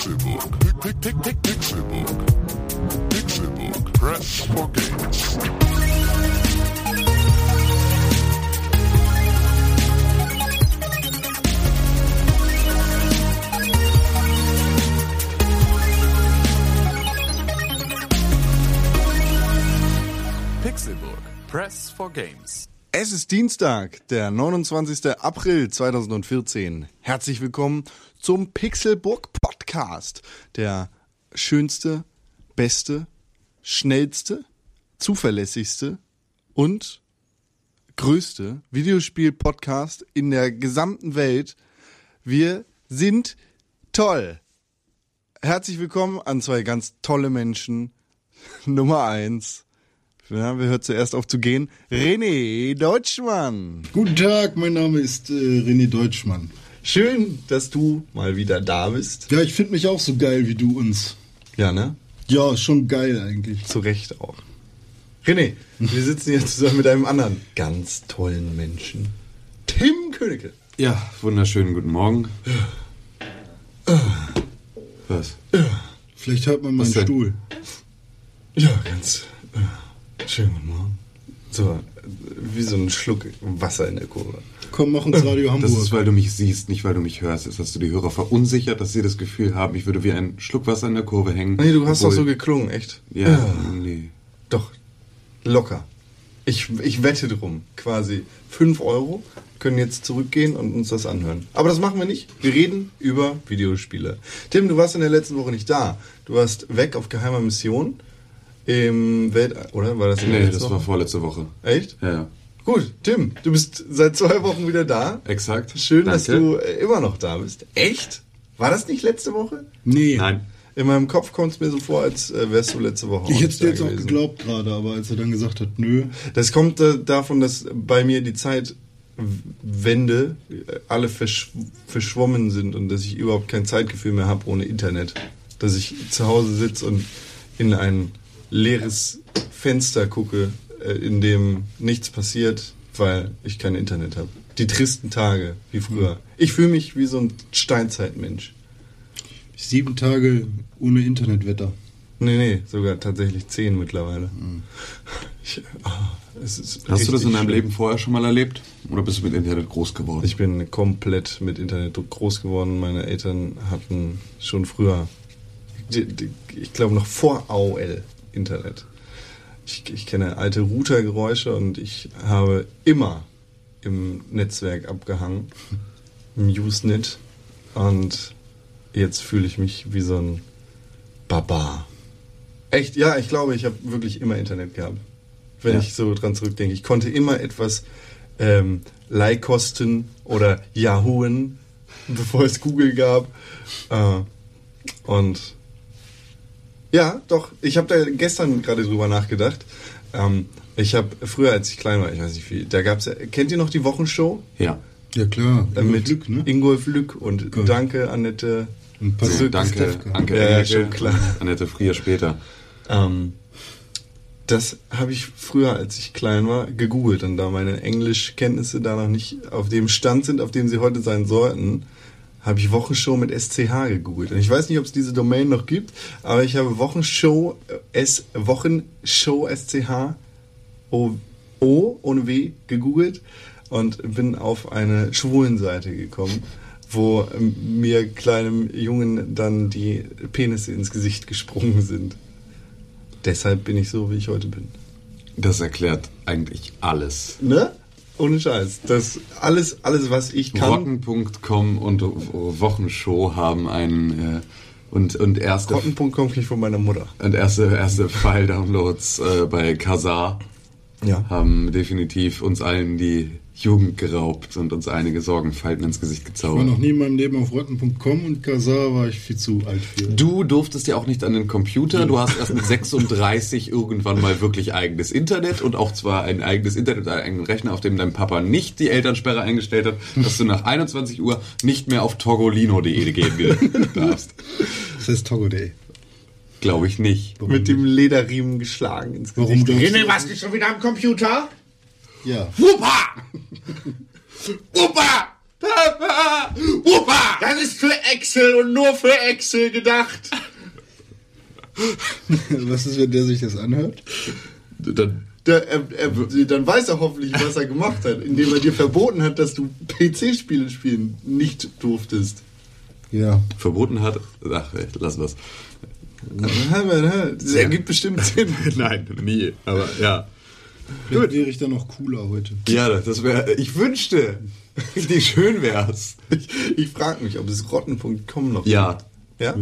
Pick, Pixelbook. Pixelbook. Press for games. Pixelburg. Press for Games. Es ist Dienstag, der 29. April 2014. Herzlich willkommen zum Pixelburg Podcast. Der schönste, beste, schnellste, zuverlässigste und größte Videospiel-Podcast in der gesamten Welt. Wir sind toll. Herzlich willkommen an zwei ganz tolle Menschen. Nummer eins. Ja, wer hört zuerst auf zu gehen? René Deutschmann. Guten Tag, mein Name ist äh, René Deutschmann. Schön, dass du mal wieder da bist. Ja, ich finde mich auch so geil wie du uns. Ja, ne? Ja, schon geil eigentlich. Zu Recht auch. René, wir sitzen hier zusammen mit einem anderen ganz tollen Menschen. Tim Königke. Ja, wunderschönen guten Morgen. Was? Vielleicht hört man meinen? Stuhl. Ja, ganz äh, schönen guten Morgen. So, wie so ein Schluck Wasser in der Kurve. Komm, mach uns Radio Das Hamburg. ist, weil du mich siehst, nicht weil du mich hörst. Jetzt hast du die Hörer verunsichert, dass sie das Gefühl haben, ich würde wie ein Schluck Wasser in der Kurve hängen. Nee, du hast doch so geklungen, echt. Ja, nee. Doch, locker. Ich, ich wette drum. Quasi 5 Euro können jetzt zurückgehen und uns das anhören. Aber das machen wir nicht. Wir reden über Videospiele. Tim, du warst in der letzten Woche nicht da. Du warst weg auf geheimer Mission im Welt... Oder war das in der Nee, das war Woche? vorletzte Woche. Echt? Ja, ja. Gut, Tim, du bist seit zwei Wochen wieder da. Exakt. Schön, dass Danke. du äh, immer noch da bist. Echt? War das nicht letzte Woche? nee, Nein. In meinem Kopf kommt es mir so vor, als äh, wärst du letzte Woche ich auch hätte dir jetzt auch gewesen. geglaubt gerade, aber als er dann gesagt hat, nö. Das kommt äh, davon, dass bei mir die Zeitwände äh, alle verschw verschwommen sind und dass ich überhaupt kein Zeitgefühl mehr habe ohne Internet. Dass ich zu Hause sitze und in ein leeres Fenster gucke, äh, in dem nichts passiert, weil ich kein Internet habe. Die tristen Tage, wie früher. Ich fühle mich wie so ein Steinzeitmensch. Sieben Tage ohne Internetwetter. Nee, nee, sogar tatsächlich zehn mittlerweile. Ich, ah, es ist Hast du das in deinem schlimm. Leben vorher schon mal erlebt? Oder bist du mit Internet groß geworden? Ich bin komplett mit Internet groß geworden. Meine Eltern hatten schon früher, ich glaube noch vor AOL Internet. Ich, ich kenne alte Routergeräusche und ich habe immer im Netzwerk abgehangen, im Usenet. Und jetzt fühle ich mich wie so ein Barbar. Echt, ja, ich glaube, ich habe wirklich immer Internet gehabt. Wenn Ja. ich so dran zurückdenke. Ich konnte immer etwas ähm, Leihkosten oder Yahooen, bevor es Google gab. Äh, und ja, doch, ich habe da gestern gerade drüber nachgedacht. Ähm, ich habe früher, als ich klein war, ich weiß nicht wie, da gab's ja, kennt ihr noch die Wochenshow? ja. Ja klar, Äh, mit Glück, ne? Ingolf Lück und Gut. Danke, Annette. Und So, Patrick danke. Anke Ja, schon klar. Annette Frier später. Ähm, das habe ich früher, als ich klein war, gegoogelt und da meine Englischkenntnisse da noch nicht auf dem Stand sind, auf dem sie heute sein sollten, habe ich Wochenshow mit SCH gegoogelt. Und ich weiß nicht, ob es diese Domain noch gibt, aber ich habe Wochenshow äh, S Wochenshow SCH O, o ohne W gegoogelt und bin auf eine Schwulenseite gekommen, wo ähm, mir kleinem Jungen dann die Penisse ins Gesicht gesprungen sind. Deshalb bin ich so, wie ich heute bin. Das erklärt eigentlich alles. Ne? Ohne Scheiß. Das alles, alles, was ich kann. Rotten.com und Wochenshow haben einen äh, und, und erste Rotten.com krieg ich von meiner Mutter. und erste, erste File-Downloads äh, bei Kazaa Ja. haben definitiv uns allen die Jugend geraubt und uns einige Sorgenfalten ins Gesicht Ich war noch gezaubert. nie in meinem Leben auf rotten.com und Kazaa war ich viel zu alt für. Du durftest ja auch nicht an den Computer. Du hast erst mit 36 irgendwann mal wirklich eigenes Internet und auch zwar ein eigenes Internet, einen eigenen Rechner, auf dem dein Papa nicht die Elternsperre eingestellt hat, dass du nach 21 Uhr nicht mehr auf togolino.de gehen darfst. Das heißt Togo Day. Glaube ich nicht. Mit dem Lederriemen geschlagen ins Warum Gesicht. glaubst du? warst du schon wieder am Computer? Ja. Wuppa! Wuppa! Wuppa! Das ist für Excel und nur für Excel gedacht. Was ist, wenn der sich das anhört? Dann, Der, er, er, dann weiß er hoffentlich, was er gemacht hat, indem er dir verboten hat, dass du PC-Spiele spielen nicht durftest. Ja. verboten hat. Ach, ey, lass das. Das ergibt bestimmt Sinn. Nein, nie. Aber ja. Vielleicht wäre ich dann noch cooler heute. Ja, das wäre. Ich wünschte, wie schön wär's. Ich, ich frage mich, ob es rotten.com noch Ja, Ja?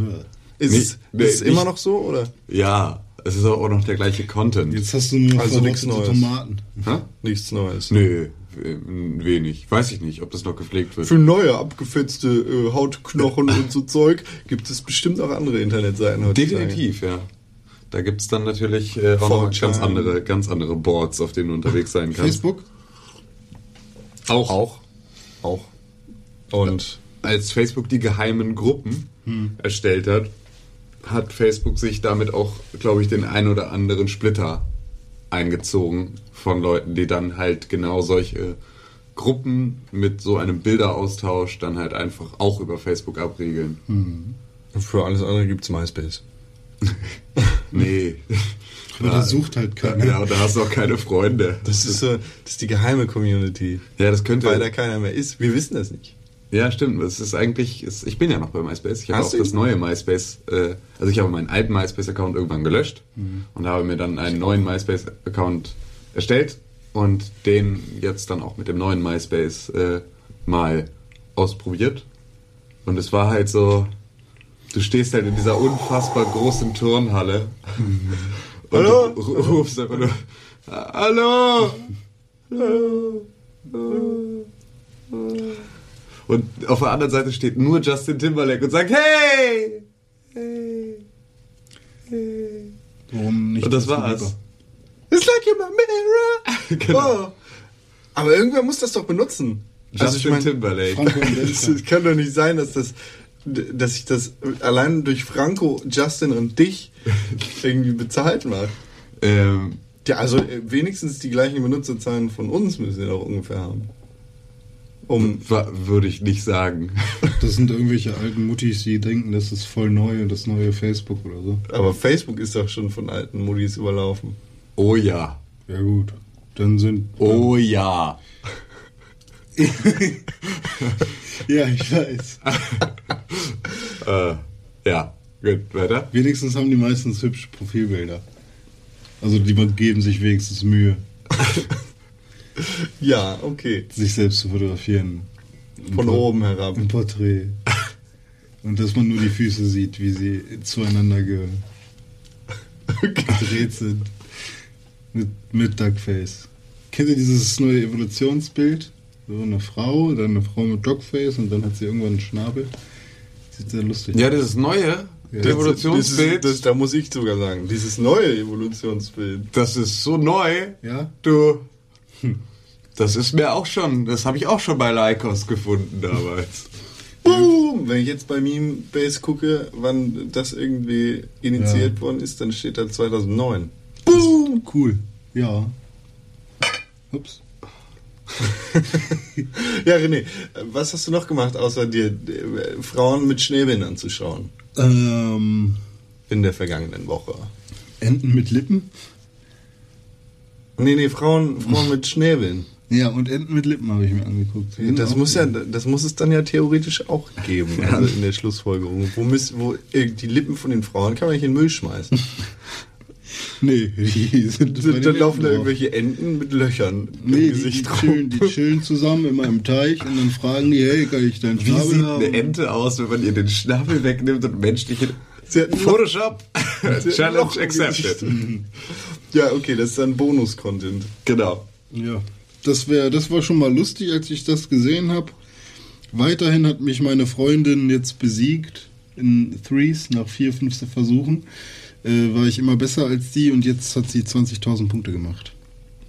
Ist, Nee, es, nee, ist es immer noch so, oder? ja. Es ist auch noch der gleiche Content. Jetzt hast du nur noch Also nichts Neues. Tomaten. Hä? Nichts Neues. Nö, w- wenig. Weiß ich nicht, ob das noch gepflegt wird. Für neue abgefetzte äh, Hautknochen und so Zeug gibt es bestimmt auch andere Internetseiten heutzutage. Definitiv, ja. Da gibt's dann natürlich äh, auch noch 4chan. ganz andere, ganz andere Boards, auf denen du unterwegs sein kannst. Facebook? Auch. Auch. Auch. Und Als Facebook die geheimen Gruppen erstellt hat, hat Facebook sich damit auch, glaube ich, den ein oder anderen Splitter eingezogen von Leuten, die dann halt genau solche Gruppen mit so einem Bilderaustausch dann halt einfach auch über Facebook abriegeln. für alles andere gibt es MySpace. Nee. Aber da sucht halt keiner. Ja, und da hast du auch keine Freunde. Das ist so, das ist die geheime Community. Ja, das könnte. Weil da keiner mehr ist. Wir wissen das nicht. Ja, stimmt. Es ist eigentlich, es, ich bin ja noch bei MySpace. Ich habe Hast auch du das neue MySpace, äh, also ich habe meinen alten MySpace-Account irgendwann gelöscht und habe mir dann einen neuen MySpace-Account erstellt und den jetzt dann auch mit dem neuen MySpace äh, mal ausprobiert. Und es war halt so, du stehst halt in dieser unfassbar großen Turnhalle und Hallo? du ru- rufst einfach nur, Hallo! Und auf der anderen Seite steht nur Justin Timberlake und sagt, hey! Hey! Hey! Warum nicht? Und das war's. It's like you're my mirror. Genau. Oh. Aber irgendwer muss das doch benutzen. Justin mein, Timberlake. Franco und Es kann doch nicht sein, dass das dass ich das allein durch Franco, Justin und dich irgendwie bezahlt mache. Ähm, Ja, also äh, wenigstens die gleichen Benutzerzahlen von uns müssen wir doch ungefähr haben. Um würde ich nicht sagen. Das sind irgendwelche alten Muttis, die denken, das ist voll neu und das neue Facebook oder so. aber Facebook ist doch schon von alten Muddis überlaufen. Oh ja. Ja gut. Dann sind. Oh ja. Ja, ich weiß. Äh, ja. Gut, weiter. Wenigstens haben die meistens hübsche Profilbilder. Also die geben sich wenigstens Mühe, Ja, okay. sich selbst zu fotografieren. Von Por- oben herab. Ein Porträt. Und dass man nur die Füße sieht, wie sie zueinander ge gedreht sind. Mit, mit Duckface. Kennt ihr dieses neue Evolutionsbild? So eine Frau, dann eine Frau mit Duckface und dann hat sie irgendwann einen Schnabel. Sieht sehr lustig Ja, dieses neue Ja. Evolutionsbild, Das, ist, das, da muss ich sogar sagen, dieses neue Evolutionsbild. das ist so neu. Ja? Du, das ist mir auch schon, das habe ich auch schon bei Lycos gefunden damals. Boom! Wenn ich jetzt bei Meme Base gucke, wann das irgendwie initiiert Ja. worden ist, dann steht da 2009. Boom! Cool. Ja. Ups. Ja, René, was hast du noch gemacht, außer dir äh, Frauen mit Schnäbeln anzuschauen Ähm, in der vergangenen Woche? Enten mit Lippen? Nee, nee, Frauen, Frauen mit Schnäbeln. Ja, und Enten mit Lippen habe ich mir angeguckt. Sind Das muss ja, das muss es dann ja theoretisch auch geben, also in der Schlussfolgerung. Wo, müssen, wo äh, die Lippen von den Frauen kann man nicht in den Müll schmeißen. Nee, die sind. den Dann laufen da irgendwelche Enten mit Löchern Nee, im die, die, chillen, die chillen zusammen in meinem Teich und dann fragen die, hey, kann ich deinen Wie Schnabel sieht haben? eine Ente aus, wenn man ihr den Schnabel wegnimmt und menschliche Sie hat Photoshop Challenge accepted. Ja, okay, das ist dann Bonus-Content. Genau. Ja, das, wär, das war schon mal lustig, als ich das gesehen habe. Weiterhin hat mich meine Freundin jetzt besiegt in Threes nach vier, fünfte Versuchen. Äh, war ich immer besser als die und jetzt hat sie 20.000 Punkte gemacht.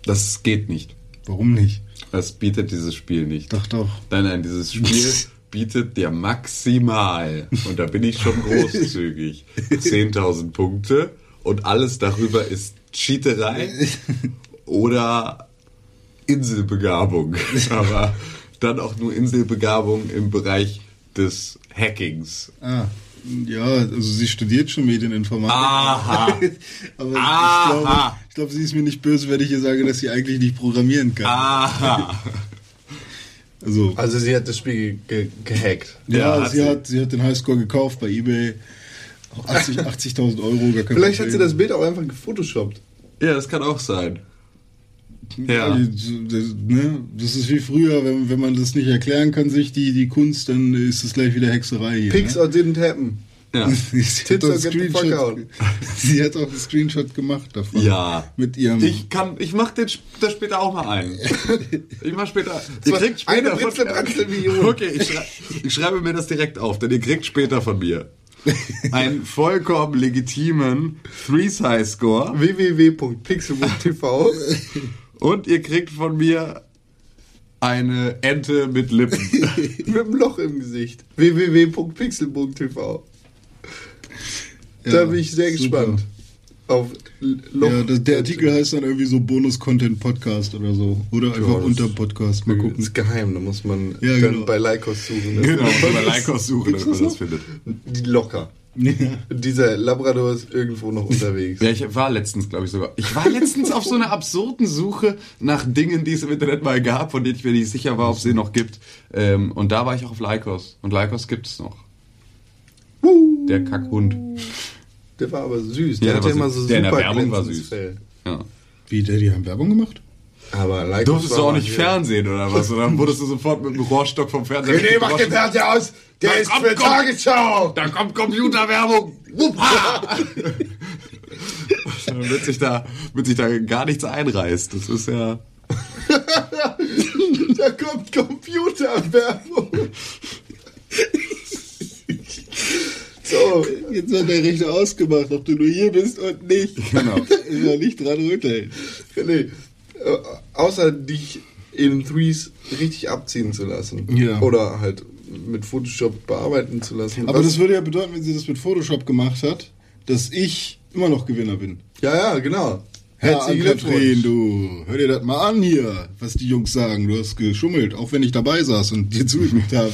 Das geht nicht. Warum nicht? Das bietet dieses Spiel nicht. Doch, doch. Nein, nein, dieses Spiel bietet dir maximal, und da bin ich schon großzügig, 10.000 Punkte und alles darüber ist Cheaterei oder Inselbegabung. Aber dann auch nur Inselbegabung im Bereich des Hackings. Ah, ja, also sie studiert schon Medieninformatik. Aha. Aber Aha. ich glaube, ich glaube, sie ist mir nicht böse, wenn ich ihr sage, dass sie eigentlich nicht programmieren kann. Aha. Also, Also sie hat das Spiel ge gehackt. ja, Ja, hat sie, sie. hat, sie hat den Highscore gekauft bei Ebay. 80 80.000 Euro, gar kein Vielleicht hat sie Problem. das Bild auch einfach gefotoshoppt. Ja, das kann auch sein. Ja. Das, ne? das ist wie früher, wenn, wenn man das nicht erklären kann, sich die, die Kunst, dann ist es gleich wieder Hexerei hier. Pics ne? or didn't happen. Ja. sie, hat Screenshot, out. sie hat auch einen Screenshot gemacht davon. Ja. Mit ihrem. Ich kann, ich mach den, das später auch mal ein. Ich mach später. Ihr kriegt später eine Bratzelmillion. Okay, ich, schrei, ich schreibe mir das direkt auf, denn ihr kriegt später von mir einen vollkommen legitimen Three-Size-Score www.pixelbook.tv und ihr kriegt von mir eine Ente mit Lippen. mit einem Loch im Gesicht. www.pixelbook.tv Da Ja, bin ich sehr super. gespannt. Auf Loch. ja, das, der Artikel heißt dann irgendwie so Bonus-Content-Podcast oder so. Oder einfach das- unter Podcast. Mal Das gucken. ist geheim, da muss man Ja, dann genau. bei Lycos suchen. genau, bei Lycos suchen, damit man das findet. Die locker. Ja. Dieser Labrador ist irgendwo noch unterwegs. Ja, ich war letztens, glaube ich sogar. Ich war letztens auf so einer absurden Suche nach Dingen, die es im Internet mal gab, von denen ich mir nicht sicher war, ob es sie noch gibt. Ähm, und da war ich auch auf Lycos. Und Lycos gibt es noch. Der Kackhund. Der war aber süß. Ja, Der der hatte war immer süß. so Der in der super Werbung war süß. Fell. Ja. Wie, der, die haben Werbung gemacht? Aber Lycos Durftest du auch nicht hier. fernsehen oder was? Oder wurdest du sofort mit dem Rohrstock vom Fernseher... Nee, mach den Fernseher aus! Der Da ist kommt- für kommt- Tagesschau! Da kommt Computerwerbung! Wuppa! Dann wird sich, da, wird sich da gar nichts einreißt. Das ist ja... Da kommt Computerwerbung! so, Jetzt wird der Rechner ausgemacht, ob du nur hier bist und nicht. Genau. Immer nicht dran rütteln. Äh, außer dich in Threes richtig abziehen zu lassen. Ja. Oder halt mit Photoshop bearbeiten zu lassen. Aber Was- das würde ja bedeuten, wenn sie das mit Photoshop gemacht hat, dass ich immer noch Gewinner bin. Ja, ja, genau. Herzlichen Ankatrin, Glückwunsch. du, hör dir das mal an hier, was die Jungs sagen. Du hast geschummelt, auch wenn ich dabei saß und dir zugeguckt habe,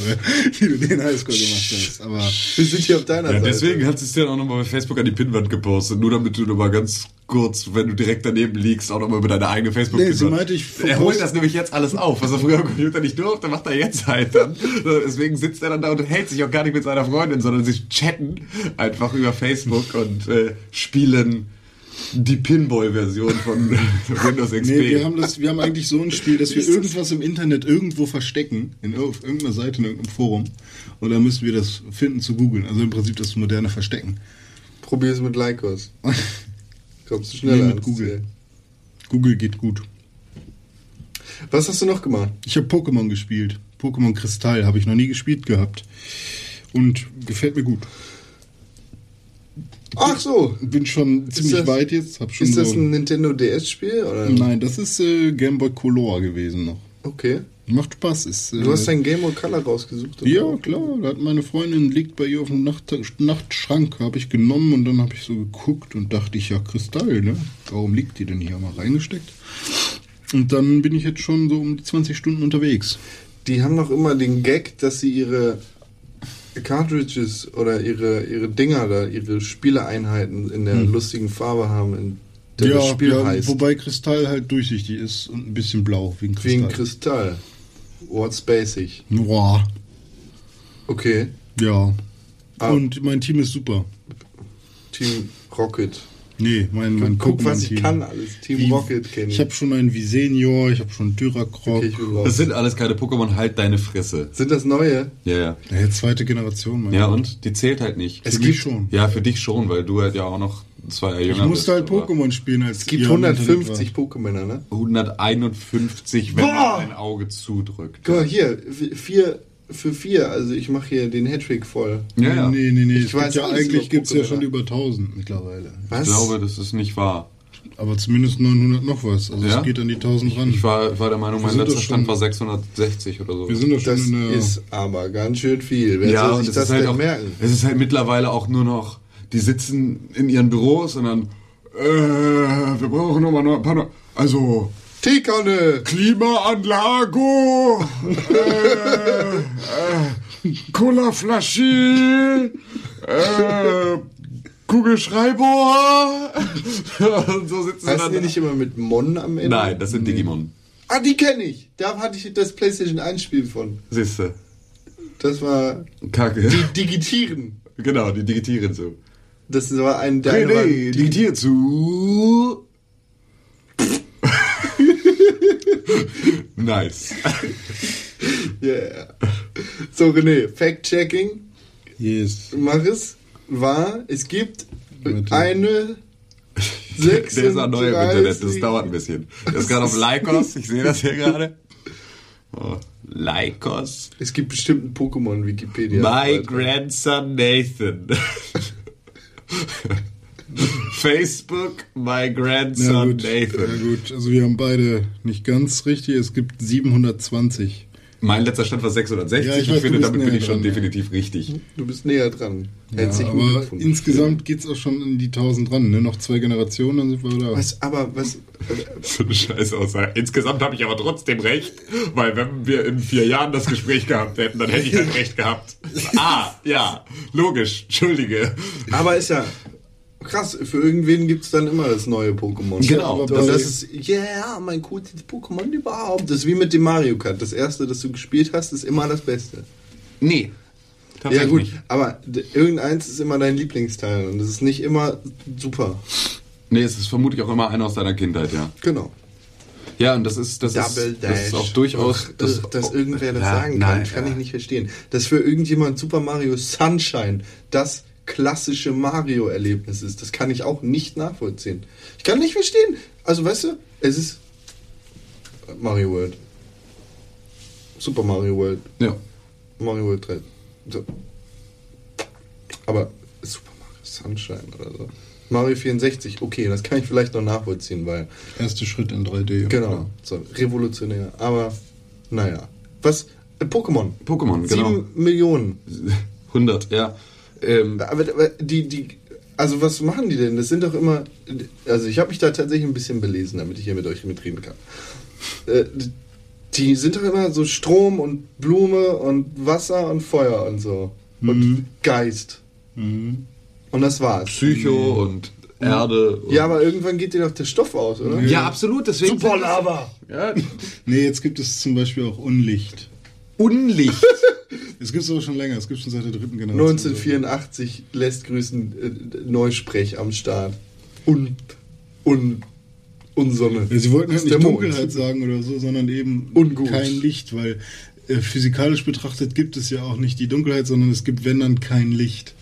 wie du den Highscore gemacht hast. Aber Wir sind hier auf deiner Ja, Seite. deswegen hat sie es dann auch nochmal bei Facebook an die Pinnwand gepostet, nur damit du nochmal ganz kurz, wenn du direkt daneben liegst, auch nochmal über deine eigene facebook Nee, sie meinte, ich Er holt das nämlich jetzt alles auf, was er früher am Computer nicht durfte, macht er jetzt halt dann. Deswegen sitzt er dann da und hält sich auch gar nicht mit seiner Freundin, sondern sie chatten einfach über Facebook und äh, spielen die Pinball-Version von Windows XP. nee, wir haben, das, wir haben eigentlich so ein Spiel, dass wir irgendwas im Internet irgendwo verstecken, in, auf irgendeiner Seite, in irgendeinem Forum. Und dann müssen wir das finden zu googeln. Also im Prinzip das moderne Verstecken. Probier es mit Lycos. Kommst du schneller Nee, mit Google. Ziel. Google geht gut. Was hast du noch gemacht? Ich habe Pokémon gespielt. Pokémon Kristall habe ich noch nie gespielt gehabt. Und gefällt mir gut. Ach so. Bin schon ziemlich das- weit jetzt. Hab schon Ist das so, ein Nintendo DS-Spiel? Nein, das ist äh, Game Boy Color gewesen noch. Okay. Macht Spaß. Ist, äh, Du hast dein Game Boy Color rausgesucht? oder? Ja, klar. Da hat meine Freundin liegt bei ihr auf dem Nacht Nachtschrank. Habe ich genommen und dann habe ich so geguckt und dachte ich, ja, Kristall, ne? Warum liegt die denn hier mal reingesteckt? Und dann bin ich jetzt schon so um die 20 Stunden unterwegs. Die haben noch immer den Gag, dass sie ihre Cartridges oder ihre, ihre Dinger da, ihre Spieleeinheiten in der lustigen Farbe haben, in der das Spiel Hm. ja heißt. wobei Kristall halt durchsichtig ist und ein bisschen blau wegen Kristall. Wegen Kristall. What's basic. Boah, Okay. ja. Ah. Und mein Team ist super. Team Rocket. Nee, mein, mein Guck, was ich Pokémon-Team. kann alles. Team Wie- Rocket kenne Ich habe schon einen Visenior, ich habe schon Dyracroc. Okay, ich. Das sind alles keine Pokémon, halt deine Fresse. Sind das neue? Ja, ja. ja, zweite Generation, mein Ja, Gott. und? Die zählt halt nicht. Es Für gibt- mich schon. Ja, für dich schon, weil du halt ja auch noch zwei Jahre jünger Ich musste halt Pokémon spielen, als Es gibt ihr am Internet 150 wart. Pokémon, ne? 151, wenn Boah! man ein Auge zudrückt. Guck mal, hier, vier für vier. Also ich mache hier den Hattrick voll. Ja, ja. Nee, nee, nee. Ich es weiß gibt ja eigentlich über gibt's ja schon über 1000 mittlerweile. Was? Ich glaube, das ist nicht wahr. Aber zumindest 900 noch was. Also Ja? es geht an die 1000 ran. Ich war, war der Meinung, Wir mein letzter Stand war 660 oder so. Wir sind doch schon das in der... ist aber ganz schön viel. Wer ja, soll und sich es das ist halt denn auch, merken? es ist halt mittlerweile auch nur noch, die sitzen in ihren Büros und dann, äh, wir brauchen noch mal noch ein paar, noch, also Teekanne. Klimaanlago, äh, äh, Colaflasche, äh, Kugelschreiber. Und so sitzen dann. die nicht immer mit Mon am Ende? Nein, das sind Digimon. Ah, die kenne ich. Da hatte ich das PlayStation 1 Spiel von. Siehste. Das war Kacke. die Digitieren. Genau, die digitieren so. Das war ein der René, die, digitiere zu. nice. yeah. So René, Fact-Checking, Yes. mach es. War, es gibt Warte. eine Der ist auch neu im Internet, das 36 dauert ein bisschen. Der ist gerade auf Lycos, ich sehe das hier gerade. Oh, Lycos. Es gibt bestimmt einen Pokémon-Wikipedia. My grandson Nathan. Facebook, my Ja grandson gut, ja Nathan. gut, also wir haben beide nicht ganz richtig. Es gibt 720. Mein letzter Stand war 660. Ja, ich ich weiß, du finde, damit bin ich schon dran, ja. definitiv richtig. Du bist näher dran. Ja, aber insgesamt geht's auch schon in die 1000 ran. Ne? Noch zwei Generationen, dann sind wir da. Was, aber was. So eine scheiß Aussage. Insgesamt habe ich aber trotzdem recht, weil wenn wir in vier Jahren das Gespräch gehabt hätten, dann hätte ich halt recht gehabt. Ah, ja, logisch, entschuldige. Aber ist ja krass, für irgendwen gibt es dann immer das neue Pokémon. Genau. Und das ist, yeah, mein coolstes Pokémon überhaupt. Das ist wie mit dem Mario Kart. Das erste, das du gespielt hast, ist immer das Beste. Nee. Ja gut, nicht. aber irgendeins ist immer dein Lieblingsteil und das ist nicht immer super. Nee, es ist vermutlich auch immer einer aus deiner Kindheit, ja. Genau. Ja, und das ist, das ist, das ist auch durchaus, Ach, dass, dass irgendwer das Ja, sagen kann, nein, kann ja. ich nicht verstehen. Dass für irgendjemand Super Mario Sunshine das klassische Mario-Erlebnis ist, das kann ich auch nicht nachvollziehen. Ich kann nicht verstehen. Also, weißt du, es ist Mario World. Super Mario World. Ja. Mario World 3. So. Aber Super Mario Sunshine oder so. Mario 64, okay, das kann ich vielleicht noch nachvollziehen, weil Erster Schritt in 3D. Genau, so revolutionär. Aber naja. Was? Äh, Pokémon. Pokémon, genau. Sieben Millionen. 100, ja. Ähm, Aber, aber die, die, also was machen die denn? Das sind doch immer, also ich habe mich da tatsächlich ein bisschen belesen, damit ich hier mit euch mitreden kann. Äh, Die sind doch immer so Strom und Blume und Wasser und Feuer und so. Und Geist. Mhm. Und das war's. Psycho und Erde. Und Ja, aber irgendwann geht dir doch der Stoff aus, oder? ja, absolut, deswegen. Super Lava! Ja, Nee, jetzt gibt es zum Beispiel auch Unlicht. Unlicht. Es gibt es aber schon länger, es gibt schon seit der dritten Generation. 1984 lässt grüßen äh, Neusprech am Start. Und, und, und Sonne. Ja, sie wollten halt nicht. Dunkelheit sagen oder so, sondern eben Ungut. kein Licht, weil äh, physikalisch betrachtet gibt es ja auch nicht die Dunkelheit, sondern es gibt, wenn dann, kein Licht.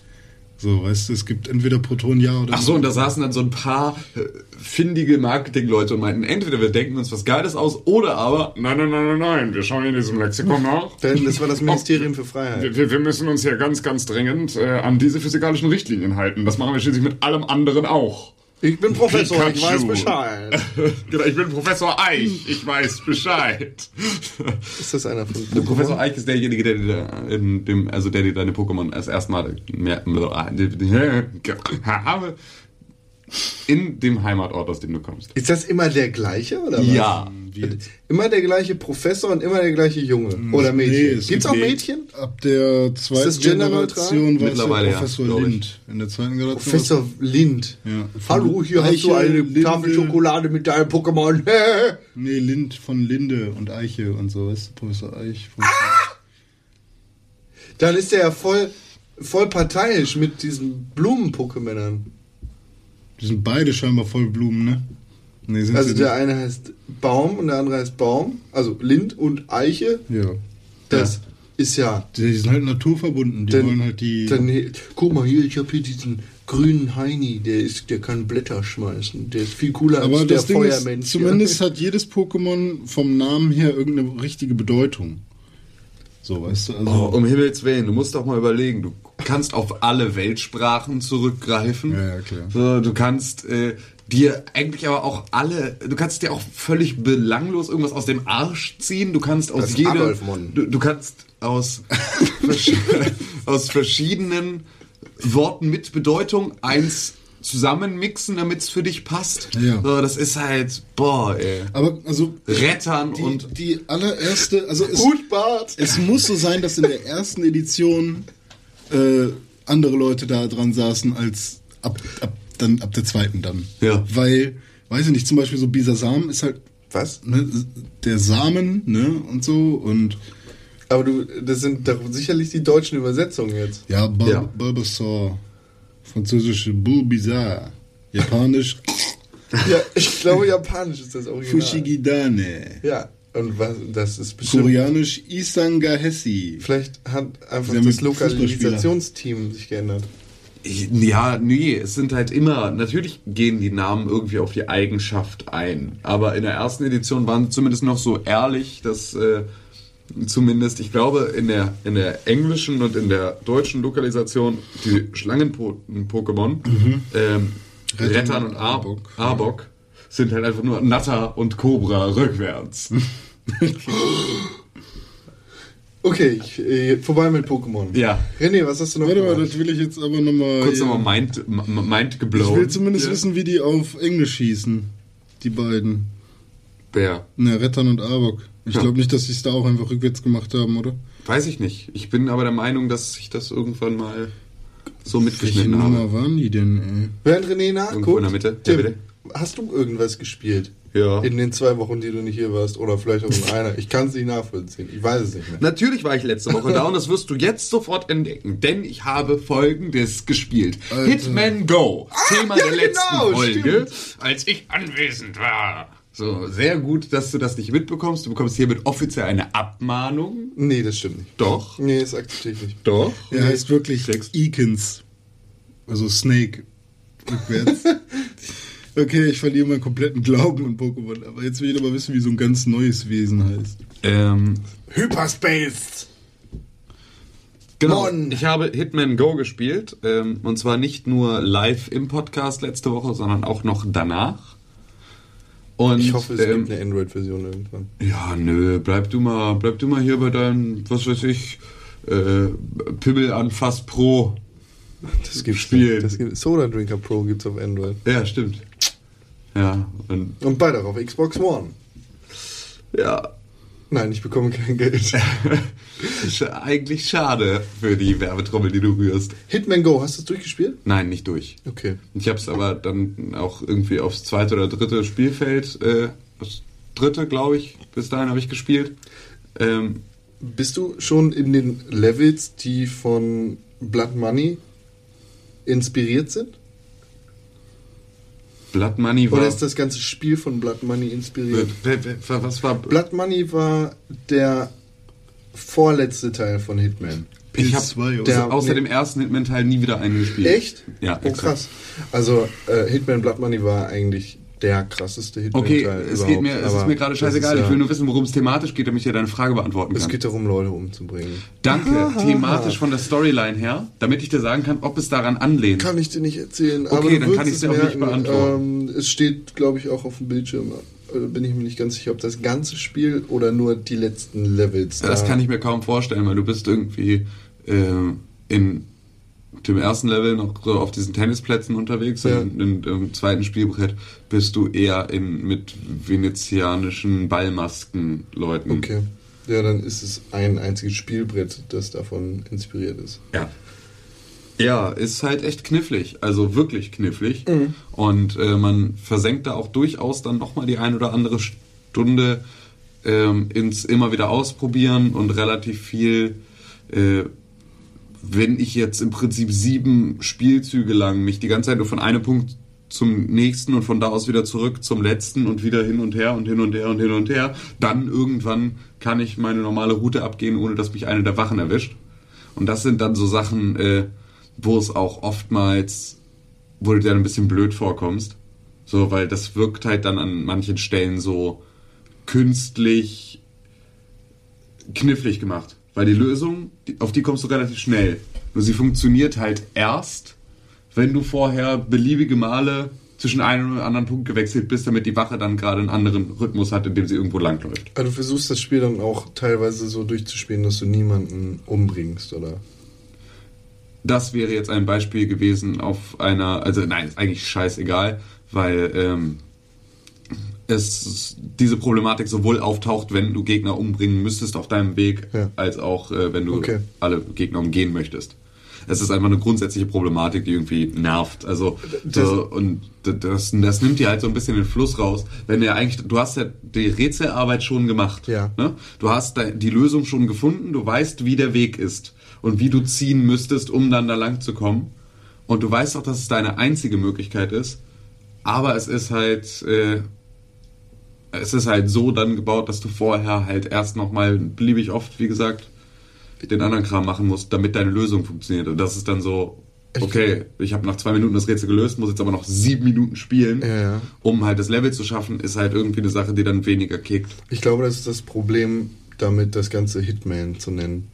So, weißt du, es gibt entweder Protonen ja oder Ach so, und da saßen dann so ein paar äh, findige Marketingleute und meinten, entweder wir denken uns was Geiles aus oder aber, Nein, nein, nein, nein, nein, wir schauen in diesem Lexikon nach. Denn Das war das Ministerium für Freiheit. Wir, wir- wir müssen uns hier ganz, ganz dringend äh, an diese physikalischen Richtlinien halten. Das machen wir schließlich mit allem anderen auch. Ich bin Professor, ich Pikachu. weiß Bescheid. genau, ich bin Professor Eich, ich weiß Bescheid. Ist das einer von der Professor Eich ist derjenige, der dir in dem, also der dir deine Pokémon erst erstmal in dem Heimatort, aus dem du kommst. Ist das immer der gleiche, oder was? Ja. Wie jetzt? Immer der gleiche Professor und immer der gleiche Junge. Oder Mädchen. Nee, es Gibt's gibt- auch Mädchen? Ab der zweiten? Generation war es Mittlerweile, ja ja, Professor ich. Lind. In der zweiten Generation. Professor Lind. Ja. Hallo, hier hast du Eiche, eine Linde. Tafel Schokolade mit deinem Pokémon. Nee, Lind von Linde und Eiche und so, weißt du, Professor Eich. Professor- Dann ist der ja voll, voll parteiisch mit diesen Blumen-Pokémonern. Die sind beide scheinbar voll Blumen, ne? Nee, sind Also sie der eine heißt Baum und der andere heißt Baum. Also Lind und Eiche. nicht. Ja. Das ist ja. Die sind halt naturverbunden. Die Dann, wollen halt die. dann, guck mal hier, ich habe hier diesen grünen Heini, der ist, der kann Blätter schmeißen. Der ist viel cooler aber als der ist, Feuermensch. zumindest hat jedes Pokémon vom Namen her irgendeine richtige Bedeutung. So, weißt du, also. Oh, um Himmels Willen, du musst doch mal überlegen, du kannst auf alle Weltsprachen zurückgreifen. Ja, ja, klar. So, du kannst äh, dir eigentlich aber auch alle, du kannst dir auch völlig belanglos irgendwas aus dem Arsch ziehen. Du kannst aus jedem, du, du kannst aus, aus verschiedenen Worten mit Bedeutung eins zusammenmixen, damit es für dich passt. Ja. So, das ist halt, boah, ey. Aber also Rettern die, und die allererste, also es, Gut, Bart. es muss so sein, dass in der ersten Edition äh, andere Leute da dran saßen als ab, ab dann ab der zweiten dann. Ja. Weil, weiß ich nicht, zum Beispiel so Bisasam ist halt Was? ne, der Samen, ne, und so und Aber du, das sind doch sicherlich die deutschen Übersetzungen jetzt. ja, Bul Ja. Bulbasaur, französische Bulbizarre, japanisch Ja, ich glaube, japanisch ist das Original. Fushigidane, Ja, und was, das ist bestimmt. koreanisch Isangahesi. Vielleicht hat einfach das. Lokalisationsteam sich geändert. Ja, nee, es sind halt immer, natürlich gehen die Namen irgendwie auf die Eigenschaft ein. Aber in der ersten Edition waren sie zumindest noch so ehrlich, dass äh, zumindest, ich glaube, in der, in der englischen und in der deutschen Lokalisation die Schlangen-Pokémon, ähm, Rettern und Arbok. Arbok sind halt einfach nur Natter und Cobra rückwärts. Okay, ich, äh, vorbei mit Pokémon. Ja. René, was hast du noch Warte mal, das will ich jetzt aber nochmal. Kurz nochmal Mind, Mind geblown. Ich will zumindest Ja. wissen, wie die auf Englisch hießen. Die beiden. Wer? Na, Rettern und Arbok. Ich Ja. glaube nicht, dass sie es da auch einfach rückwärts gemacht haben, oder? Weiß ich nicht. Ich bin aber der Meinung, dass ich das irgendwann mal so Welche mitgeschnitten habe. Nummer waren die denn, Während René nachguckt, Irgendwo in der Mitte. Tim, Ja, bitte. hast du irgendwas gespielt? Ja. In den zwei Wochen, die du nicht hier warst? Oder vielleicht auch in einer? Ich kann es nicht nachvollziehen. Ich weiß es nicht mehr. Natürlich war ich letzte Woche da und das wirst du jetzt sofort entdecken, denn ich habe folgendes gespielt. Alter. Hitman Go, Thema ja, der letzten genau, Folge, stimmt. als ich anwesend war. So, sehr gut, dass du das nicht mitbekommst. Du bekommst hiermit offiziell eine Abmahnung. Nee, das stimmt nicht. Doch. Nee, das akzeptiere ich nicht. Doch. Er heißt wirklich. Eakins. Also Snake. Rückwärts. okay, ich verliere meinen kompletten Glauben an Pokémon. Aber jetzt will ich aber wissen, wie so ein ganz neues Wesen heißt. Ähm, Hyperspace! Genau. Mann. Ich habe Hitman Go gespielt. Ähm, und zwar nicht nur live im Podcast letzte Woche, sondern auch noch danach. Und, Ich hoffe, es ähm, gibt eine Android-Version irgendwann. Ja, nö, bleib du mal, bleib du mal hier bei deinem, was weiß ich, äh, Pimmel anfass Pro. Das gibt's Spielen. nicht. Das gibt, Soda Drinker Pro gibt's auf Android. Ja, stimmt. Ja, und, Und beide auf Xbox One. ja, Nein, ich bekomme kein Geld. eigentlich schade für die Werbetrommel, die du rührst. Hitman Go, hast du es durchgespielt? Nein, nicht durch. Okay. Ich habe es aber dann auch irgendwie aufs zweite oder dritte Spielfeld, äh, das dritte, glaube ich, bis dahin habe ich gespielt. Ähm, Bist du schon in den Levels, die von Blood Money inspiriert sind? Blood Money war. Oder ist das ganze Spiel von Blood Money inspiriert? Was war. Blood Money war der vorletzte Teil von Hitman. Ich habe PS2 oder Der- außer dem ersten Hitman-Teil nie wieder einen gespielt. Echt? Ja, Oh, exakt. krass. Also, äh, Hitman Blood Money war eigentlich der krasseste Hitman-Teil Okay, es, geht mir, es ist mir gerade scheißegal. ist ja- Ich will nur wissen, worum es thematisch geht, damit ich dir deine Frage beantworten Es kann. geht darum, Leute umzubringen. Danke, thematisch von der Storyline her, damit ich dir sagen kann, ob es daran anlehnt. Kann ich dir nicht erzählen, Okay, dann kann ich es dir auch nicht merken. beantworten. Ähm, es steht, glaube ich, auch auf dem Bildschirm. Bin ich mir nicht ganz sicher, ob das ganze Spiel oder nur die letzten Levels. Ja, das kann ich mir kaum vorstellen, weil du bist irgendwie äh, in dem ersten Level noch so auf diesen Tennisplätzen unterwegs Ja. und im zweiten Spielbrett bist du eher in, mit venezianischen Ballmasken Leuten. Okay. Ja, dann ist es ein einziges Spielbrett, das davon inspiriert ist. Ja. Ja, ist halt echt knifflig, also wirklich knifflig. Mhm. Und äh, man versenkt da auch durchaus dann nochmal die ein oder andere Stunde ähm, ins immer wieder ausprobieren und relativ viel, äh, wenn ich jetzt im Prinzip sieben Spielzüge lang mich die ganze Zeit nur von einem Punkt zum nächsten und von da aus wieder zurück zum letzten und wieder hin und her und hin und her und hin und her, dann irgendwann kann ich meine normale Route abgehen, ohne dass mich eine der Wachen erwischt. Und das sind dann so Sachen, äh, wo es auch oftmals, wo du dir dann ein bisschen blöd vorkommst. So, weil das wirkt halt dann an manchen Stellen so künstlich knifflig gemacht. Weil die Lösung, auf die kommst du relativ schnell. Nur sie funktioniert halt erst, wenn du vorher beliebige Male zwischen einem und anderen Punkt gewechselt bist, damit die Wache dann gerade einen anderen Rhythmus hat, in dem sie irgendwo langläuft. Aber du versuchst das Spiel dann auch teilweise so durchzuspielen, dass du niemanden umbringst, oder? das wäre jetzt ein Beispiel gewesen auf einer, also nein, ist eigentlich scheißegal, weil ähm, es diese Problematik sowohl auftaucht, wenn du Gegner umbringen müsstest auf deinem Weg, Ja. als auch äh, wenn du Okay. alle Gegner umgehen möchtest. Es ist einfach eine grundsätzliche Problematik, die irgendwie nervt. Also Das- so, und das, das nimmt dir halt so ein bisschen den Fluss raus. Wenn du ja eigentlich, du hast ja die Rätselarbeit schon gemacht. Ja. Ne? Du hast die Lösung schon gefunden, du weißt, wie der Weg ist und wie du ziehen müsstest, um dann da lang zu kommen. Und du weißt auch, dass es deine einzige Möglichkeit ist. Aber es ist halt, äh, es ist halt so dann gebaut, dass du vorher halt erst nochmal beliebig oft, wie gesagt, den anderen Kram machen musst, damit deine Lösung funktioniert. Und das ist dann so, okay, ich habe nach zwei Minuten das Rätsel gelöst, muss jetzt aber noch sieben Minuten spielen, Ja, ja. um halt das Level zu schaffen, ist halt irgendwie eine Sache, die dann weniger kickt. Ich glaube, das ist das Problem, damit das Ganze Hitman zu nennen.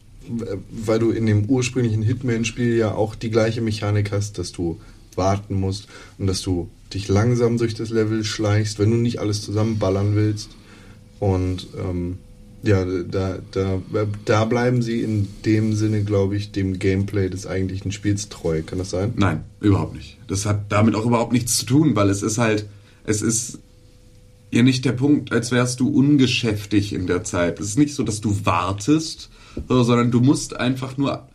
Weil du in dem ursprünglichen Hitman-Spiel ja auch die gleiche Mechanik hast, dass du warten musst und dass du dich langsam durch das Level schleichst, wenn du nicht alles zusammenballern willst. Und ähm, ja, da, da, da bleiben sie in dem Sinne, glaube ich, dem Gameplay des eigentlichen Spiels treu. Kann das sein? Nein, überhaupt nicht. Das hat damit auch überhaupt nichts zu tun, weil es ist halt, es ist ja nicht der Punkt, als wärst du ungeschäftig in der Zeit. Es ist nicht so, dass du wartest, so, sondern du musst einfach nur,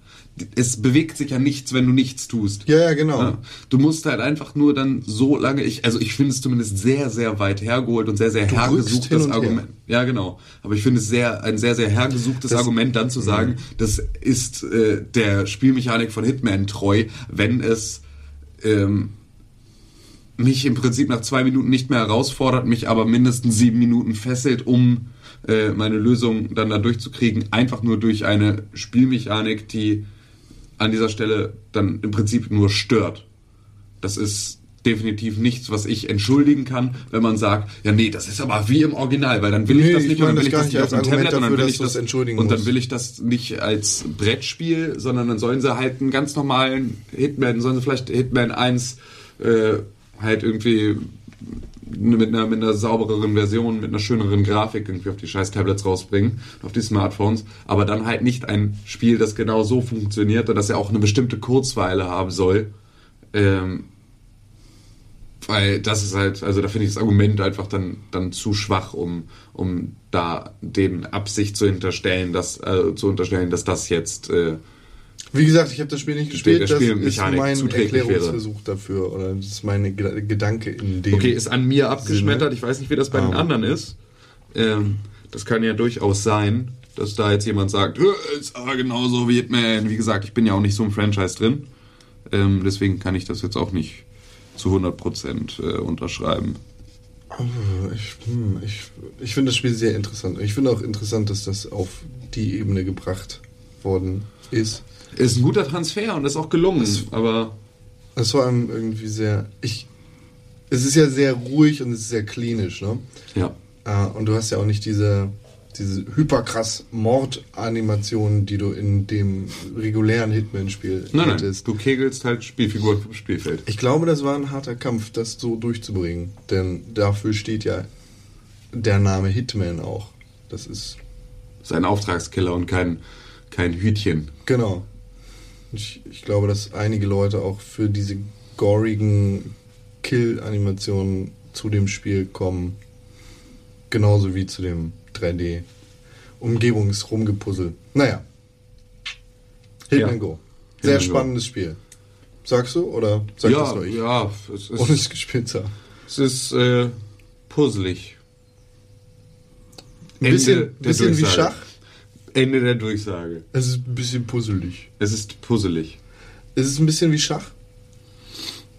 es bewegt sich ja nichts, wenn du nichts tust. Ja, ja, genau. Ja, du musst halt einfach nur dann so lange, ich, also ich finde es zumindest sehr, sehr weit hergeholt und sehr, sehr Du hergesuchtes hin und her. Argument. Ja, genau. Aber ich finde es sehr, ein sehr, sehr hergesuchtes Das- Argument, dann zu sagen, das ist äh, der Spielmechanik von Hitman treu, wenn es ähm, mich im Prinzip nach zwei Minuten nicht mehr herausfordert, mich aber mindestens sieben Minuten fesselt, um äh, meine Lösung dann da durchzukriegen, einfach nur durch eine Spielmechanik, die an dieser Stelle dann im Prinzip nur stört. Das ist definitiv nichts, was ich entschuldigen kann, wenn man sagt, ja nee, das ist aber wie im Original, weil dann will Nee, ich das ich nicht meine und dann das will ich das nicht als auf dem Tablet und dann dafür, will ich das entschuldigen und dann will ich das nicht als Brettspiel, sondern dann sollen sie halt einen ganz normalen Hitman, sollen sie vielleicht Hitman 1 äh, halt irgendwie mit einer, mit einer saubereren Version, mit einer schöneren Grafik irgendwie auf die scheiß Tablets rausbringen, auf die Smartphones, aber dann halt nicht ein Spiel, das genau so funktioniert und das ja auch eine bestimmte Kurzweile haben soll. Ähm, weil das ist halt, also da finde ich das Argument einfach dann, dann zu schwach, um, um da den Absicht zu hinterstellen, dass, äh, zu unterstellen, dass das jetzt äh, Wie gesagt, ich habe das Spiel nicht Spiel- gespielt. Das ist mein zuträglich wäre. Erklärungsversuch dafür. Oder das ist meine Geda- Gedanke in dem. Okay, ist an mir abgeschmettert. Ich weiß nicht, wie das bei den Ähm. anderen ist. Ähm, das kann ja durchaus sein, dass da jetzt jemand sagt, "Hö, ist aber genauso wie Hitman. Wie gesagt, ich bin ja auch nicht so im Franchise drin. Ähm, deswegen kann ich das jetzt auch nicht zu 100% äh, unterschreiben. Ich, hm, ich, ich finde das Spiel sehr interessant. Ich finde auch interessant, dass das auf die Ebene gebracht worden ist. Ist ein guter Transfer und ist auch gelungen, aber Es war einem irgendwie sehr. Ich, es ist ja sehr ruhig und es ist sehr klinisch, ne? ja. Ah, und du hast ja auch nicht diese, diese hyperkrass Mordanimationen, die du in dem regulären Hitman-Spiel Nein, nein, hättest. du kegelst halt Spielfiguren vom Spielfeld. Ich glaube, das war ein harter Kampf, das so durchzubringen. Denn dafür steht ja der Name Hitman auch. Das ist, Das ist ein Auftragskiller und kein, kein Hütchen. genau. Ich, ich glaube, dass einige Leute auch für diese gorigen Kill-Animationen zu dem Spiel kommen. Genauso wie zu dem 3D-Umgebungsrumgepuzzle. Naja. Hitman Ja. Go. Sehr Hitman Go. spannendes Spiel. Sagst du oder sag ja, das nur ich? ja, es Ohne es ist, gespielt zu haben. es ist äh, puzzelig. Ein bisschen, bisschen wie. Schach. Ende der Durchsage. Es ist ein bisschen puzzelig. Es ist puzzelig. Es ist ein bisschen wie Schach.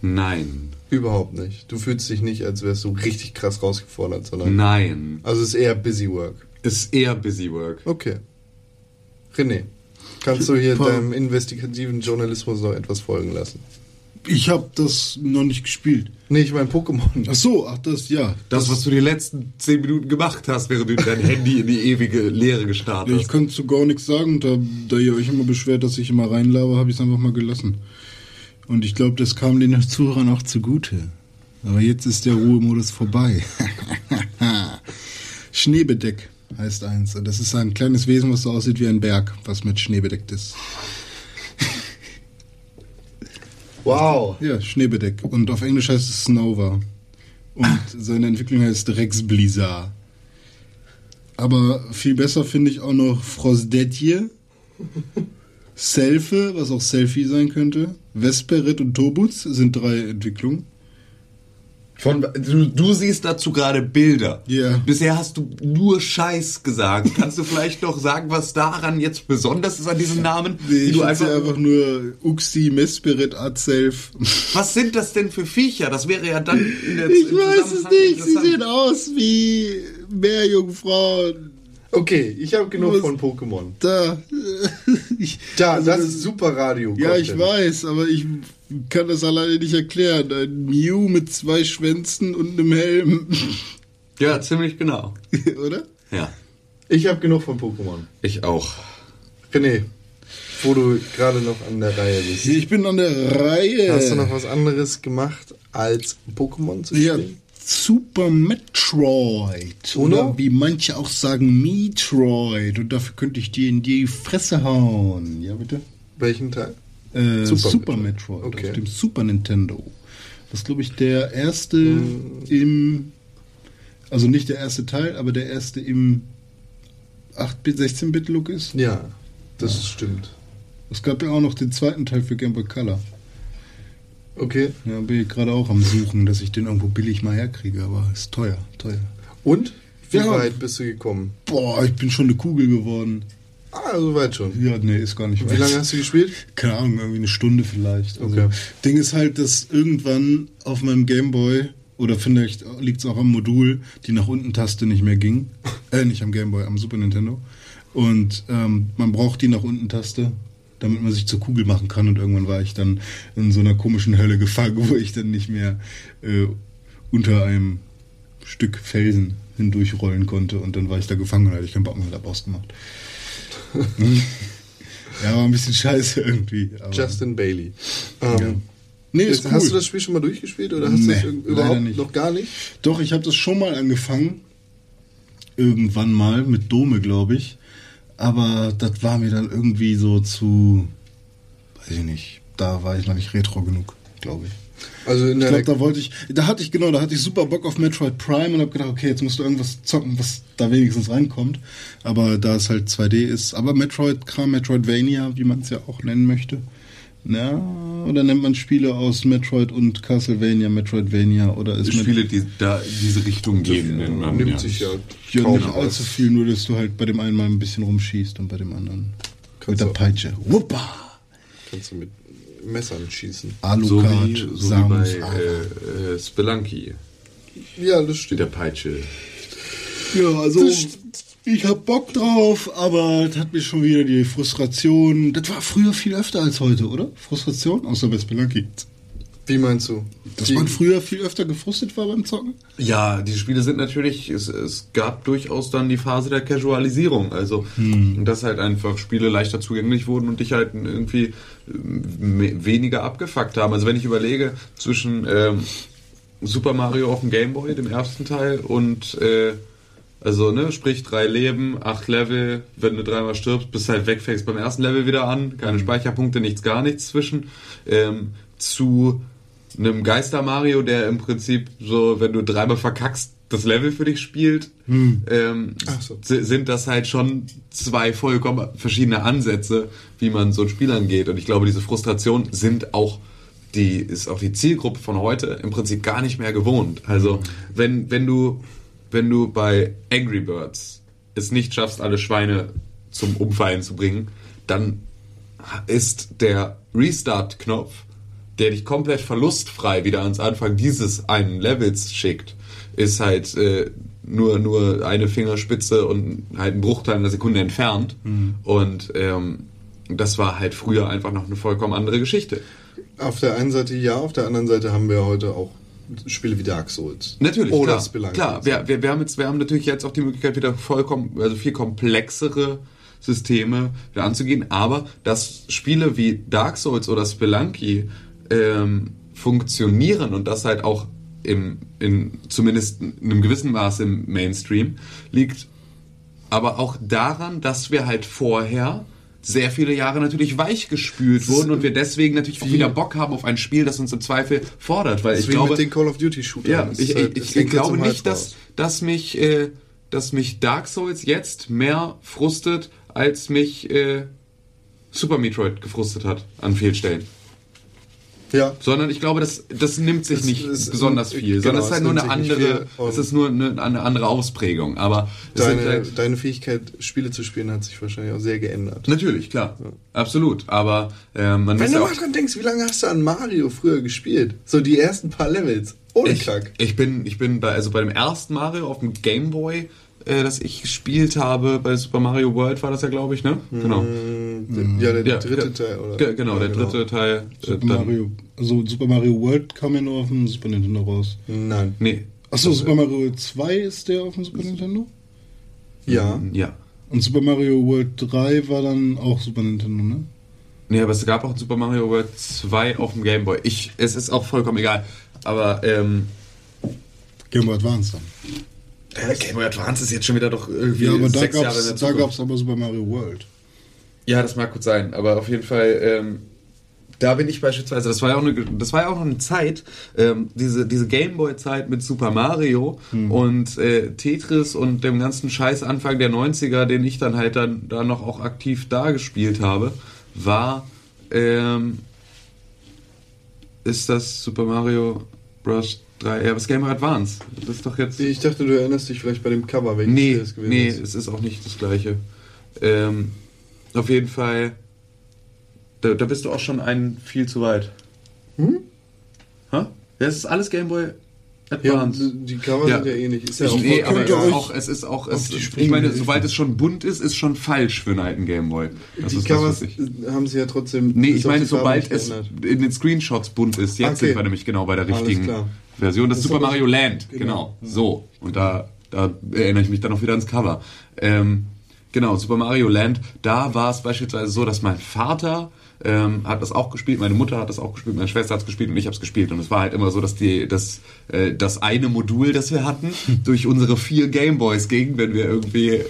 Nein. Überhaupt nicht. Du fühlst dich nicht, als wärst du richtig krass rausgefordert, sondern. Nein. Also es ist eher Busy Work. Es ist eher Busy Work. Okay. René, kannst du hier Paul. deinem investigativen Journalismus noch etwas folgen lassen? Ich habe das noch nicht gespielt. Nee, ich mein Pokémon. Ach so, ach das, ja. Das, was du die letzten zehn Minuten gemacht hast, während du dein Handy in die ewige Leere gestartet Ja, ich hast. kann zu gar nichts sagen. Da, da ihr euch immer beschwert, dass ich immer reinlabe, habe ich es einfach mal gelassen. Und ich glaube, das kam den Zuhörern auch zugute. Aber jetzt ist der Ruhemodus vorbei. Schneebedeck heißt eins. Und das ist ein kleines Wesen, was so aussieht wie ein Berg, was mit Schnee bedeckt ist. Wow. Ja, Schneebedeck. Und auf Englisch heißt es Snover. Und seine Entwicklung heißt Rex Blizzard. Aber viel besser finde ich auch noch Frostdetje, Selfie, was auch Selfie sein könnte, Vesperit und Tobutz sind drei Entwicklungen. Von, du, du siehst dazu gerade Bilder. Ja. Bisher hast du nur Scheiß gesagt. Kannst du vielleicht noch sagen, was daran jetzt besonders ist an diesen Namen? Nee, ich du einfach, einfach nur Uxi, Mesperit, Adself. was sind das denn für Viecher? Das wäre ja dann in der Ich weiß es nicht, sie sehen aus wie Meerjungfrauen. Okay, ich habe genug Was- von Pokémon. Da. Ich, Da, also das ist super Radio. Ja, ich weiß, aber ich kann das alleine nicht erklären. Ein Mew mit zwei Schwänzen und einem Helm. Ja, ziemlich genau. Oder? Ja, Ich habe genug von Pokémon. ich auch. René, wo du gerade noch an der Reihe bist. Ich bin an der Reihe. Hast du noch was anderes gemacht, als Pokémon zu Ja, spielen? Super Metroid. Uno? Oder wie manche auch sagen, Metroid. Und dafür könnte ich dir in die Fresse hauen. Ja, bitte? Welchen Teil? Äh, Super Super, Metroid. Okay. Auf dem Super Nintendo. Das ist, glaube ich, der erste Hm. im. Also nicht der erste Teil, aber der erste im 8-Bit, 16-Bit-Look ist. Ja, das stimmt. Es gab ja auch noch den zweiten Teil für Game Boy Color. Okay. Ja, bin ich gerade auch am Suchen, dass ich den irgendwo billig mal herkriege, aber ist teuer, teuer. Und? Wie Ja. weit bist du gekommen? Boah, ich bin schon eine Kugel geworden. Ah, so weit schon. Ja, nee, ist gar nicht Wie weit. lange hast du gespielt? Keine Ahnung, irgendwie eine Stunde vielleicht. Also, Okay. Ding ist halt, dass irgendwann auf meinem Gameboy, oder vielleicht liegt es auch am Modul, die nach unten Taste nicht mehr ging. Äh, nicht am Gameboy, am Super Nintendo. Und ähm, man braucht die nach unten Taste, damit man sich zur Kugel machen kann. Und irgendwann war ich dann in so einer komischen Hölle gefangen, wo ich dann nicht mehr äh, unter einem Stück Felsen hindurchrollen konnte. Und dann war ich da gefangen und hatte ich keinen Bock mehr, hab ausgemacht. ja, war ein bisschen scheiße irgendwie. Justin Bailey. Ähm, Ja. Nee, ist ist, cool. Hast du das Spiel schon mal durchgespielt oder hast Nee, du es überhaupt noch gar nicht? Doch, ich habe das schon mal angefangen. Irgendwann mal mit Dome, glaube ich. Aber das war mir dann irgendwie so zu. Weiß ich nicht. Da war ich noch nicht retro genug, glaube ich. Also in Ich der glaube, da wollte ich. Da hatte ich genau, da hatte ich super Bock auf Metroid Prime und habe gedacht, okay, jetzt musst du irgendwas zocken, was da wenigstens reinkommt. Aber da es halt 2D ist. Aber Metroid-Kram, Metroidvania, wie man es ja auch nennen möchte. Ja, oder nennt man Spiele aus Metroid und Castlevania, Metroidvania oder ist Met- Spiele, die da in diese Richtung gehen. nennt man, nimmt ja. sich ja, Ja, nicht allzu viel, nur dass du halt bei dem einen mal ein bisschen rumschießt und bei dem anderen mit Kannst der du- Peitsche. Wuppa! Kannst du mit Messern schießen. So Alucard, wie, so wie Samus bei Aran. äh, äh, Spelunky Ja, das steht. der Peitsche. Ja, also ich hab Bock drauf, aber das hat mir schon wieder die Frustration. Das war früher viel öfter als heute, oder? Frustration? Außer bei Spelunky. Wie meinst du? Dass Die- man früher viel öfter gefrustet war beim Zocken? Ja, die Spiele sind natürlich, es, es gab durchaus dann die Phase der Casualisierung, also dass halt einfach Spiele leichter zugänglich wurden und dich halt irgendwie ähm, weniger abgefuckt haben. Also wenn ich überlege zwischen ähm, Super Mario auf dem Game Boy, dem ersten Teil, und äh, also ne, sprich drei Leben, acht Level, wenn du dreimal stirbst, bist halt weg, fängst beim ersten Level wieder an, keine Speicherpunkte, nichts, gar nichts zwischen, ähm, zu einem Geister Mario, der im Prinzip so, wenn du dreimal verkackst, das Level für dich spielt, ähm, Ach so. si- sind das halt schon zwei vollkommen verschiedene Ansätze, wie man so ein Spiel angeht. Und ich glaube, diese Frustration sind auch die ist auch die Zielgruppe von heute im Prinzip gar nicht mehr gewohnt. Also wenn wenn du wenn du bei Angry Birds es nicht schaffst, alle Schweine zum Umfallen zu bringen, dann ist der Restart-Knopf, der dich komplett verlustfrei wieder ans Anfang dieses einen Levels schickt, ist halt äh, nur, nur eine Fingerspitze und halt ein Bruchteil einer Sekunde entfernt. Und ähm, das war halt früher einfach noch eine vollkommen andere Geschichte. Auf der einen Seite ja, auf der anderen Seite haben wir heute auch Spiele wie Dark Souls. Natürlich, Oder klar. Spelunky. Klar, wir, wir, wir, haben jetzt, wir haben natürlich jetzt auch die Möglichkeit, wieder vollkommen, also viel komplexere Systeme wieder anzugehen, aber dass Spiele wie Dark Souls oder Spelunky ähm, funktionieren und das halt auch im, in zumindest in einem gewissen Maße im Mainstream, liegt aber auch daran, dass wir halt vorher sehr viele Jahre natürlich weichgespült wurden und wir deswegen natürlich auch wieder Bock haben auf ein Spiel, das uns im Zweifel fordert, weil ich glaube, mit den Call of Duty Shootern. ja, ich, halt- ich, ich, glaube nicht, dass, raus. dass mich, äh, dass mich Dark Souls jetzt mehr frustet, als mich äh, Super Metroid gefrustet hat an Fehlstellen. Ja. Sondern ich glaube, das, das nimmt sich Das nicht ist- besonders viel, genau, sondern es ist halt nur eine andere, es ist nur eine, eine andere Ausprägung. Aber Deine, halt, deine Fähigkeit, Spiele zu spielen, hat sich wahrscheinlich auch sehr geändert. natürlich, klar, absolut. Aber äh, man Wenn du ja mal dran denkst, wie lange hast du an Mario früher gespielt? So die ersten paar Levels. Ohne ich, Kack. ich bin, ich bin bei, also bei dem ersten Mario auf dem Game Boy, äh, das ich gespielt habe, bei Super Mario World war das ja, glaube ich, ne? Genau. Mm, Ja, der Ja, dritte. Teil, oder? Ge- Genau, Ja, der dritte Teil. Äh, Super dann- Mario, also Super Mario World kam ja nur auf dem Super Nintendo raus. Nein. Nee. Achso, Super Mario 2 ist der auf dem Super Nintendo? Ja. Ja. Und Super Mario World 3 war dann auch Super Nintendo, ne? Nee, aber es gab auch ein Super Mario World 2 auf dem Game Boy. Ich, es ist auch vollkommen egal. Aber, ähm, Game Boy Advance dann. Der Game Boy Advance ist jetzt schon wieder doch irgendwie Ja, aber da sechs Jahre in gab's, der da Zukunft. gab's aber Super Mario World. Ja, das mag gut sein, aber auf jeden Fall, ähm, da bin ich beispielsweise, das war ja auch eine, das war ja auch noch eine Zeit, ähm, diese, diese Gameboy-Zeit mit Super Mario und äh, Tetris und dem ganzen Scheiß Anfang der 90er, den ich dann halt dann da noch auch aktiv da gespielt habe, war, ähm, ist das Super Mario Bros. 3, ja, das Game Boy Advance. Das ist doch jetzt. Ich dachte, du erinnerst dich vielleicht bei dem Cover, welches Nee, es gewesen nee, ist. es ist auch nicht das gleiche. Ähm, auf jeden Fall, da, da bist du auch schon ein viel zu weit. Hm? Ha? Ja, es ist alles Gameboy Ja, Advance. die Cover Ja. sind ja ähnlich. Ist ja Ich, auch nee, aber es ist auch, es ist auch, es, ich meine, helfen. sobald es schon bunt ist, ist schon falsch für einen alten Gameboy. Das die ist das, Covers was ich. haben sie ja trotzdem. Nee, ich meine, sobald es geändert. in den Screenshots bunt ist, jetzt Okay. sind wir nämlich genau bei der richtigen. Version. Das, Das ist Super Mario Land, genau. genau. So. Und da, da erinnere ich mich dann auch wieder ans Cover. Ähm, genau, Super Mario Land, da war es beispielsweise so, dass mein Vater ähm, hat das auch gespielt, meine Mutter hat das auch gespielt, meine Schwester hat es gespielt und ich habe es gespielt. Und es war halt immer so, dass die, das, äh, das eine Modul, das wir hatten, durch unsere vier Gameboys ging, wenn wir irgendwie, äh,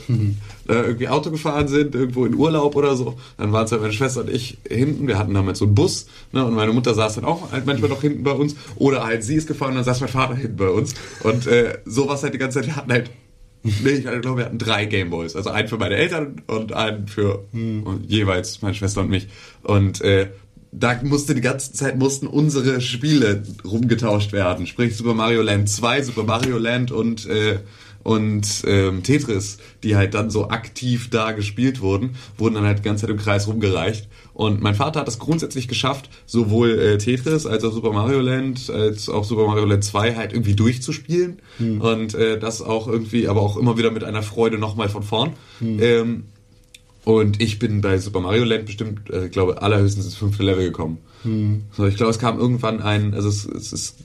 irgendwie Auto gefahren sind, irgendwo in Urlaub oder so. Dann waren es halt meine Schwester und ich hinten. Wir hatten damals so einen Bus ne, und meine Mutter saß dann auch halt manchmal noch hinten bei uns. Oder halt sie ist gefahren und dann saß mein Vater hinten bei uns. Und äh, so war es halt die ganze Zeit. Wir hatten halt Nee, ich glaube, wir hatten drei Gameboys. Also einen für meine Eltern und einen für und jeweils meine Schwester und mich. Und äh, da musste die ganze Zeit mussten unsere Spiele rumgetauscht werden. Sprich Super Mario Land 2, Super Mario Land und äh, und ähm, Tetris, die halt dann so aktiv da gespielt wurden, wurden dann halt die ganze Zeit im Kreis rumgereicht. Und mein Vater hat es grundsätzlich geschafft, sowohl äh, Tetris als auch Super Mario Land, als auch Super Mario Land 2 halt irgendwie durchzuspielen. Und äh, das auch irgendwie, aber auch immer wieder mit einer Freude nochmal von vorn. Ähm, und ich bin bei Super Mario Land bestimmt, äh, ich glaube, allerhöchstens ins fünfte Level gekommen. So, ich glaube, es kam irgendwann ein, also es, es ist,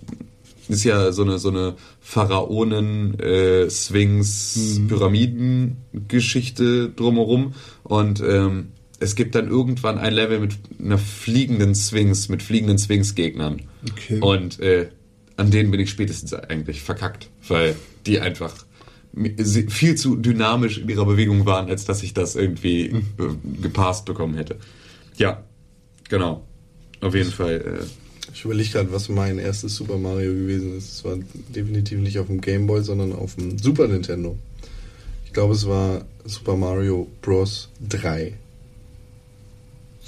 ist ja so eine so eine Pharaonen äh, Sphinx Pyramiden Geschichte drumherum und ähm, es gibt dann irgendwann ein Level mit einer fliegenden Sphinx mit fliegenden Sphinx Gegnern Okay. und äh, an denen bin ich spätestens eigentlich verkackt, weil die einfach viel zu dynamisch in ihrer Bewegung waren, als dass ich das irgendwie äh, gepasst bekommen hätte. Ja, genau. Auf jeden Fall. Äh, Ich überlege gerade, was mein erstes Super Mario gewesen ist. Es war definitiv nicht auf dem Game Boy, sondern auf dem Super Nintendo. Ich glaube, es war Super Mario Bros. 3.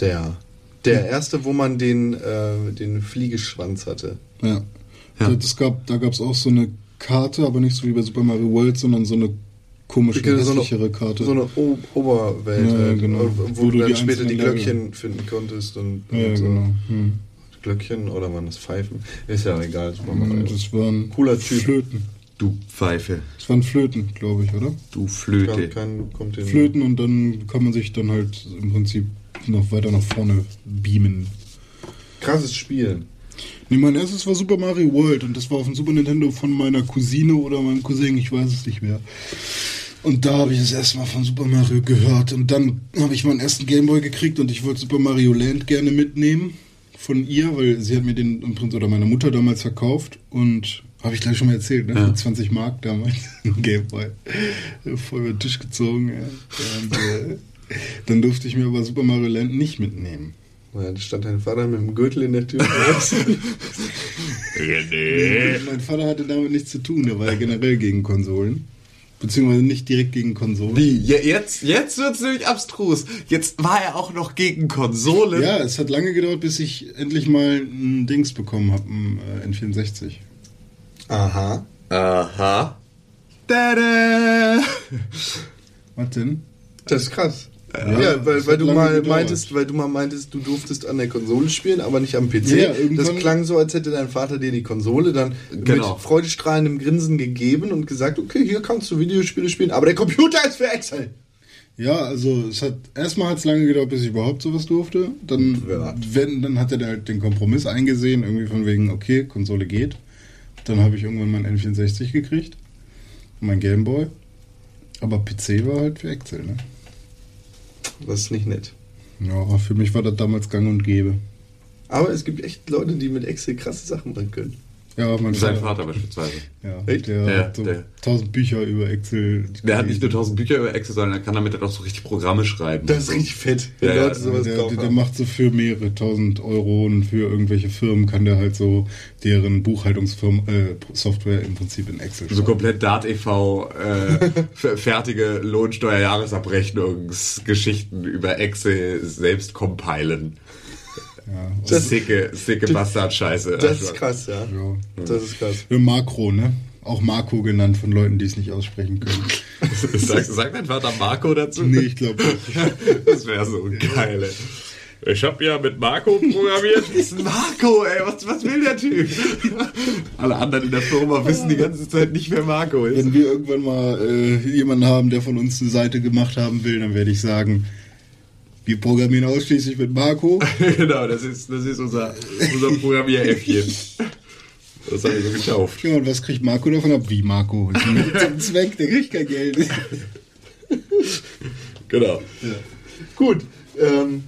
Der, der erste, wo man den, äh, den Fliegeschwanz hatte. Ja. Ja. Da, das gab, da gab es auch so eine Karte, aber nicht so wie bei Super Mario World, sondern so eine komische, So eine- hässlichere Karte. So eine o Oberwelt, Ja, halt, genau. wo, Wo du du dann die später die Glöckchen finden konntest und, ja, und so. genau. Hm. Glöckchen oder waren das Pfeifen? Ist ja egal, Super Mario. Das waren Cooler Typ. Flöten. du Pfeife, Das waren Flöten, glaube ich, oder? du Kein, Flöte. kein, kommt den Flöten und dann kann man sich dann halt im Prinzip noch weiter nach vorne beamen. Krasses Spiel. Nee, mein erstes war Super Mario World und das war auf dem Super Nintendo von meiner Cousine oder meinem Cousin, ich weiß es nicht mehr. Und da habe ich das erste Mal von Super Mario gehört und dann habe ich meinen ersten Gameboy gekriegt und ich wollte Super Mario Land gerne mitnehmen von ihr, weil sie hat mir den im Prinzip oder meine Mutter damals verkauft und habe ich gleich schon mal erzählt, ne? Ja. Für 20 Mark damals Gameboy. Voll über den Tisch gezogen. Ja. Und, äh, Dann durfte ich mir aber Super Mario Land nicht mitnehmen. Ja, da stand dein Vater mit dem Gürtel in der Tür. Mein Vater hatte damit nichts zu tun, der war ja generell gegen Konsolen. Beziehungsweise nicht direkt gegen Konsolen. Wie? Je- Jetzt, jetzt wird's nämlich abstrus. Jetzt war er auch noch gegen Konsolen. Ja, es hat lange gedauert, bis ich endlich mal ein Dings bekommen habe, ein äh, N64. Aha. Aha. Tada! Was denn? Das ist krass. Ja, Ja, weil, weil hat du mal gedauert. meintest, weil du mal meintest, du durftest an der Konsole spielen, aber nicht am PC. Ja, das klang so, als hätte dein Vater dir die Konsole dann Genau. mit freudestrahlendem Grinsen gegeben und gesagt, okay, hier kannst du Videospiele spielen, aber der Computer ist für Excel. Ja, also es hat erstmal hat es lange gedauert, bis ich überhaupt sowas durfte. Dann, Ja. wenn, dann hat er halt den Kompromiss eingesehen, irgendwie von wegen, okay, Konsole geht. Dann habe ich irgendwann mein N64 gekriegt. Mein Gameboy. Aber PC war halt für Excel, ne? Das ist nicht nett. Ja, für mich war das damals gang und gäbe. Aber es gibt echt Leute, die mit Excel krasse Sachen machen können. Ja, mein Sein Vater beispielsweise. Ja, Echt? der Der- hat so der- tausend Bücher über Excel. Der hat nicht nur tausend Bücher über Excel, sondern er kann damit halt auch so richtig Programme schreiben. Das ist richtig fett, wenn Ja, ja, Leute sowas der, der, der macht so für mehrere tausend Euro und für irgendwelche Firmen kann der halt so deren Buchhaltungsfirmen äh, Software im Prinzip in Excel So schreiben. komplett Dart e.V. Äh, fertige Lohnsteuerjahresabrechnungsgeschichten über Excel selbst compilen. Ja, Das sicke, sicke Bastard-Scheiße. Das ist krass, ja. ja. Das ist krass. Ja, Makro, ne? Auch Marco genannt von Leuten, die es nicht aussprechen können. Sag, sagt dein Vater Marco dazu? nee, ich glaube nicht. Das wäre so geil, ey. Ich habe ja mit Marco programmiert. Das ist Marco, ey. Was, was will der Typ? Alle anderen in der Firma wissen die ganze Zeit nicht, wer Marco ist. Wenn wir irgendwann mal äh, jemanden haben, der von uns eine Seite gemacht haben will, dann werde ich sagen, wir programmieren ausschließlich mit Marco. genau, das ist, das ist unser, unser Programmieräffchen. Das habe ich so getauft. Ja, und was kriegt Marco davon ab? Wie Marco? Zum Zweck, der kriegt kein Geld. Genau. Gut. Ähm,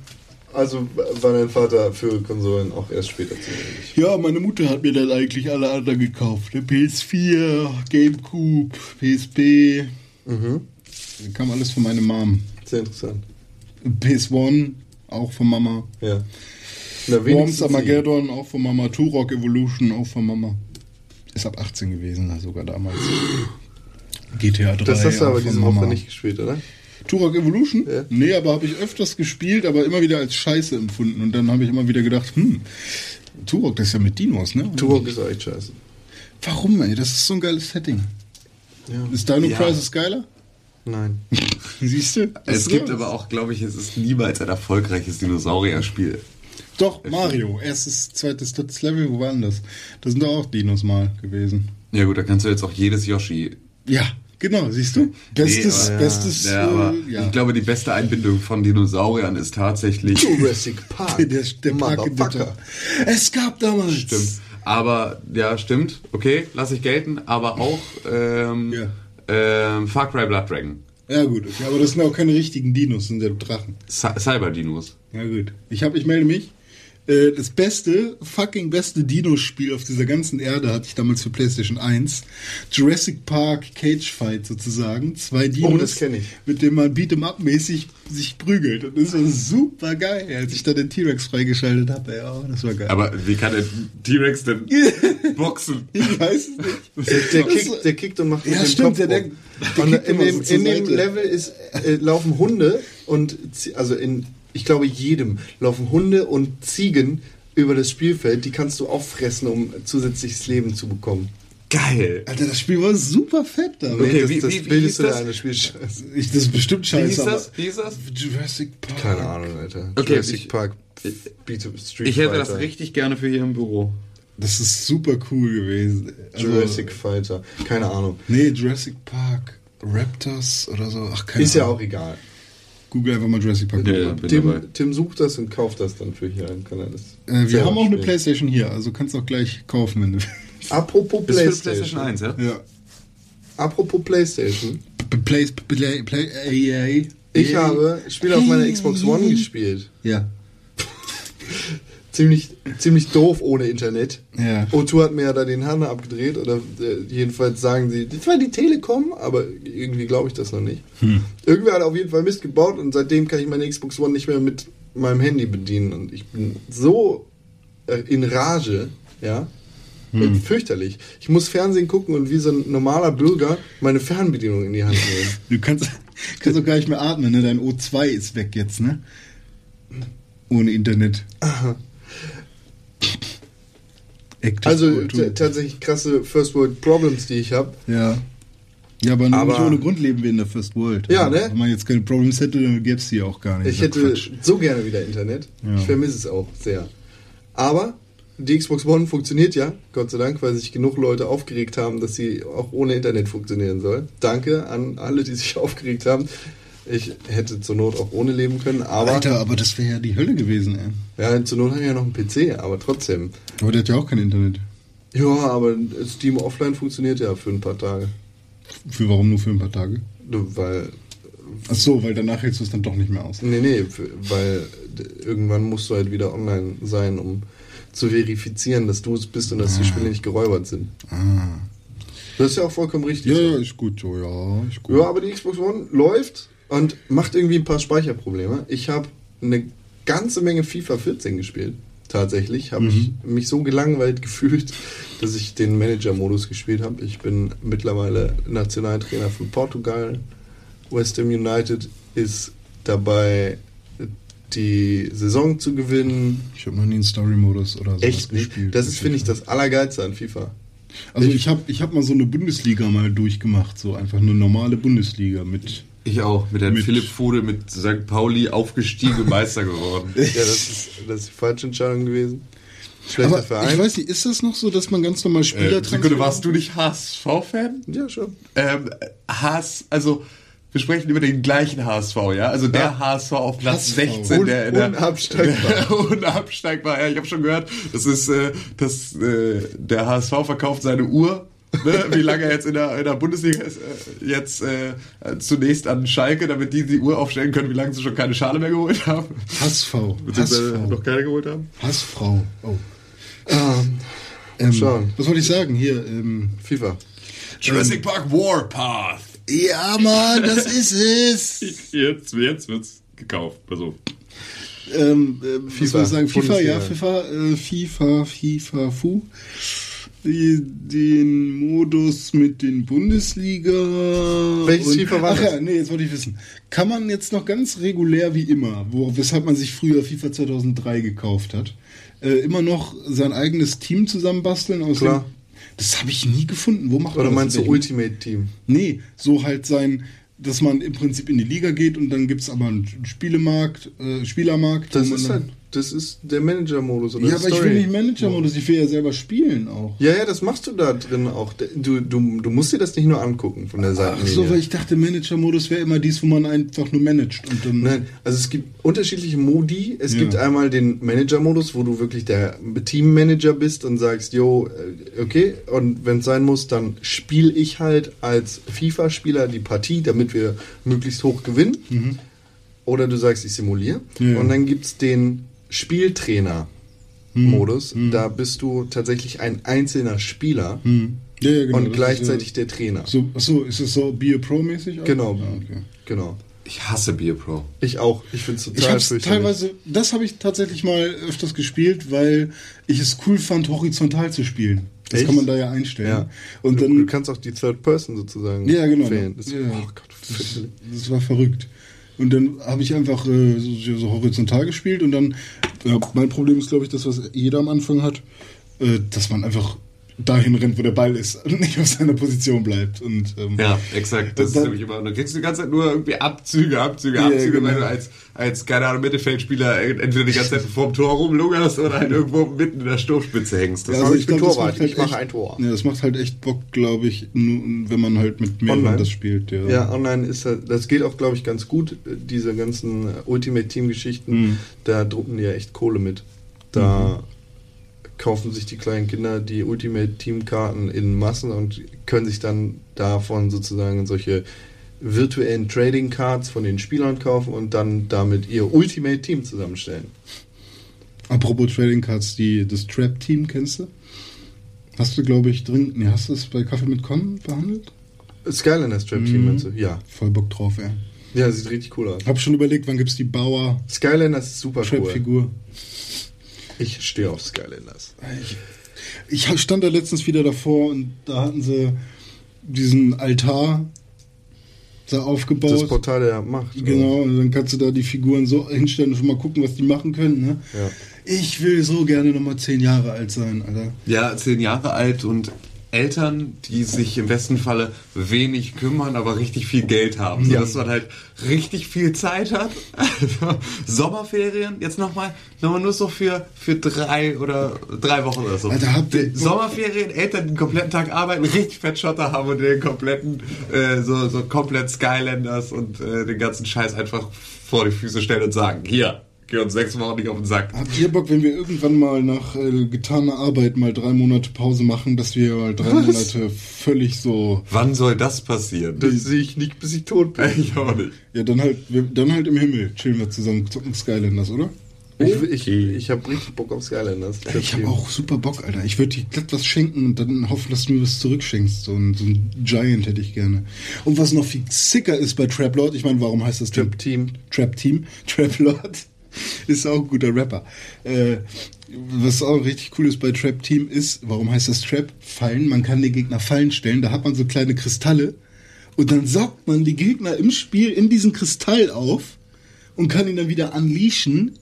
also war dein Vater für Konsolen auch erst später zugänglich. Ja, meine Mutter hat mir dann eigentlich alle anderen gekauft. Ne? PS4, Gamecube, PSP. Mhm. Kam alles von meiner Mom. Sehr interessant. PS1, auch von Mama. Ja. Na, Worms Armageddon, auch von Mama. Turok Evolution, auch von Mama. Ist ab 18 gewesen, da sogar damals. GTA 3. Das hast du aber von diese Mama. Woche nicht gespielt, oder? Turok Evolution? Ja. Nee, aber habe ich öfters gespielt, aber immer wieder als Scheiße empfunden. Und dann habe ich immer wieder gedacht, hm, Turok, das ist ja mit Dinos, ne? Turok ist echt scheiße. Warum, ey? Das ist so ein geiles Setting. Ja. Ist Dino Ja. Crisis geiler? Nein. Siehst du? Es gibt aber auch, glaube ich, es ist niemals ein erfolgreiches Dinosaurier-Spiel. Doch, Mario. Erstes, zweites, drittes Level, wo waren das? Da sind doch auch Dinos mal gewesen. Ja gut, da kannst du jetzt auch jedes Yoshi. Ja, genau, siehst du? Bestes, Nee, aber- bestes, Ja, aber äh, ja. ich glaube, die beste Einbindung von Dinosauriern ist tatsächlich. Jurassic Park. der, der Park in. Es gab damals. Stimmt. Aber, ja, stimmt. Okay, lasse ich gelten. Aber auch ähm, Ja. Ähm, Far Cry Blood Dragon. Ja, gut, okay, aber das sind auch keine richtigen Dinos, das sind ja Drachen. Cy- Cyber-Dinos. Ja, gut. Ich, hab, ich melde mich. Äh, Das beste, fucking beste Dino-Spiel auf dieser ganzen Erde hatte ich damals für PlayStation 1. Jurassic Park Cage Fight sozusagen. Zwei Dinos, Oh, das kenn ich. mit dem man Beat'em Up mäßig sich prügelt. Und das war super geil, als ich dann den T-Rex freigeschaltet habe. Ja, das war geil. Aber wie kann der T-Rex denn boxen? ich weiß es nicht. Der, der, kickt, der kickt und macht Ja, dem stimmt, Kopf der- der- der in dem, so in dem. Level ist, äh, laufen Hunde und also in, ich glaube jedem laufen Hunde und Ziegen über das Spielfeld. Die kannst du auffressen, um zusätzliches Leben zu bekommen. Geil. Alter, das Spiel war super fett da. Okay, das, wie- das wie- wie bildest hieß du da das? eine Spielscheiße. Ich, das ist bestimmt Wie scheiße, hieß aber das? Wie hieß das? Jurassic Park. Keine Ahnung, Alter. Okay, Jurassic ich- Park Beat Street Ich hätte Fighter. das richtig gerne für hier im Büro. Das ist super cool gewesen. Also, Jurassic Fighter. Keine Ahnung. Nee, Jurassic Park. Raptors oder so. Ach, keine Ist ja Ahnung. auch egal. Google einfach mal Jurassic Park. Ja. Tim, Tim sucht das und kauft das dann für hier. Dann kann er das Äh, wir haben auch eine spielen. Playstation hier, also kannst auch gleich kaufen, wenn du Apropos Das ist für Playstation. PlayStation 1, ja? Ja. Apropos Playstation. Play, play, play, EA. Ich habe Spiele auf meiner Xbox One gespielt. Ja. ziemlich, ziemlich doof ohne Internet. Ja. O2 hat mir ja da den Hahn abgedreht oder äh, jedenfalls sagen sie, das war die Telekom, aber irgendwie glaube ich das noch nicht. Irgendwer hat auf jeden Fall Mist gebaut und seitdem kann ich meine Xbox One nicht mehr mit meinem Handy bedienen und ich bin so äh, in Rage, ja. Hm. Fürchterlich. Ich muss Fernsehen gucken und wie so ein normaler Bürger meine Fernbedienung in die Hand nehmen. Du kannst, kannst auch gar nicht mehr atmen, ne? Dein O2 ist weg jetzt, ne? Ohne Internet. Active Also O2. t- tatsächlich krasse First World Problems, die ich habe. Ja. Ja, aber, nur Aber- nicht ohne Grund leben wir in der First World. Ja, Also, ne? Wenn man jetzt keine Problems hätte, dann gäbe es die auch gar nicht. Ich hätte Quatsch. so gerne wieder Internet. Ja. Ich vermisse es auch sehr. Aber die Xbox One funktioniert ja, Gott sei Dank, weil sich genug Leute aufgeregt haben, dass sie auch ohne Internet funktionieren soll. Danke an alle, die sich aufgeregt haben. Ich hätte zur Not auch ohne leben können, aber Alter, aber das wäre ja die Hölle gewesen, ey. ja, zur Not habe ich ja noch einen PC, aber trotzdem. Aber der hat ja auch kein Internet. Ja, aber Steam Offline funktioniert ja für ein paar Tage. Für warum nur für ein paar Tage? Weil Ach so, weil danach hältst du es dann doch nicht mehr aus. Nee, nee, weil irgendwann musst du halt wieder online sein, um zu verifizieren, dass du es bist und dass die Spiele nicht geräubert sind. Ah. Das ist ja auch vollkommen richtig. Ja, ja, ist gut so, ja, ist gut. ja, aber die Xbox One läuft und macht irgendwie ein paar Speicherprobleme. Ich habe eine ganze Menge FIFA 14 gespielt. Tatsächlich habe ich mich so gelangweilt gefühlt, dass ich den Manager-Modus gespielt habe. Ich bin mittlerweile Nationaltrainer von Portugal. West Ham United ist dabei, die Saison zu gewinnen. Ich habe noch nie einen Story-Modus oder sowas Echt gespielt. Das ist, finde ich, das Allergeilste an FIFA. Also ich habe ich hab mal so eine Bundesliga mal durchgemacht, so einfach eine normale Bundesliga mit... Ich auch, mit der Mit- Philipp Fude mit St. Pauli aufgestiegen Meister geworden. Ja, das ist, das ist die falsche Entscheidung gewesen. Schlechter Aber Verein. ich weiß nicht, ist das noch so, dass man ganz normal Spieler Äh, Sekunde, warst du nicht HSV-Fan? ja, schon. Ähm, Hass, also wir sprechen über den gleichen HSV, ja? Also der Ja. HSV auf Platz HSV. 16, der, der Unabsteigbar. unabsteigbar. Ja, ich habe schon gehört, das ist äh, das, äh, der HSV verkauft seine Uhr. Ne, wie lange er jetzt in der, in der Bundesliga ist, äh, jetzt äh, zunächst an Schalke, damit die die Uhr aufstellen können, wie lange sie schon keine Schale mehr geholt haben. Hassfrau. Beziehungsweise Hassfrau. noch keine geholt haben. Hassfrau. Oh. Ähm, Ähm, schauen. Was wollte ich sagen? Hier, ähm, FIFA. Jurassic Park Warpath. Ja, Mann, das ist es. Jetzt, jetzt wird's gekauft. Pass auf. ähm, ähm, was FIFA, soll ich sagen? FIFA, Bundesliga. ja, FIFA, äh, FIFA, FIFA, Fu. Die, den Modus mit den Bundesliga. Welches FIFA war Ach das? ja, nee, jetzt wollte ich wissen. Kann man jetzt noch ganz regulär wie immer, wo, weshalb man sich früher FIFA 2003 gekauft hat, äh, immer noch sein eigenes Team zusammenbasteln? Aus Klar. Dem, das habe ich nie gefunden. Wo macht Oder man das? meinst du Ultimate Team? Nee, so halt sein, dass man im Prinzip in die Liga geht und dann gibt's aber einen Spielemarkt, äh, Spielermarkt. Das ist dann- das ist der Manager-Modus oder Ja, aber ich Story. will nicht Manager-Modus, ich will ja selber spielen auch. Ja, ja, das machst du da drin auch. Du, du, du musst dir das nicht nur angucken von der Ach Seitenlinie. so, weil ich dachte, Manager-Modus wäre immer dies, wo man einfach nur managt. Nein, also es gibt unterschiedliche Modi. Es Ja. gibt einmal den Manager-Modus, wo du wirklich der Teammanager bist und sagst, jo, äh, okay, und wenn es sein muss, dann spiele ich halt als FIFA-Spieler die Partie, damit wir möglichst hoch gewinnen. Oder du sagst, ich simuliere. Mhm. Ja. Und dann gibt es den Spieltrainer-Modus. Da bist du tatsächlich ein einzelner Spieler Hm. Ja, ja, genau. und das gleichzeitig ist der Trainer. ja, so, achso, ist es so Be a Pro-mäßig? Genau, Ja, okay. genau. Ich hasse Beer Pro. Ich auch. Ich finde es Ich total fürchterlich. teilweise, das habe ich tatsächlich mal öfters gespielt, weil ich es cool fand, horizontal zu spielen. Das Echt? kann man da ja einstellen. Ja. Und du, dann, du kannst auch die Third Person sozusagen Ja, genau. wählen. Das, Ja. Oh Gott, Das, das war verrückt. Und dann habe ich einfach äh, so, so horizontal gespielt und dann, ja, mein Problem ist, glaube ich, das, was jeder am Anfang hat, äh, dass man einfach dahin rennt, wo der Ball ist und nicht auf seiner Position bleibt. Und, ähm, Ja, exakt. Das Und ist dann- nämlich immer. Und dann kriegst du die ganze Zeit nur irgendwie Abzüge, Abzüge, Ja, Abzüge, genau. weil du als, als, keine Ahnung, Mittelfeldspieler entweder die ganze Zeit vorm Tor rumlungerst oder halt irgendwo mitten in der Sturmspitze hängst. Das Ja, also ich ich das Torwart, halt ich mache echt- ein Tor. Ja, das macht halt echt Bock, glaube ich, nur, wenn man halt mit mehreren Online? das spielt. Ja. Ja, online ist halt, das geht auch, glaube ich, ganz gut, äh, diese ganzen äh, Ultimate Team-Geschichten. Mhm. Da drucken die ja echt Kohle mit. Da kaufen sich die kleinen Kinder die Ultimate Team-Karten in Massen und können sich dann davon sozusagen solche virtuellen Trading Cards von den Spielern kaufen und dann damit ihr Ultimate Team zusammenstellen. Apropos Trading Cards, die, das Trap Team kennst du? Hast du, glaube ich, drin. Nee, hast du es bei Kaffee mit Con behandelt? Skylanders Trap Team, Mhm. meinst du? Ja. Voll Bock drauf, ey. Ja, sieht richtig cool aus. Hab schon überlegt, wann gibt's die Bauer Skylanders ist super cool. Trap-Figur. Ich stehe auf Skylanders. Ich, ich stand da letztens wieder davor und da hatten sie diesen Altar da aufgebaut. Das Portal der Macht. Genau, und dann kannst du da die Figuren so hinstellen und schon mal gucken, was die machen können. Ne? Ja. Ich will so gerne nochmal zehn Jahre alt sein, Alter. Ja, zehn Jahre alt und Eltern, die sich im besten Falle wenig kümmern, aber richtig viel Geld haben. So, dass man halt richtig viel Zeit hat. Also, Sommerferien, jetzt nochmal, nochmal nur so für, für drei oder drei Wochen oder so. Alter, habt ihr- Die Sommerferien, Eltern den kompletten Tag arbeiten, richtig Fettschotter haben und den kompletten, äh, so, so komplett Skylanders und äh, den ganzen Scheiß einfach vor die Füße stellen und sagen, hier, geh uns sechs Wochen nicht auf den Sack. Habt ihr Bock, wenn wir irgendwann mal nach äh, getaner Arbeit mal drei Monate Pause machen, dass wir mal drei Monate völlig so. Wann soll das passieren? Das sehe ich nicht, bis ich tot bin. ich auch nicht. Ja, dann halt, wir, dann halt im Himmel chillen wir zusammen, zocken Skylanders, oder? Ich, ich, ich habe richtig Bock auf Skylanders. Trap Ich habe auch super Bock, Alter. Ich würde dir glatt was schenken und dann hoffen, dass du mir was zurückschenkst. So ein, so ein Giant hätte ich gerne. Und was noch viel sicker ist bei Trap Lord, ich meine, warum heißt das? Trap Team. Trap Team, Trap Lord, ist auch ein guter Rapper. Äh, was auch richtig cool ist bei Trap Team ist, warum heißt das Trap? Fallen. Man kann den Gegner Fallen stellen. Da hat man so kleine Kristalle und dann saugt man die Gegner im Spiel in diesen Kristall auf und kann ihn dann wieder unleashen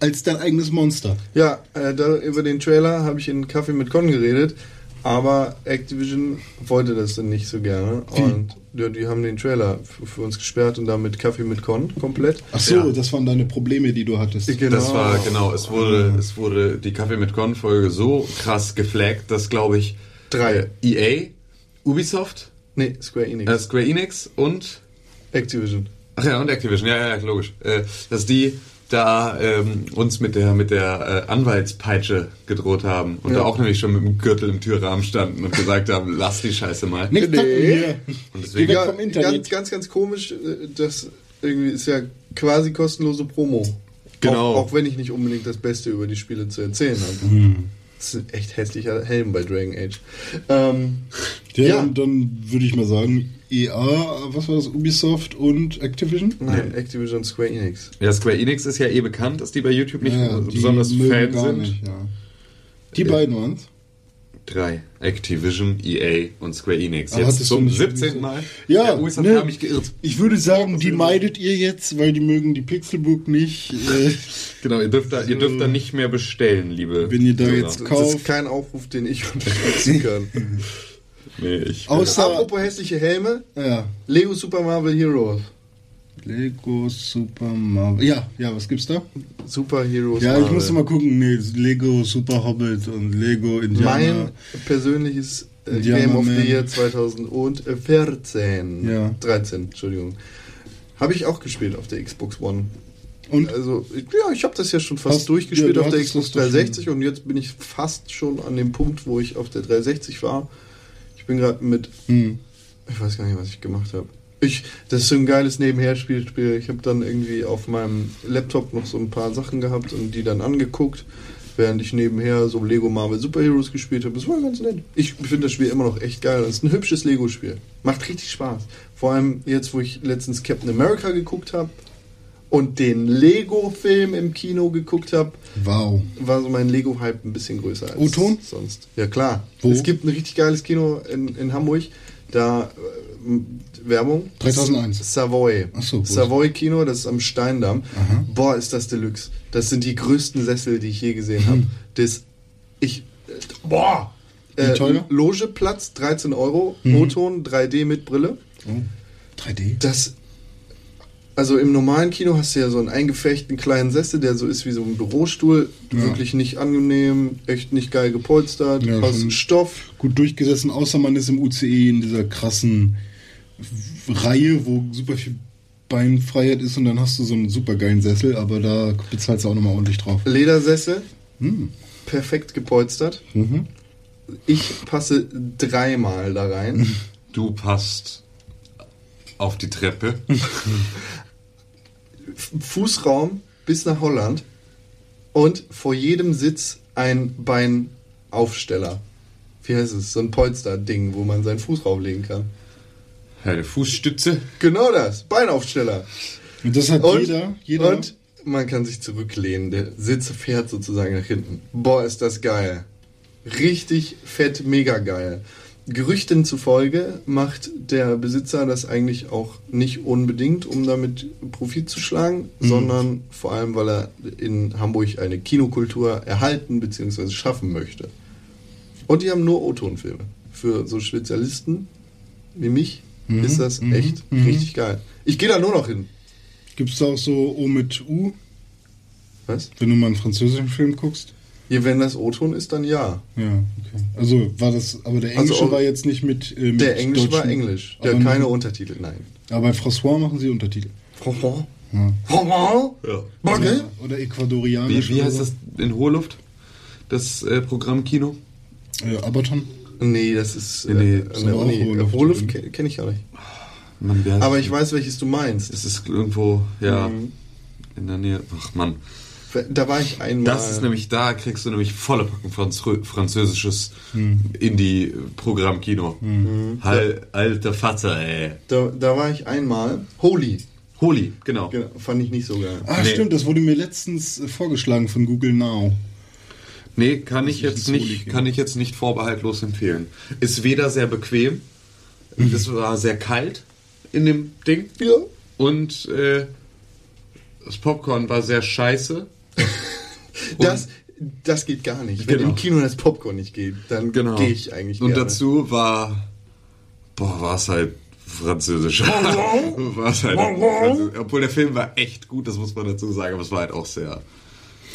als dein eigenes Monster. Ja, äh, da, über den Trailer habe ich in Kaffee mit Con geredet, aber Activision wollte das dann nicht so gerne. Und ja, die haben den Trailer für, uns gesperrt und damit Kaffee mit Con komplett. Ach so, Ja. das waren deine Probleme, die du hattest. Genau. Das war, genau, es wurde, es wurde die Kaffee mit Con-Folge so krass geflaggt, dass, glaube ich, Drei. EA, Ubisoft, Nee, Square Enix. äh, Square Enix und, Activision. ach ja, und Activision, ja, ja, logisch, äh, dass die da ähm, uns mit der mit der äh, Anwaltspeitsche gedroht haben und Ja. da auch nämlich schon mit dem Gürtel im Türrahmen standen und gesagt haben, lass die Scheiße mal. Nicht Nee. Und deswegen, Ja, vom Internet. ganz, ganz, ganz komisch. äh, Das irgendwie ist ja quasi kostenlose Promo. Genau. Auch, auch wenn ich nicht unbedingt das Beste über die Spiele zu erzählen habe. Das ist ein echt hässlicher Helm bei Dragon Age. Ähm, Ja, Ja. Dann, dann würde ich mal sagen, EA, was war das, Ubisoft und Activision? nein, Activision Square Enix. ja, Square Enix ist ja eh bekannt, dass die bei YouTube nicht Ja, die besonders mögen Fan gar sind. Nicht, ja. Die beiden waren's. Drei. Activision, EA und Square Enix. Aber Jetzt zum nicht 17. Ubisoft? Mal. Ja, Ubisoft ne? mich geirrt. Ich würde sagen, die meidet ihr jetzt, weil die mögen die Pixelbook nicht. Äh, Genau, ihr dürft, da, ihr dürft da nicht mehr bestellen, liebe. Wenn ihr da Hörer. jetzt- Das Kauf. ist kein Aufruf, den ich unterstützen kann. Nee, ich. außer. Apropos hässliche Helme, Ja. Lego Super Marvel Heroes. Lego Super Marvel. Ja, ja, was gibt's da? Super Heroes Ja, ich Marvel. musste mal gucken. Nee, Lego Super Hobbit und Lego Indiana. Mein persönliches äh, Game of Man. the Year 2014. Ja. 13, Entschuldigung. Habe ich auch gespielt auf der Xbox One. Und? Also, ja, ich habe das ja schon fast Hast- durchgespielt ja, du auf der Xbox das doch schon. 360 und jetzt bin ich fast schon an dem Punkt, wo ich auf der 360 war. Ich bin gerade mit, Hm. ich weiß gar nicht, was ich gemacht habe. Ich, das ist so ein geiles Nebenherspielspiel. Ich habe dann irgendwie auf meinem Laptop noch so ein paar Sachen gehabt und die dann angeguckt, während ich nebenher so Lego Marvel Super Heroes gespielt habe. Das war ganz nett. Ich finde das Spiel immer noch echt geil. Es ist ein hübsches Lego-Spiel. Macht richtig Spaß. Vor allem jetzt, wo ich letztens Captain America geguckt habe und den Lego-Film im Kino geguckt habe, Wow. war so mein Lego-Hype ein bisschen größer als O-Ton? sonst. Ja, klar. Wo? Es gibt ein richtig geiles Kino in, in Hamburg. Da äh, Werbung. 3001. Savoy. Ach so, Savoy Kino, das ist am Steindamm. Aha. Boah, ist das Deluxe. Das sind die größten Sessel, die ich je gesehen Hm. habe. Das ich äh, boah. Wie teuer? Mhm. Logeplatz 13 Euro, O-Ton 3D mit Brille. Oh. 3D? Das also im normalen Kino hast du ja so einen eingefechten kleinen Sessel, der so ist wie so ein Bürostuhl. Ja. Wirklich nicht angenehm, echt nicht geil gepolstert, Ja, aus schon. Stoff. Gut durchgesessen, außer man ist im UCE in dieser krassen Reihe, wo super viel Beinfreiheit ist und dann hast du so einen super geilen Sessel, aber da bezahlst du auch nochmal ordentlich drauf. Ledersessel, Hm. perfekt gepolstert. Mhm. Ich passe dreimal da rein. Du passt auf die Treppe. Fußraum bis nach Holland. und vor jedem Sitz ein Beinaufsteller. Wie heißt es? So ein Polster-Ding, wo man seinen Fuß drauflegen kann. Eine Fußstütze. Genau das, Beinaufsteller. Und das hat Und, jeder. jeder und man kann sich zurücklehnen. Der Sitz fährt sozusagen nach hinten. Boah, ist das geil. Richtig fett, mega geil. Gerüchten zufolge macht der Besitzer das eigentlich auch nicht unbedingt, um damit Profit zu schlagen, sondern vor allem, weil er in Hamburg eine Kinokultur erhalten bzw. schaffen möchte. Und die haben nur O-Tonfilme. Für so Spezialisten wie mich ist das echt richtig geil. Ich gehe da nur noch hin. Gibt es da auch so O mit U, Was? wenn du mal einen französischen Film guckst? Ja, wenn das O-Ton ist, dann ja. Ja, okay. Also war das, aber der Also Englische auch- war jetzt nicht mit. Äh, mit Der Englisch war Englisch. Der hat keine Untertitel, nein. Aber bei François machen sie Untertitel. François? Ja. François? Ja. Okay. Oder, oder Ecuadorianisch. Wie, wie heißt das in hoher Luft? Das äh, Programm Kino? Äh, Abaton. Nee, das ist. Nee, nee, äh, ist nee, nee, Hohluft. Hohluft kenne kenn ich gar nicht. Mann, Aber das? ich weiß, welches du meinst. Es ist irgendwo, ja, Mhm. in der Nähe. Ach Mann. Da war ich einmal. Das ist nämlich, da kriegst du nämlich volle Packung Franzö französisches Hm. Indie-Programm-Kino. Hal, alter Vater, ey. Da, da war ich einmal. Holy. Holy, genau. Genau, fand ich nicht so geil. Ah, Nee. stimmt, das wurde mir letztens äh, vorgeschlagen von Google Now. Nee, kann ich ich jetzt nicht, kann ich jetzt nicht vorbehaltlos empfehlen. Ist weder sehr bequem, es war sehr kalt in dem Ding Ja. und äh, das Popcorn war sehr scheiße. Das, das geht gar nicht. Wenn Genau. im Kino das Popcorn nicht geht, dann Genau. gehe ich eigentlich Und gerne. dazu war, boah, war es halt französisch. war es halt französisch. Obwohl der Film war echt gut, das muss man dazu sagen, aber es war halt auch sehr.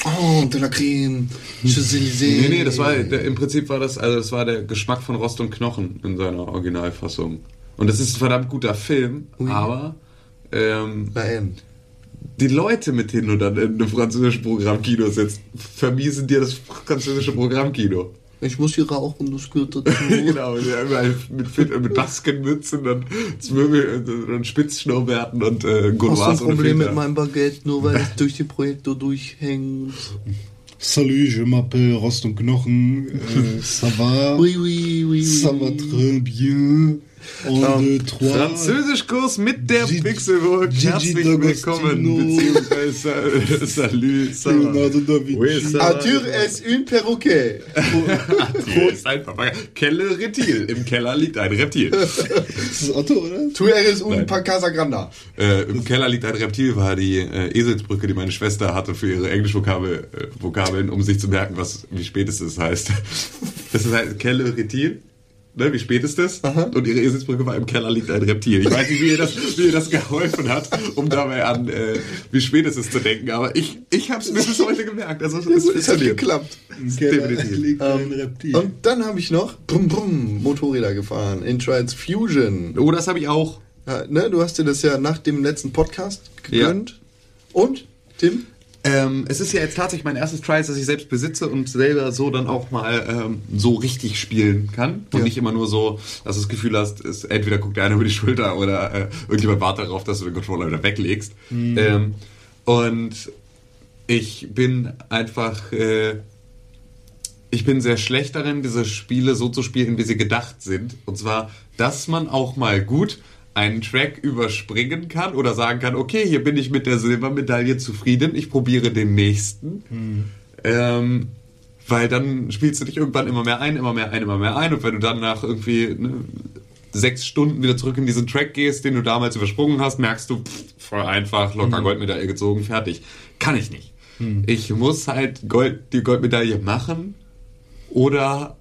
Oh, de la crème. Champs-Élysées. Nee, nee, das war der, im Prinzip war das, also das war der Geschmack von Rost und Knochen in seiner Originalfassung. Und das ist ein verdammt guter Film, aber ähm, Na, end. Die Leute, mit denen du dann in einem französischen Programmkino sitzt, vermiesen dir das französische Programmkino. Ich muss hier rauchen, das gehört dazu. genau, ja, überall mit, mit, mit Baskenmützen und und, und Spitzschnurrbärten und äh, Hast du ein Problem mit meinem Baguette, nur weil es durch den Projektor durchhängt? Salut, je m'appelle Rost und Knochen. Äh, ça va? Oui, oui, oui, oui. Ça va très bien. Trois. Französischkurs mit der Gigi- Pixelburg. Herzlich willkommen. Beziehungsweise Salut. ça va. Arthur est un perroquet. Hier ist ein Papagei. Kelle Reptil. Im Keller liegt ein Reptil. Das ist Otto, oder? Tu eres un Nein. pa Casa Granda. äh, Im Keller liegt ein Reptil war die äh, Eselsbrücke, die meine Schwester hatte für ihre Englischvokabeln, äh, um sich zu merken, was wie spät es ist heißt. Das ist halt Kelle Reptil. Ne, wie spät ist das? Und ihre Eselsbrücke war im Keller liegt ein Reptil. Ich weiß nicht, wie ihr das, wie ihr das geholfen hat, um dabei an, äh, wie spät es ist zu denken. Aber ich, ich habe es mir bis heute gemerkt. Also es, es, Es hat geklappt. Keller Definitiv. ein Reptil. Und dann habe ich noch brumm, brumm, Motorräder gefahren in Trials Fusion. Oh, das habe ich auch. Ja, ne, du hast dir das ja nach dem letzten Podcast gegönnt. Und, Tim? Ähm, es ist ja jetzt tatsächlich mein erstes Trials, das ich selbst besitze und selber so dann auch mal ähm, so richtig spielen kann. Und Ja. nicht immer nur so, dass du das Gefühl hast, ist, entweder guckt dir einer über die Schulter oder äh, irgendjemand wartet darauf, dass du den Controller wieder weglegst. Ähm, und ich bin einfach, äh, ich bin sehr schlecht darin, diese Spiele so zu spielen, wie sie gedacht sind. Und zwar, dass man auch mal gut einen Track überspringen kann oder sagen kann, okay, hier bin ich mit der Silbermedaille zufrieden, ich probiere den nächsten. Ähm, weil dann spielst du dich irgendwann immer mehr ein, immer mehr ein, immer mehr ein. Und wenn du dann nach irgendwie ne, sechs Stunden wieder zurück in diesen Track gehst, den du damals übersprungen hast, merkst du, pff, voll einfach, locker Goldmedaille gezogen, fertig. Kann ich nicht. Ich muss halt Gold, die Goldmedaille machen oder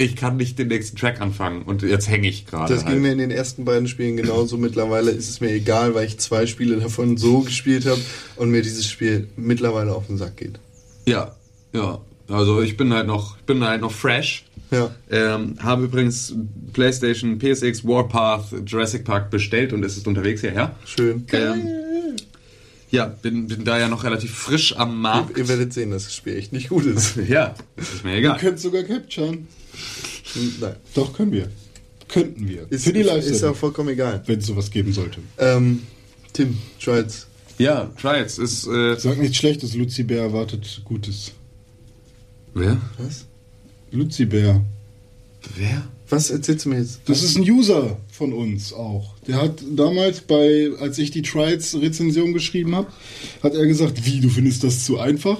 ich kann nicht den nächsten Track anfangen und jetzt hänge ich gerade. Das halt. ging mir in den ersten beiden Spielen genauso. Mittlerweile ist es mir egal, weil ich zwei Spiele davon so gespielt habe und mir dieses Spiel mittlerweile auf den Sack geht. Ja, ja. Also ich bin halt noch, ich bin halt noch fresh. Ja. Ähm, habe übrigens PlayStation, PSX, Warpath, Jurassic Park bestellt und es ist unterwegs hierher. Schön. Ähm, ja, bin, bin da ja noch relativ frisch am Markt. Ihr werdet sehen, dass das Spiel echt nicht gut ist. Ja, das ist mir Ihr egal. könnt sogar capturen. Nein. Doch, können wir. Könnten wir. Ist, Für die ist ja Live-Sendung. vollkommen egal. Wenn es sowas geben sollte. Ähm, Tim, Trials Ja, Trials ist. Äh, Sag nichts Schlechtes, Luzi Bär erwartet Gutes. wer? Was? Luzi Bär. Wer? Was erzählst du mir jetzt? Das ist ein User von uns auch. Der hat damals bei, als ich die Trials-Rezension geschrieben habe, hat er gesagt, wie, du findest das zu einfach?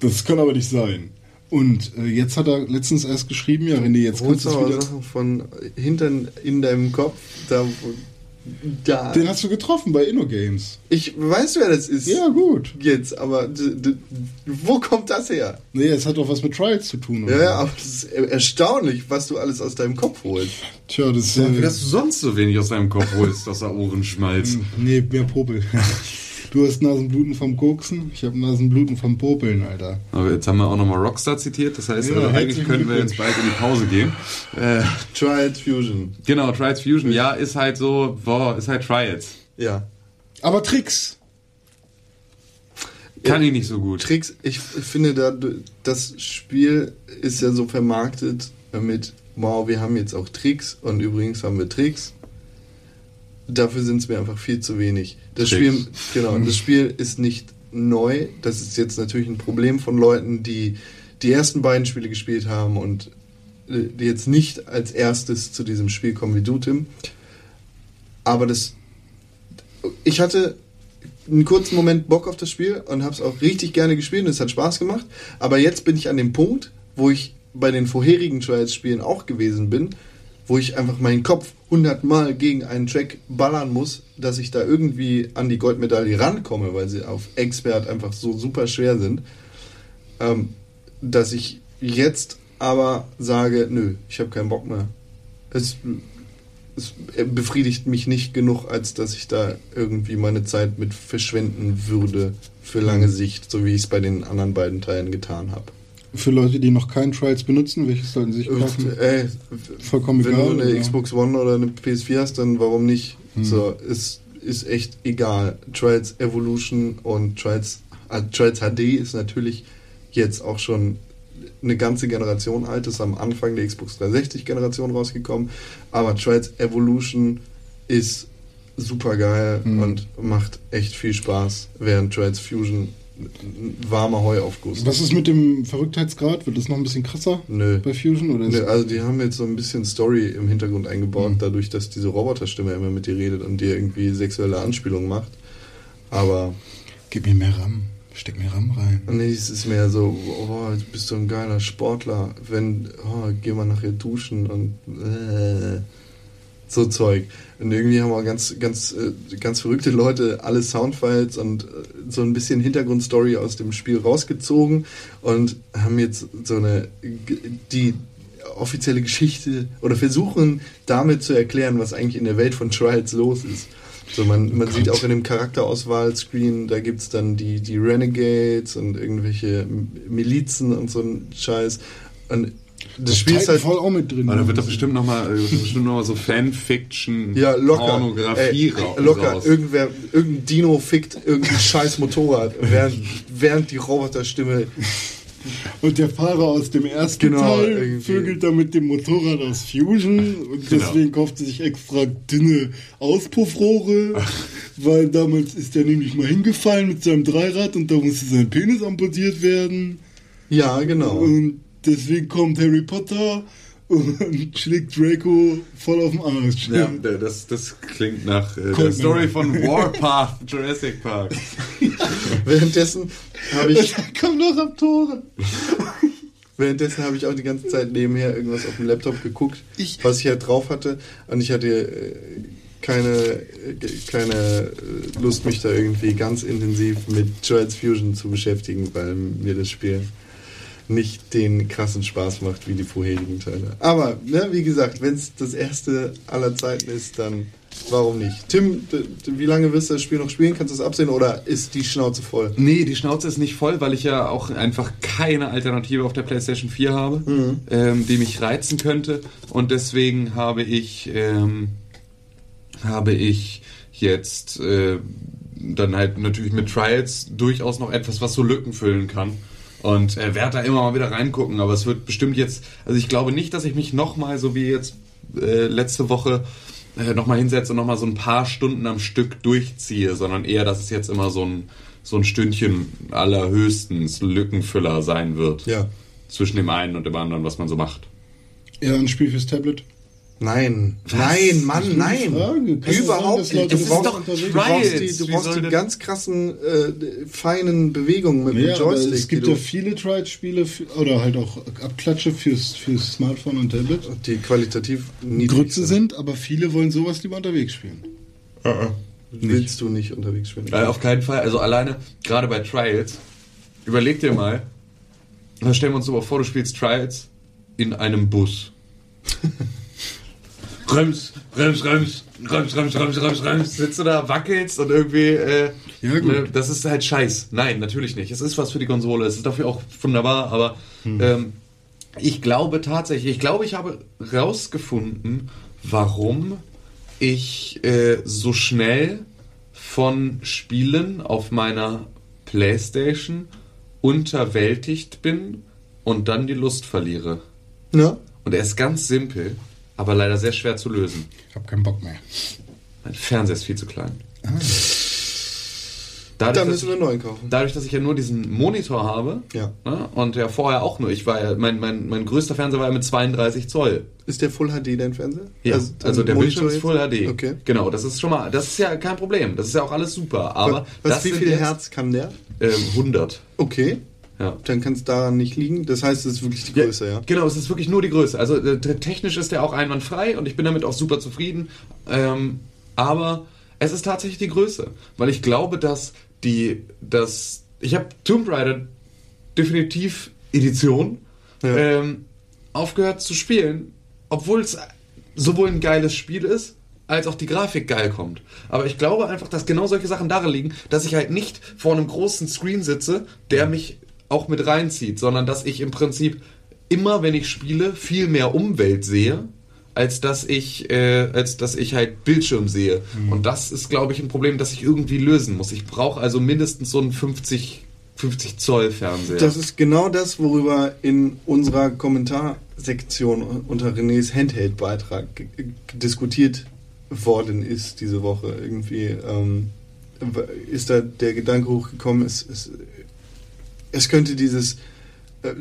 Das kann aber nicht sein. Und äh, jetzt hat er letztens erst geschrieben, ja René, jetzt kannst du es wieder... Sachen von hinten in deinem Kopf, da, da. Den hast du getroffen bei InnoGames. Ich weiß, wer das ist. Ja, gut. Jetzt, aber wo kommt das her? Nee, es hat doch was mit Trials zu tun. oder? Ja, ja, aber es ist er- erstaunlich, was du alles aus deinem Kopf holst. Tja, das Wie äh, dass du sonst so wenig aus deinem Kopf holst, dass er Ohrenschmalz. Nee, mehr Popel. Du hast Nasenbluten vom Koksen, ich habe Nasenbluten vom Popeln, Alter. Aber jetzt haben wir auch nochmal Rockstar zitiert, das heißt, Ja, also eigentlich können wir jetzt bald in die Pause gehen. Äh, Trials Fusion. genau, Trials Fusion, ja, ist halt so, boah, ist halt Trials. Ja. Aber Tricks. Kann ich nicht so gut. Tricks, ich finde, da, das Spiel ist ja so vermarktet mit, wow, wir haben jetzt auch Tricks und übrigens haben wir Tricks. Dafür sind es mir einfach viel zu wenig. Das. Spiel, genau, das Spiel ist nicht neu. Das ist jetzt natürlich ein Problem von Leuten, die die ersten beiden Spiele gespielt haben und äh, die jetzt nicht als erstes zu diesem Spiel kommen wie du, Tim. Aber das, ich hatte einen kurzen Moment Bock auf das Spiel und habe es auch richtig gerne gespielt und es hat Spaß gemacht. Aber jetzt bin ich an dem Punkt, wo ich bei den vorherigen Trials-Spielen auch gewesen bin, wo ich einfach meinen Kopf hundertmal gegen einen Track ballern muss, dass ich da irgendwie an die Goldmedaille rankomme, weil sie auf Expert einfach so super schwer sind, ähm, dass ich jetzt aber sage, nö, ich habe keinen Bock mehr. Es, es befriedigt mich nicht genug, als dass ich da irgendwie meine Zeit mit verschwenden würde für lange Sicht, so wie ich es bei den anderen beiden Teilen getan habe. Für Leute, die noch keinen Trials benutzen, welches sollten sie sich kaufen? Ey, Vollkommen wenn egal, du eine oder? Xbox One oder eine PS4 hast, dann warum nicht? So, es ist echt egal. Trials Evolution und Trials, äh, Trials HD ist natürlich jetzt auch schon eine ganze Generation alt, ist am Anfang der Xbox 360 Generation rausgekommen, aber Trials Evolution ist super geil und macht echt viel Spaß, während Trials Fusion warmer Heuaufguss Was ist mit dem Verrücktheitsgrad? Wird das noch ein bisschen krasser Nö. bei Fusion? Oder Ne, also die haben jetzt so ein bisschen Story im Hintergrund eingebaut, Mhm. dadurch, dass diese Roboterstimme immer mit dir redet und dir irgendwie sexuelle Anspielungen macht. Aber Gib mir mehr RAM. Steck mehr RAM rein. nee, es ist mehr so, oh, du bist so ein geiler Sportler, wenn, oh, geh mal nachher duschen und äh, so Zeug. Und irgendwie haben auch ganz, ganz, äh, ganz verrückte Leute alle Soundfiles und äh, so ein bisschen Hintergrundstory aus dem Spiel rausgezogen und haben jetzt so eine, die offizielle Geschichte oder versuchen damit zu erklären, was eigentlich in der Welt von Trials los ist. So, man, man sieht auch in dem Charakterauswahlscreen, da gibt es dann die, die Renegades und irgendwelche Milizen und so ein Scheiß. Und das Spiel ist halt. voll auch mit drin. Aber da wird doch bestimmt nochmal bestimmt noch mal so Fanfiction, Ja, locker. Pornografie Ey, ra- locker. raus. Irgendwer, irgendein Dino fickt irgendein scheiß Motorrad, während, während die Roboterstimme. Und der Fahrer aus dem ersten Genau, Teil irgendwie. vögelt dann mit dem Motorrad aus Fusion und Genau. deswegen kauft er sich extra dünne Auspuffrohre, weil damals ist er nämlich mal hingefallen mit seinem Dreirad und da musste sein Penis amputiert werden. Ja, genau. Und deswegen kommt Harry Potter und schlägt Draco voll auf den Arsch. Ja, das, das klingt nach äh, der Story von Warpath Jurassic Park. Währenddessen habe ich, Da kommen noch Raptoren. währenddessen habe ich auch die ganze Zeit nebenher irgendwas auf dem Laptop geguckt, Ich- was ich halt drauf hatte. Und ich hatte äh, keine, äh, keine äh, Lust, mich da irgendwie ganz intensiv mit Trials Fusion zu beschäftigen, weil mir das Spiel nicht den krassen Spaß macht wie die vorherigen Teile. Aber, ne, wie gesagt, wenn es das erste aller Zeiten ist, dann warum nicht? Tim, wie lange wirst du das Spiel noch spielen? Kannst du es absehen oder ist die Schnauze voll? Nee, die Schnauze ist nicht voll, weil ich ja auch einfach keine Alternative auf der PlayStation 4 habe, ähm, die mich reizen könnte. Und deswegen habe ich, ähm, habe ich jetzt äh, dann halt natürlich mit Trials durchaus noch etwas, was so Lücken füllen kann. Und äh, werde da immer mal wieder reingucken, aber es wird bestimmt jetzt, also ich glaube nicht, dass ich mich nochmal, so wie jetzt äh, letzte Woche, äh, nochmal hinsetze und nochmal so ein paar Stunden am Stück durchziehe, sondern eher, dass es jetzt immer so ein, so ein Stündchen allerhöchstens Lückenfüller sein wird. Ja. Zwischen dem einen und dem anderen, was man so macht. Ja, ein Spiel fürs Tablet. Nein, nein, Mann, nein. Überhaupt Leute nicht. Du brauchst, doch du unterwegs- brauchst die, du brauchst die ganz krassen, äh, feinen Bewegungen mit Ja, dem aber Joystick. es gibt ja viele Tried-Spiele für- oder halt auch Abklatsche fürs, fürs Smartphone und Tablet. die qualitativ niedrig Grütze sind, aber viele wollen sowas lieber unterwegs spielen. Willst du nicht unterwegs spielen? Äh, auf keinen Fall. Also alleine, gerade bei Trials, überleg dir mal, da stellen wir uns aber vor, du spielst Trials in einem Bus. Rems, Rems, Rems, Rems, Rems, Rems, Rems, Rems. Sitzt du da, wackelst und irgendwie, äh, Ja, ne, das ist halt scheiß. Nein, natürlich nicht. Es ist was für die Konsole, es ist dafür auch wunderbar, aber ähm, ich glaube tatsächlich, ich glaube, ich habe rausgefunden, warum ich äh, so schnell von Spielen auf meiner Playstation unterwältigt bin und dann die Lust verliere. Ja? Und er ist ganz simpel, aber leider sehr schwer zu lösen. Ich habe keinen Bock mehr. Mein Fernseher ist viel zu klein. Dann Dadurch, dass müssen wir ich, einen neuen kaufen. dadurch, dass ich ja nur diesen Monitor habe Ja. ne, und ja vorher auch nur, ich war ja, mein, mein, mein größter Fernseher war ja mit 32 Zoll. Ist der Full HD dein Fernseher? Ja, also, dein der Monitor Bildschirm ist? Full HD. Okay. Genau, das ist schon mal, das ist ja kein Problem. Das ist ja auch alles super. Aber Was, das wie viel jetzt, Hertz kann der? Ähm, 100. Okay. Ja. Dann kann es daran nicht liegen. Das heißt, es ist wirklich die Größe, ja. Genau, es ist wirklich nur die Größe. Also äh, technisch ist der auch einwandfrei und ich bin damit auch super zufrieden. Ähm, aber es ist tatsächlich die Größe, weil ich glaube, dass die, dass ich habe Tomb Raider definitiv Edition Ja. ähm, aufgehört zu spielen, obwohl es sowohl ein geiles Spiel ist, als auch die Grafik geil kommt. Aber ich glaube einfach, dass genau solche Sachen darin liegen, dass ich halt nicht vor einem großen Screen sitze, der mich auch mit reinzieht, sondern dass ich im Prinzip immer, wenn ich spiele, viel mehr Umwelt sehe, als dass ich, äh, als dass ich halt Bildschirm sehe. Und das ist, glaube ich, ein Problem, das ich irgendwie lösen muss. Ich brauche also mindestens so einen 50, 50 Zoll Fernseher. Das ist genau das, worüber in unserer Kommentarsektion unter Renés Handheld-Beitrag diskutiert worden ist diese Woche. Irgendwie ähm, ist da der Gedanke hochgekommen, es, es, es könnte dieses, äh,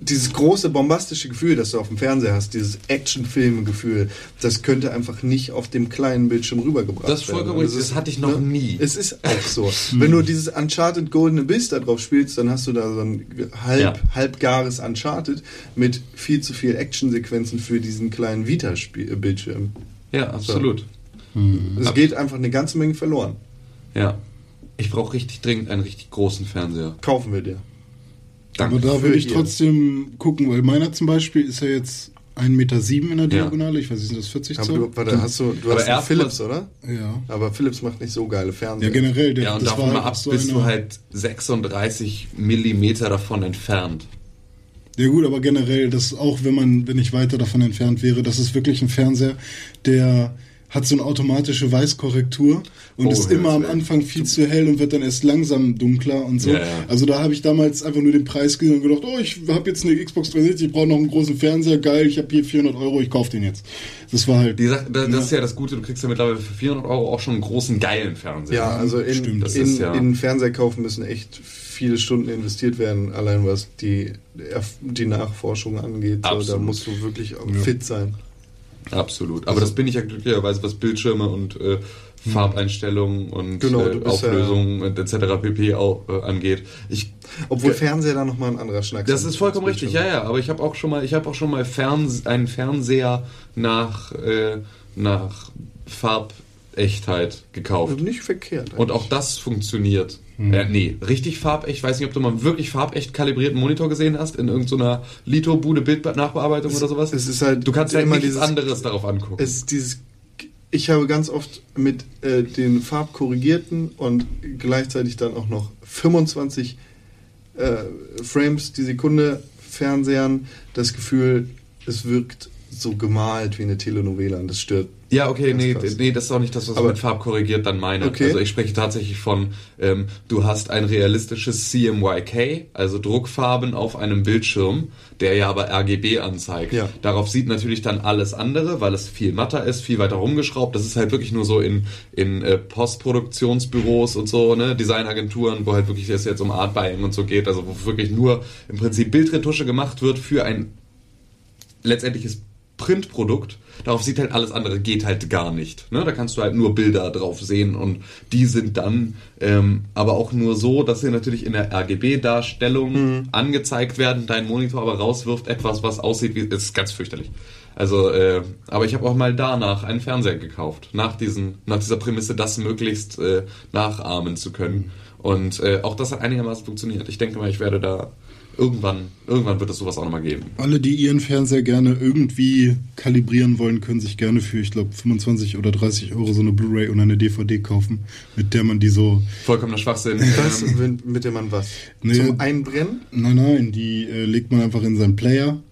dieses große bombastische Gefühl, das du auf dem Fernseher hast, dieses Actionfilm-Gefühl, das könnte einfach nicht auf dem kleinen Bildschirm rübergebracht Das ist werden. vollkommen Und richtig, das hatte ich noch nie. Es ist auch so. Wenn du dieses Uncharted Golden Abyss da drauf spielst, dann hast du da so ein halb, Ja. halbgares Uncharted mit viel zu viel Actionsequenzen für diesen kleinen Vita-Bildschirm. ja, absolut. Es Ab- geht einfach eine ganze Menge verloren. Ja. Ich brauche richtig dringend einen richtig großen Fernseher. Kaufen wir dir. Danke. Aber da würde ich ihr. trotzdem gucken, weil meiner zum Beispiel ist ja jetzt 1,7 Meter in der Ja. Diagonale. Ich weiß nicht, sind das 40 Aber Zoll? du, warte, hast du, du Aber hast einen Philips, oder? ja. Aber Philips macht nicht so geile Ja, Fernseher. generell. Der, Ja, und das davon war mal ab so bist du halt 36 Millimeter davon entfernt. Ja gut, aber generell, das auch wenn man, wenn ich weiter davon entfernt wäre, das ist wirklich ein Fernseher, der hat so eine automatische Weißkorrektur und Oh, ist immer am Anfang viel zu hell und wird dann erst langsam dunkler und so. Ja, ja. Also da habe ich damals einfach nur den Preis gesehen und gedacht, oh, ich habe jetzt eine Xbox 360, ich brauche noch einen großen Fernseher, geil, ich habe hier 400 Euro, ich kaufe den jetzt. Das war halt... Die Sache, das, das ist ja das Gute, du kriegst ja mittlerweile für 400 Euro auch schon einen großen, geilen Fernseher. Ja, also in, Stimmt, das in, ist ja- in Fernseherkauf müssen echt viele Stunden investiert werden, allein was die, die Nachforschung angeht. So, da musst du wirklich fit sein. Absolut. Aber das bin ich ja glücklicherweise, was Bildschirme und äh, Farbeinstellungen und Genau, äh, ja- Auflösungen und etc. pp. Auch, äh, angeht. Ich, Obwohl Fernseher da nochmal ein anderer Schnack das sind ist vollkommen richtig, ja, ja. Aber ich habe auch schon mal, ich habe auch schon mal Ferns einen Fernseher nach, äh, nach Farbechtheit gekauft. Also Nicht verkehrt. Und auch das funktioniert. Äh, nee, richtig farbecht. Ich weiß nicht, ob du mal wirklich farbecht kalibrierten Monitor gesehen hast in irgendeiner Lito-Bude Bildnachbearbeitung oder sowas. es ist halt du kannst ja immer nichts dieses- anderes darauf angucken. Es ist dieses. Ich habe ganz oft mit äh, den farbkorrigierten und gleichzeitig dann auch noch 25 äh, Frames die Sekunde Fernsehern das Gefühl, es wirkt so gemalt wie eine Telenovela und das stört. Ja, okay, nee, krass. nee, das ist auch nicht das, was Aber- ich mit farbkorrigiert dann meine. Okay. Also ich spreche tatsächlich von, ähm, du hast ein realistisches CMYK, also Druckfarben auf einem Bildschirm, der ja aber RGB anzeigt. Ja. Darauf sieht natürlich dann alles andere, weil es viel matter ist, viel weiter rumgeschraubt. Das ist halt wirklich nur so in, in äh, Postproduktionsbüros und so, ne, Designagenturen, wo halt wirklich es jetzt um Art Buying und so geht, also wo wirklich nur im Prinzip Bildretusche gemacht wird für ein letztendliches Printprodukt. Darauf sieht halt alles andere geht halt gar nicht. Ne? Da kannst du halt nur Bilder drauf sehen und die sind dann ähm, aber auch nur so, dass sie natürlich in der RGB-Darstellung angezeigt werden, dein Monitor aber rauswirft etwas, was aussieht wie. Es ist ganz fürchterlich. Also, äh, aber ich habe auch mal danach einen Fernseher gekauft, nach diesen, nach dieser Prämisse, das möglichst äh, nachahmen zu können. Und äh, auch das hat einigermaßen funktioniert. Ich denke mal, ich werde da irgendwann, irgendwann wird es sowas auch nochmal geben. Alle, die ihren Fernseher gerne irgendwie kalibrieren wollen, können sich gerne für, ich glaube, 25 oder 30 Euro so eine Blu-ray und eine DVD kaufen, mit der man die so. Vollkommener Schwachsinn. Das, Ähm, mit dem man was? Nee. Zum Einbrennen? Nein, nein, die äh, legt man einfach in seinen Player.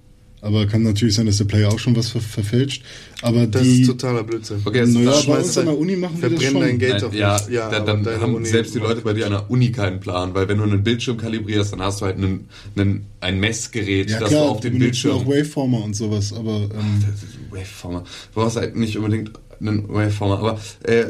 Aber kann natürlich sein, dass der Player auch schon was ver verfälscht. Aber Das die. ist totaler Blödsinn. Okay, das- naja, das bei uns an der Uni machen wir das verbrennen schon. dein Geld Nein, auf ja. Ja, da, dann deine haben Uni selbst die Leute bei dir an der Uni keinen Plan, weil wenn du einen Bildschirm kalibrierst, dann hast du halt einen, einen, ein Messgerät, ja, das klar, du auf benutzen Bildschirm. auch Waveformer und sowas, aber. Ähm, Waveformer. Du brauchst halt nicht unbedingt einen Waveformer, aber äh,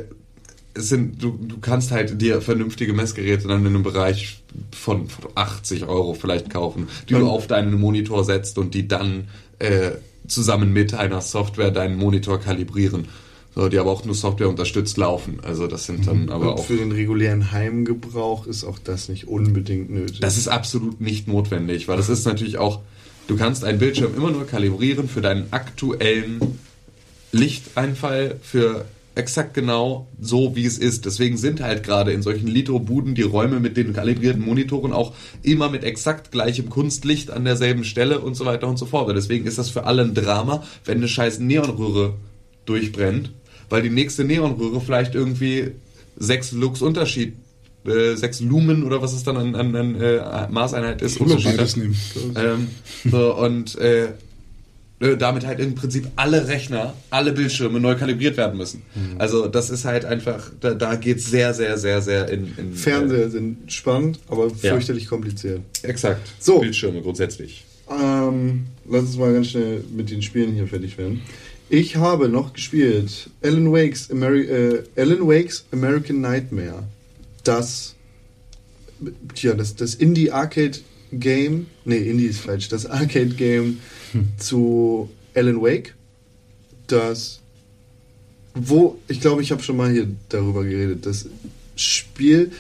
sind, du, du kannst halt dir vernünftige Messgeräte dann in einem Bereich von, von 80 Euro vielleicht kaufen, die du auf deinen Monitor setzt und die dann äh, zusammen mit einer Software deinen Monitor kalibrieren. So, die aber auch nur Software unterstützt laufen. Also das sind dann aber Und auch für den regulären Heimgebrauch ist auch das nicht unbedingt nötig. Das ist absolut nicht notwendig, weil das ist natürlich auch, du kannst einen Bildschirm immer nur kalibrieren für deinen aktuellen Lichteinfall, für exakt genau so, wie es ist. Deswegen sind halt gerade in solchen Litho-Buden die Räume mit den kalibrierten Monitoren auch immer mit exakt gleichem Kunstlicht an derselben Stelle und so weiter und so fort. Deswegen ist das für alle ein Drama, wenn eine scheiß Neonröhre durchbrennt, weil die nächste Neonröhre vielleicht irgendwie sechs Lux Unterschied, äh, sechs Lumen oder was es dann an, an, an äh, Maßeinheit ist. Immer Unterschied beides nehmen. Ähm, so, und äh, äh, damit halt im Prinzip alle Rechner, alle Bildschirme neu kalibriert werden müssen. Also das ist halt einfach, da, da geht sehr, sehr, sehr, sehr in... in Fernseher sind spannend, aber Ja. fürchterlich kompliziert. Äh, exakt. So. Bildschirme grundsätzlich. Ähm, lass uns mal ganz schnell mit den Spielen hier fertig werden. Ich habe noch gespielt Alan Wake's, Ameri äh, Alan Wake's American Nightmare. Das, tja, das, das Indie-Arcade-Game, nee, Indie ist falsch, das Zu Alan Wake. Das, wo, ich glaube, ich habe schon mal hier darüber geredet. Das Spiel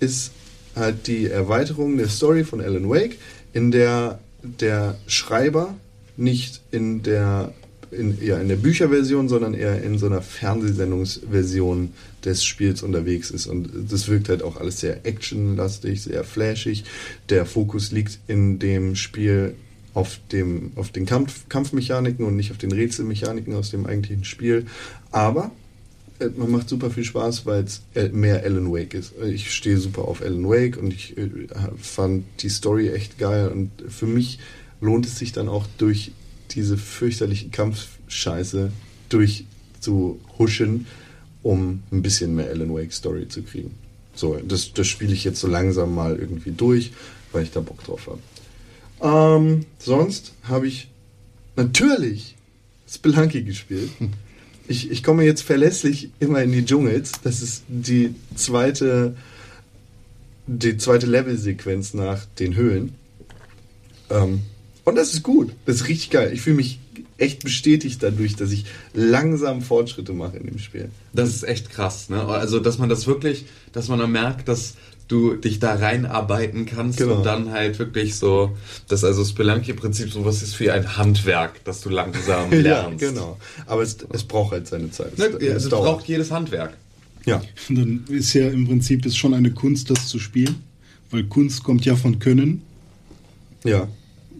ist halt die Erweiterung der Story von Alan Wake, in der der Schreiber nicht in der in, ja, in der Bücherversion, sondern eher in so einer Fernsehsendungsversion des Spiels unterwegs ist. Und das wirkt halt auch alles sehr actionlastig, sehr flashig. Der Fokus liegt in dem Spiel auf, dem, auf den Kampf, Kampfmechaniken und nicht auf den Rätselmechaniken aus dem eigentlichen Spiel. Aber äh, man macht super viel Spaß, weil es mehr Alan Wake ist. Äh, Ich stehe super auf Alan Wake und ich äh, fand die Story echt geil. Und für mich lohnt es sich dann auch durch diese fürchterliche Kampfscheiße durchzuhuschen, um ein bisschen mehr Alan Wake Story zu kriegen. So, das, das spiele ich jetzt so langsam mal irgendwie durch, weil ich da Bock drauf habe. Ähm, sonst habe ich natürlich Spelunky gespielt. Ich, ich komme jetzt verlässlich immer in die Dschungels. Das ist die zweite, die zweite Levelsequenz nach den Höhlen. Ähm, und das ist gut. Das ist richtig geil. Ich fühle mich echt bestätigt dadurch, dass ich langsam Fortschritte mache in dem Spiel. Das ist echt krass, ne? Also, dass man das wirklich, dass man dann merkt, dass du dich da reinarbeiten kannst Genau. und dann halt wirklich so, dass also Spelunky im Prinzip sowas ist wie ein Handwerk, das du langsam ja, lernst. genau. Aber es, es braucht halt seine Zeit. Ne? Es, Ja, es Es braucht jedes Handwerk. Ja. Dann ist ja im Prinzip ist schon eine Kunst, das zu spielen, weil Kunst kommt ja von Können. Ja.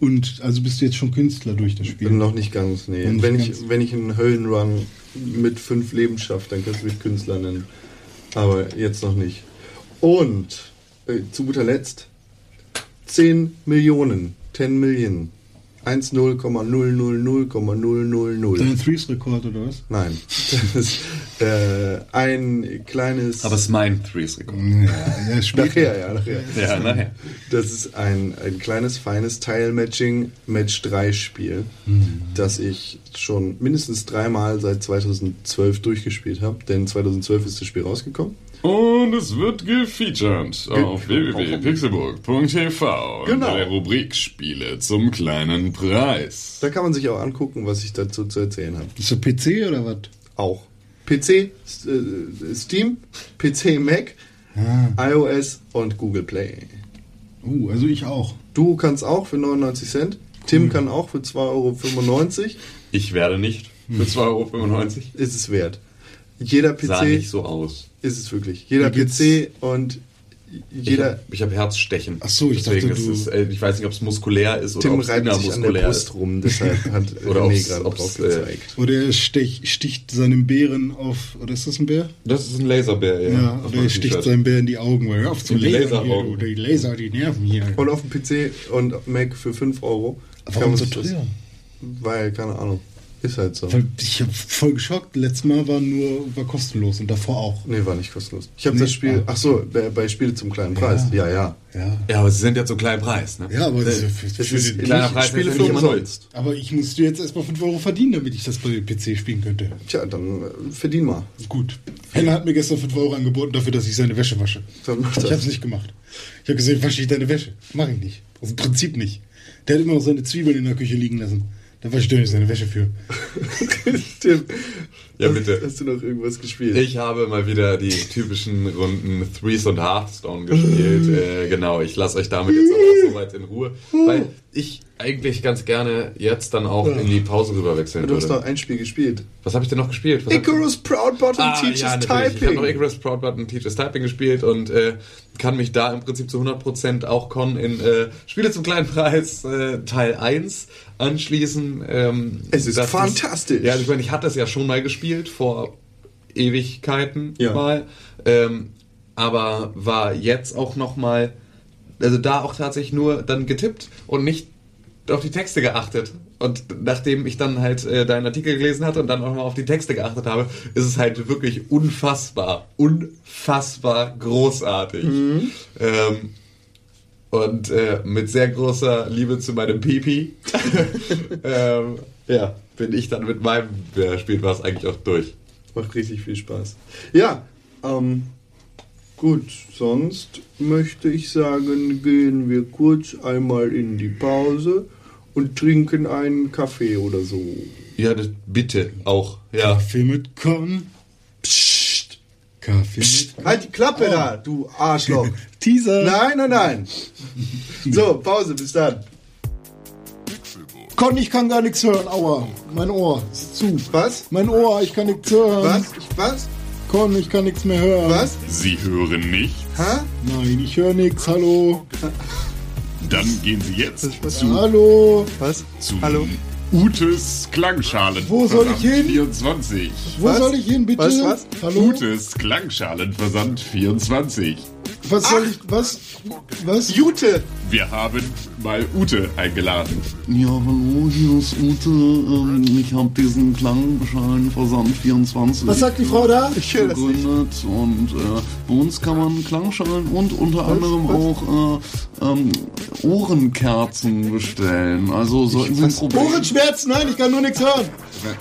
Und also bist du jetzt schon Künstler durch das Spiel. Noch nicht ganz, nee. Noch nicht wenn, ganz. Ich, wenn ich einen Höllenrun mit fünf Leben schaffe, dann kannst du mich Künstler nennen. Aber jetzt noch nicht. Und äh, zu guter Letzt 10 Millionen, 10 Millionen 10,000,000. Dein Threes-Rekord oder was? Nein, das ist äh, ein kleines. Aber es ist mein Threes-Rekord. Ja, ja, später. nachher, ja, nachher. Ja, nachher. Das ist ein, ein kleines, feines Tile-Matching Match 3 Spiel, das ich schon mindestens dreimal seit 2012 durchgespielt habe. Denn 2012 ist das Spiel rausgekommen. Und es wird gefeatured auf www.pixelburg.tv Genau. unter der Rubrik Spiele zum kleinen Preis. Da kann man sich auch angucken, was ich dazu zu erzählen habe. Ist das PC oder was? Auch. PC, äh, Steam, PC Mac, iOS und Google Play. Uh, also ich auch. Du kannst auch für 99 Cent. Tim kann auch für 2,95 Euro. Ich werde nicht für 2,95 Euro. Ist es wert. Jeder Sah PC nicht so aus. ist es wirklich. Jeder PC und jeder. Ich habe hab Herzstechen. Ach so, ich Deswegen dachte, ist du- es, äh, ich weiß nicht, ob es muskulär ist oder Tim ob es sich an der Brust ist. rum, deshalb hat Oder ob's- gerade ob's, drauf äh, gezeigt. Oder er stich, sticht seinem Bären auf. Oder ist das ein Bär? Das ist ein Laserbär, ja. Ja, oder er sticht seinem Bär in die Augen, weil hör auf zu lasern hier, du, die Laser, die nerven hier. Und auf dem PC und Mac für 5 Euro. Warum so teuer? Weil, keine Ahnung. Ist halt so. Weil ich hab voll geschockt. Letztes Mal war nur war kostenlos und davor auch. Nee, war nicht kostenlos. Ich habe Nee, das Spiel. Ach so, bei, bei Spiele zum kleinen Preis. Ja, ja. Ja. Ja, aber sie sind ja zum kleinen Preis, ne? Ja, aber das Äh, für, das für ist den, kleiner Preis, Spiele für umsonst. aber ich musste jetzt erstmal 5 Euro verdienen, damit ich das bei PC spielen könnte. Tja, dann äh, verdien mal. Gut. Henna hat mir gestern 5 Euro angeboten dafür, dass ich seine Wäsche wasche. Dann mach Ich das. hab's nicht gemacht. Ich habe gesagt, wasche ich deine Wäsche. Mach ich nicht. Aus dem Prinzip nicht. Der hat immer noch seine Zwiebeln in der Küche liegen lassen. Da doch nicht seine Wäsche für. Tim, Ja, hast- bitte. Hast du noch irgendwas gespielt? Ich habe mal wieder die typischen Runden Threes und Hearthstone gespielt. äh, genau, ich lasse euch damit jetzt auch soweit in Ruhe, weil ich eigentlich ganz gerne jetzt dann auch in die Pause rüber wechseln du hast würde. noch ein Spiel gespielt. Was habe ich denn noch gespielt? Was Icarus Proud Bottom Ah, Teaches ja, natürlich. Ich habe Typing. noch Icarus Proud Button Teaches Typing gespielt und äh, kann mich da im Prinzip zu 100% auch Con in äh, Spiele zum kleinen Preis äh, Teil 1 anschließen. Ähm, Es ist fantastisch. ja, also ich meine, ich hatte es ja schon mal gespielt vor Ewigkeiten Ja. mal, ähm, aber war jetzt auch noch mal, also da auch tatsächlich nur dann getippt und nicht auf die Texte geachtet. Und nachdem ich dann halt äh, deinen Artikel gelesen hatte und dann auch mal auf die Texte geachtet habe, ist es halt wirklich unfassbar, unfassbar großartig. Ähm, und äh, mit sehr großer Liebe zu meinem Pipi, ähm, ja, bin ich dann mit meinem äh, Spiel war es eigentlich auch durch. Macht richtig viel Spaß. Ja, ähm, gut, sonst möchte ich sagen, gehen wir kurz einmal in die Pause und trinken einen Kaffee oder so. Ja, das, bitte auch. Ja. Kaffee mit Korn. Psst, Kaffee mit halt die Klappe Oh. da, du Arschloch. Teaser. nein, nein, nein. So, Pause, bis dann. Con, ich kann gar nichts hören. Aua. Mein Ohr ist zu. Was? Mein Ohr, ich kann nichts hören. Was? Ich, was? Con, ich kann nichts mehr hören. Was? Sie hören nicht? Hä? Nein, ich höre nichts. Hallo. Dann gehen Sie jetzt zu, Hallo. Was? zu Hallo? Utes Klangschalen. Wo soll ich hin? 24. Wo Was? soll ich hin, bitte? Was, was? Hallo? Utes Klangschalenversand 24. Was soll ich. Was? Was? Jute! Wir haben mal Ute eingeladen. Ja, hallo, hier ist Ute. Ähm, ich habe diesen Klangschalenversand 24 Was sagt die Frau da? Ich höre das nicht. und äh, bei uns kann man Klangschalen und unter anderem auch äh, ähm, Ohrenkerzen bestellen. Also sollten Sie ein Problem, Ohrenschmerzen? Nein, ich kann nur nichts hören.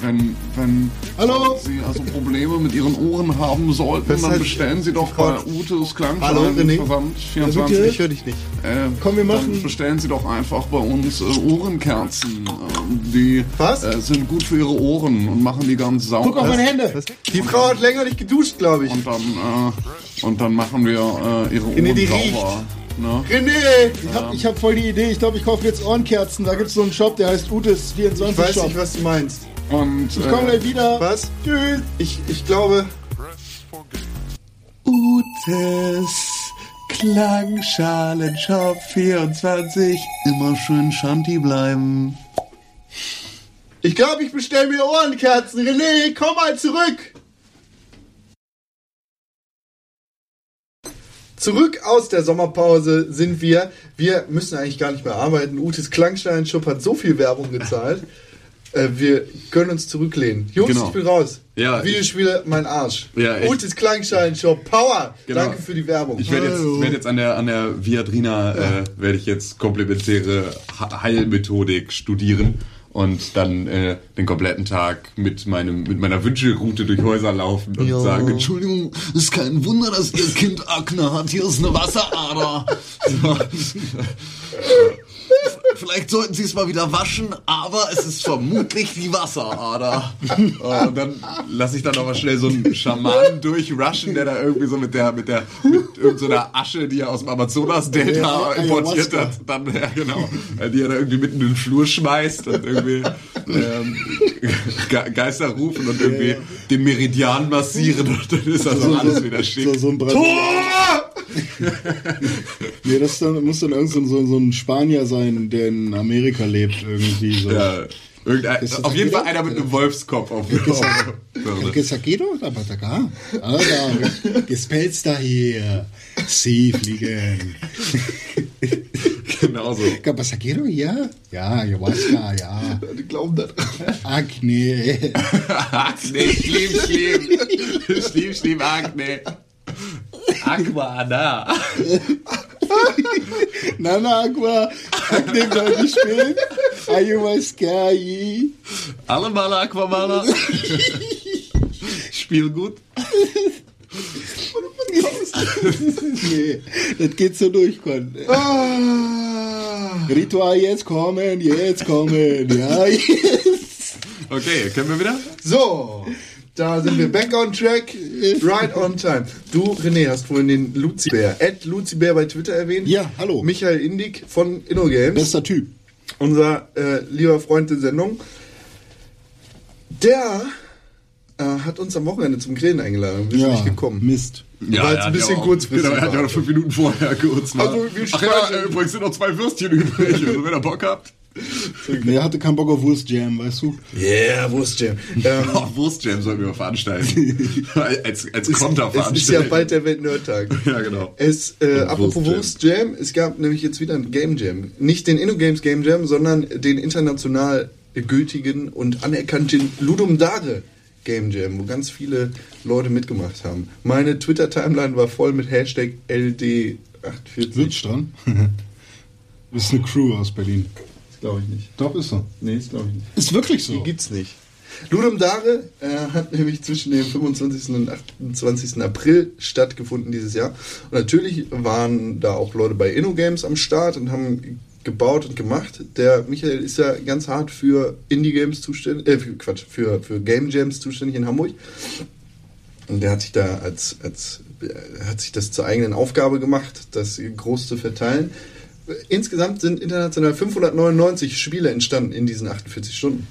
wenn, wenn Hallo? Sie also Probleme mit Ihren Ohren haben sollten, dann bestellen Sie doch bei Utes Hallo, René? Klangschalenversand bitte? 24. Ich höre dich nicht. Äh, Komm, wir Dann machen- bestellen Sie doch einfach bei uns äh, Ohrenkerzen. Ähm, die Was? Äh, sind gut für Ihre Ohren und machen die ganz sauber. Guck auf meine Hände. Was? Die Frau hat länger nicht geduscht, glaube ich. Und dann, äh, und dann machen wir äh, Ihre Ohren sauber. Ne? René! Ich hab, ich hab voll die Idee. Ich glaube, ich kaufe jetzt Ohrenkerzen. Da gibt's so einen Shop, der heißt Utes 24 Ich weiß Shop. nicht, was du meinst. Und ich komme äh, gleich wieder. Was? Tschüss. Ich, ich glaube, Utes Klangschalenshop 24. immer schön Shanti bleiben. ich glaube, ich bestelle mir Ohrenkerzen. René, komm mal zurück! Zurück aus der Sommerpause sind wir. Wir müssen eigentlich gar nicht mehr arbeiten. Utes Klangstein-Shop hat so viel Werbung gezahlt. Äh, wir können uns zurücklehnen. Jungs, Genau. ich bin raus. Ja, Videospiele, mein Arsch. Ja, echt. Utes Klangstein-Shop, Power. Genau. Danke für die Werbung. Ich werde jetzt, werd jetzt an der, an der Viadrina, äh, werde ich jetzt komplementäre Heilmethodik studieren und dann äh, den kompletten Tag mit meinem, mit meiner Wünschelroute durch Häuser laufen und sagen, Entschuldigung, ist kein Wunder, dass Ihr Kind Akne hat. Hier ist eine Wasserader. So. Vielleicht sollten Sie es mal wieder waschen, aber es ist vermutlich die Wasserader. Oh, und dann lasse ich dann mal schnell so einen Schamanen durchrushen, der da irgendwie so mit der, mit der, mit irgendeiner Asche, die er aus dem Amazonas-Delta importiert hat, dann, ja, genau, äh, die er da irgendwie mitten in den Flur schmeißt und irgendwie, ähm, Ge Geister rufen und irgendwie den Meridian massieren und dann ist das auch alles wieder schick. So, so ein Brasilianer. nee, das dann, muss dann irgend so, so, ein Spanier sein, der in Amerika lebt irgendwie. So. Ja, irgendein, das auf jeden Fall einer mit einem Wolfskopf auf dem El que saquero, la pataca. Alter, gespelzt da hier. Sie fliegen. Genau so. Capasaquero, ja? Ja, Ayahuasca, ja. Die glauben da dran. Akne. Akne, schlimm, schlimm. schlimm, schlimm, Akne. Aqua, da. Nana Aqua. Akne, Leute, spielen. Ayahuasca, yi. Alle Maler, Aquamaler. Spiel gut. Nee, das geht so durch, Con. Ah. Ritual jetzt kommen, jetzt kommen, ja, jetzt. Okay, können wir wieder? So, da sind wir back on track, right on time. Du, René, hast vorhin den Luzibär, Ed Luzibär bei Twitter erwähnt. Ja, hallo. Michael Indig von InnoGames, Bester Typ. unser äh, lieber Freund der Sendung. Der äh, hat uns am Wochenende zum Grillen eingeladen. Wir sind nicht gekommen. Mist. Weil es ein bisschen kurzfristig Genau, er hat ja war. noch fünf Minuten vorher kurz. Also, wir Ach ja, übrigens sind noch zwei Würstchen übrig. Also, wenn ihr Bock habt. Er hatte keinen Bock auf Wurstjam, weißt du? Yeah, Wurstjam. Ähm, Oh, Wurstjam sollen wir mal veranstalten. als als es Konterveranstaltung. ist ja bald der Weltnerdtag. Ja, genau. Es, äh, apropos Wurstjam. Wurstjam, es gab nämlich jetzt wieder ein Game Jam. Nicht den InnoGames Game Jam, sondern den international gültigen und anerkannten Ludum Dare Game Jam, wo ganz viele Leute mitgemacht haben. Meine Twitter-Timeline war voll mit Hashtag LD48. Witsch dran. Das ist eine Crew aus Berlin. Glaube ich nicht. Doch, ist so. Nee, das glaube ich nicht. Ist wirklich so. Die gibt's nicht. Ludum Dare äh, hat nämlich zwischen dem 25. und 28. April stattgefunden dieses Jahr. Und natürlich waren da auch Leute bei InnoGames am Start und haben gebaut und gemacht. Der Michael ist ja ganz hart für Indie-Games zuständig, äh, für, Quatsch, für, für Game Jams zuständig in Hamburg. Und der hat sich da als, als äh, hat sich das zur eigenen Aufgabe gemacht, das groß zu verteilen. Insgesamt sind international 599 Spiele entstanden in diesen 48 Stunden.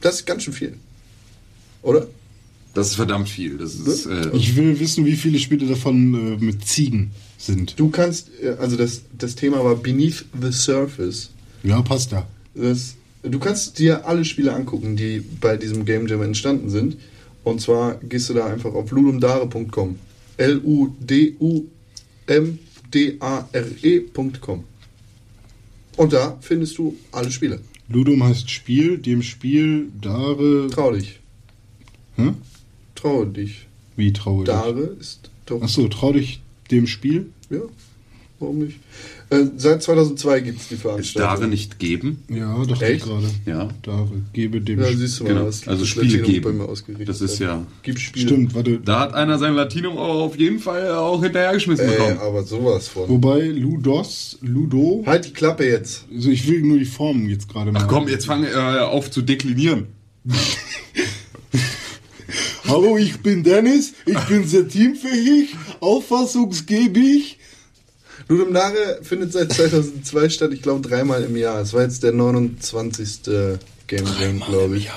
Das ist ganz schön viel. Oder? Das ist verdammt viel. Das ist, äh, Ich will wissen, wie viele Spiele davon äh, mit Ziegen sind. Du kannst, äh, also das, das Thema war Beneath the Surface. Ja, passt da. Das, du kannst dir alle Spiele angucken, die bei diesem Game Jam entstanden sind. Und zwar gehst du da einfach auf ludumdare.com. L-U-D-U-M-D-A-R-E.com. Und da findest du alle Spiele. Ludum heißt Spiel, dem Spiel Dare. Trau dich. Hä? Traue dich. Wie traue ich? Dare ist doch. Achso, trau dich dem Spiel? Ja, warum nicht? Äh, seit 2002 gibt es die ist Veranstaltung. Dare nicht geben. Ja, dachte Echt? ich gerade. Ja. Dare, gebe dem Ja, siehst du mal, Genau. Also das Spiel Latinum geben. bei mir ausgerichtet Das ist ja- Gib Spiele. Stimmt, warte. Da hat einer sein Latinum auch auf jeden Fall auch hinterhergeschmissen Ey, bekommen. aber sowas von. Wobei Ludos, Ludo, Halt die Klappe jetzt. also ich will nur die Formen jetzt gerade mal. Ach komm, jetzt fang äh, auf zu deklinieren. Hallo, ich bin Dennis, ich bin sehr teamfähig, auffassungsgebig. Ludum Dare findet seit 2002 statt, ich glaube dreimal im Jahr. Es war jetzt der 29. Game Jam, glaube ich.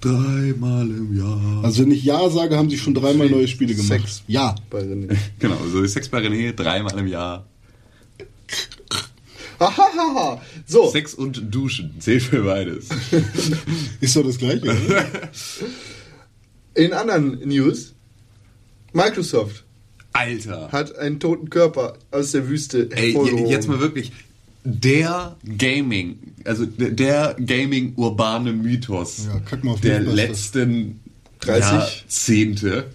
Dreimal im Jahr. Also wenn ich Ja sage, haben sie schon dreimal neue Spiele gemacht. Sex. Ja. Bei René. Genau, so Sex bei René dreimal im Jahr. Ahahaha. So, Sex und Duschen zählt für beides. Ist doch das gleiche, oder? in anderen News. Microsoft Alter. hat einen toten Körper aus der Wüste Ey, jetzt mal wirklich. Der Gaming, also der- der Gaming-urbane Mythos Ja, kack mal auf der letzten 30. Jahrzehnte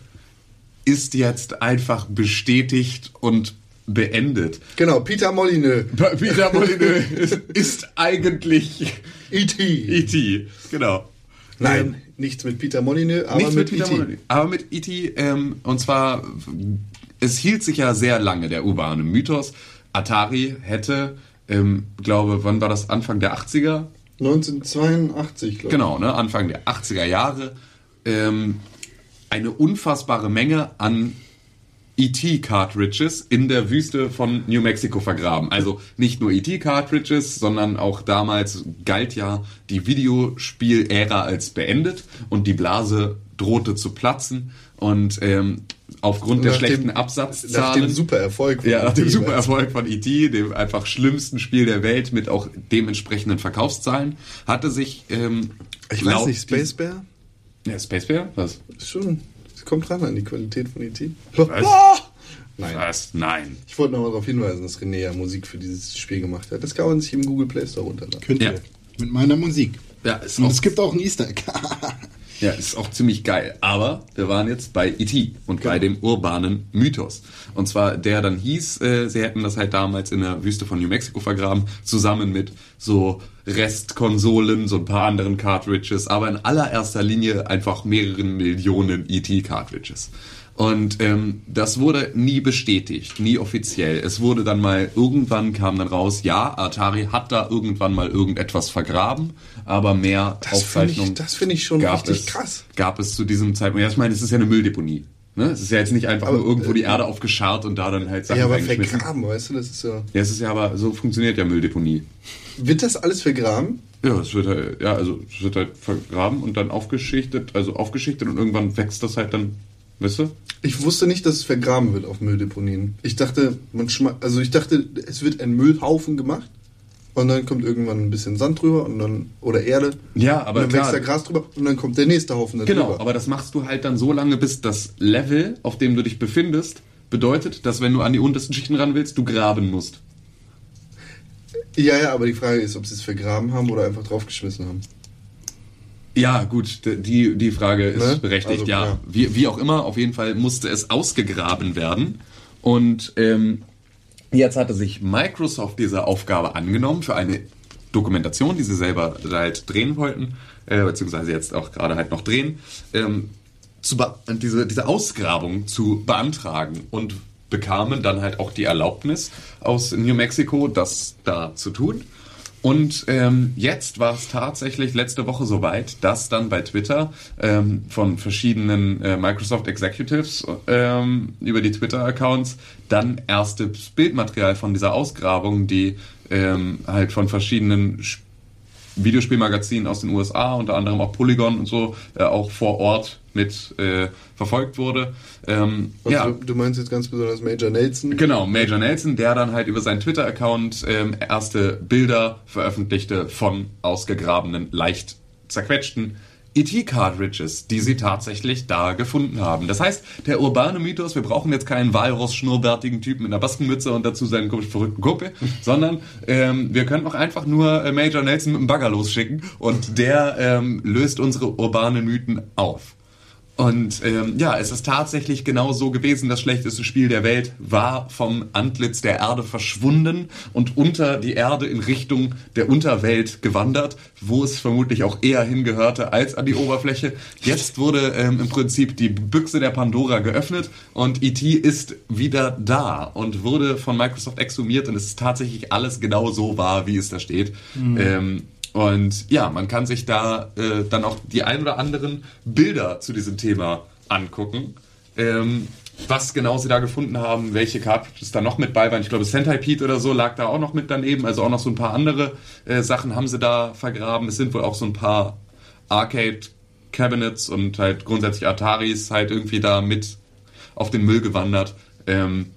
ist jetzt einfach bestätigt und beendet. Genau, Peter Molyneux, Peter Molyneux ist, ist eigentlich E.T. E.T. Genau. Nein, nichts mit Peter Molyneux, aber Nicht mit, E.T. Molyneux, aber mit E.T. Ähm, und zwar, es hielt sich ja sehr lange der urbane Mythos. Atari hätte, ähm, glaube, wann war das? Anfang der 80er? 1982, glaube ich. Genau, ne? Anfang der 80er Jahre. Ähm, eine unfassbare Menge an ET-Cartridges in der Wüste von New Mexico vergraben. Also nicht nur ET-Cartridges, sondern auch damals galt ja die Videospiel-Ära als beendet und die Blase drohte zu platzen. Und ähm, aufgrund der Nach dem- schlechten Nach Absatzzahlen... dem Supererfolg. von Ja, nach dem E.T. Supererfolg von E.T., dem einfach schlimmsten Spiel der Welt mit auch dementsprechenden Verkaufszahlen, hatte sich ähm, Ich weiß nicht, Space Bear? Ja, Space Bear? Was? Schon, es kommt ran an die Qualität von E.T. Nein. Was? Nein. Ich wollte noch mal darauf hinweisen, dass René ja Musik für dieses Spiel gemacht hat. Das kann man sich im Google Play Store runterladen. Könnt ihr. Ja. Mit meiner Musik. Ja, ist Und auch, es gibt auch ein Easter Egg. ja, ist auch ziemlich geil. Aber wir waren jetzt bei E.T. und bei dem urbanen Mythos. Und zwar der dann hieß, äh, sie hätten das halt damals in der Wüste von New Mexico vergraben, zusammen mit so Restkonsolen, so ein paar anderen Cartridges, aber in allererster Linie einfach mehreren Millionen E.T.-Cartridges. Und ähm, das wurde nie bestätigt, nie offiziell. Es wurde dann mal, irgendwann kam dann raus, ja, Atari hat da irgendwann mal irgendetwas vergraben, aber mehr Das finde ich- Aufzeichnungen das finde ich schon gab richtig es, krass. Gab es zu diesem Zeitpunkt. Ja, ich meine, es ist ja eine Mülldeponie. Ne? Es ist ja jetzt nicht einfach Aber, nur irgendwo die äh, Erde aufgescharrt und da dann halt Sachen Ja, aber vergraben, weißt du, das ist so. Ja, es ist ja aber, so funktioniert ja Mülldeponie. Wird das alles vergraben? Ja, es wird halt, ja, also es wird halt vergraben und dann aufgeschichtet, also aufgeschichtet und irgendwann wächst das halt dann, weißt du? Ich wusste nicht, dass es vergraben wird auf Mülldeponien. Ich dachte, man also ich dachte, es wird ein Müllhaufen gemacht und dann kommt irgendwann ein bisschen Sand drüber und dann oder Erde. Ja, aber und dann klar. wächst da Gras drüber und dann kommt der nächste Haufen da Genau, drüber. aber das machst du halt dann so lange, bis das Level, auf dem du dich befindest, bedeutet, dass wenn du an die untersten Schichten ran willst, du graben musst. Ja, ja, aber die Frage ist, ob sie es vergraben haben oder einfach draufgeschmissen haben. Ja, gut, die, die Frage ist Ne? berechtigt, Also, ja. ja. Wie, wie auch immer, auf jeden Fall musste es ausgegraben werden. Und ähm, jetzt hatte sich Microsoft diese Aufgabe angenommen für eine Dokumentation, die sie selber halt drehen wollten, äh, beziehungsweise jetzt auch gerade halt noch drehen, ähm, diese, diese Ausgrabung zu beantragen und bekamen dann halt auch die Erlaubnis aus New Mexico, das da zu tun. Und ähm, jetzt war es tatsächlich letzte Woche soweit, dass dann bei Twitter ähm, von verschiedenen äh, Microsoft Executives ähm, über die Twitter-Accounts dann erstes Bildmaterial von dieser Ausgrabung, die ähm, halt von verschiedenen Sp- Videospielmagazinen aus den USA, unter anderem auch Polygon und so, äh, auch vor Ort mit äh, verfolgt wurde. Ähm, Also, ja, Du meinst jetzt ganz besonders Major Nelson? Genau, Major Nelson, der dann halt über seinen Twitter-Account ähm, erste Bilder veröffentlichte von ausgegrabenen, leicht zerquetschten ET-Cartridges, die sie tatsächlich da gefunden haben. Das heißt, der urbane Mythos, wir brauchen jetzt keinen Walross-schnurrbärtigen Typen mit einer Baskenmütze und dazu seinen komisch verrückten Kumpel, sondern ähm, wir können auch einfach nur äh, Major Nelson mit einem Bagger losschicken und der ähm, löst unsere urbanen Mythen auf. Und ähm, ja, es ist tatsächlich genau so gewesen. Das schlechteste Spiel der Welt war vom Antlitz der Erde verschwunden und unter die Erde in Richtung der Unterwelt gewandert, wo es vermutlich auch eher hingehörte als an die Oberfläche. Jetzt wurde ähm, im Prinzip die Büchse der Pandora geöffnet und E.T. ist wieder da und wurde von Microsoft exhumiert und es ist tatsächlich alles genau so wahr, wie es da steht. Ähm, und ja, man kann sich da äh, dann auch die ein oder anderen Bilder zu diesem Thema angucken. Ähm, was genau sie da gefunden haben, welche Cartridges da noch mit bei waren. Ich glaube, Sentai Pete oder so lag da auch noch mit daneben. Also auch noch so ein paar andere äh, Sachen haben sie da vergraben. Es sind wohl auch so ein paar Arcade Cabinets und halt grundsätzlich Ataris halt irgendwie da mit auf den Müll gewandert. Ähm,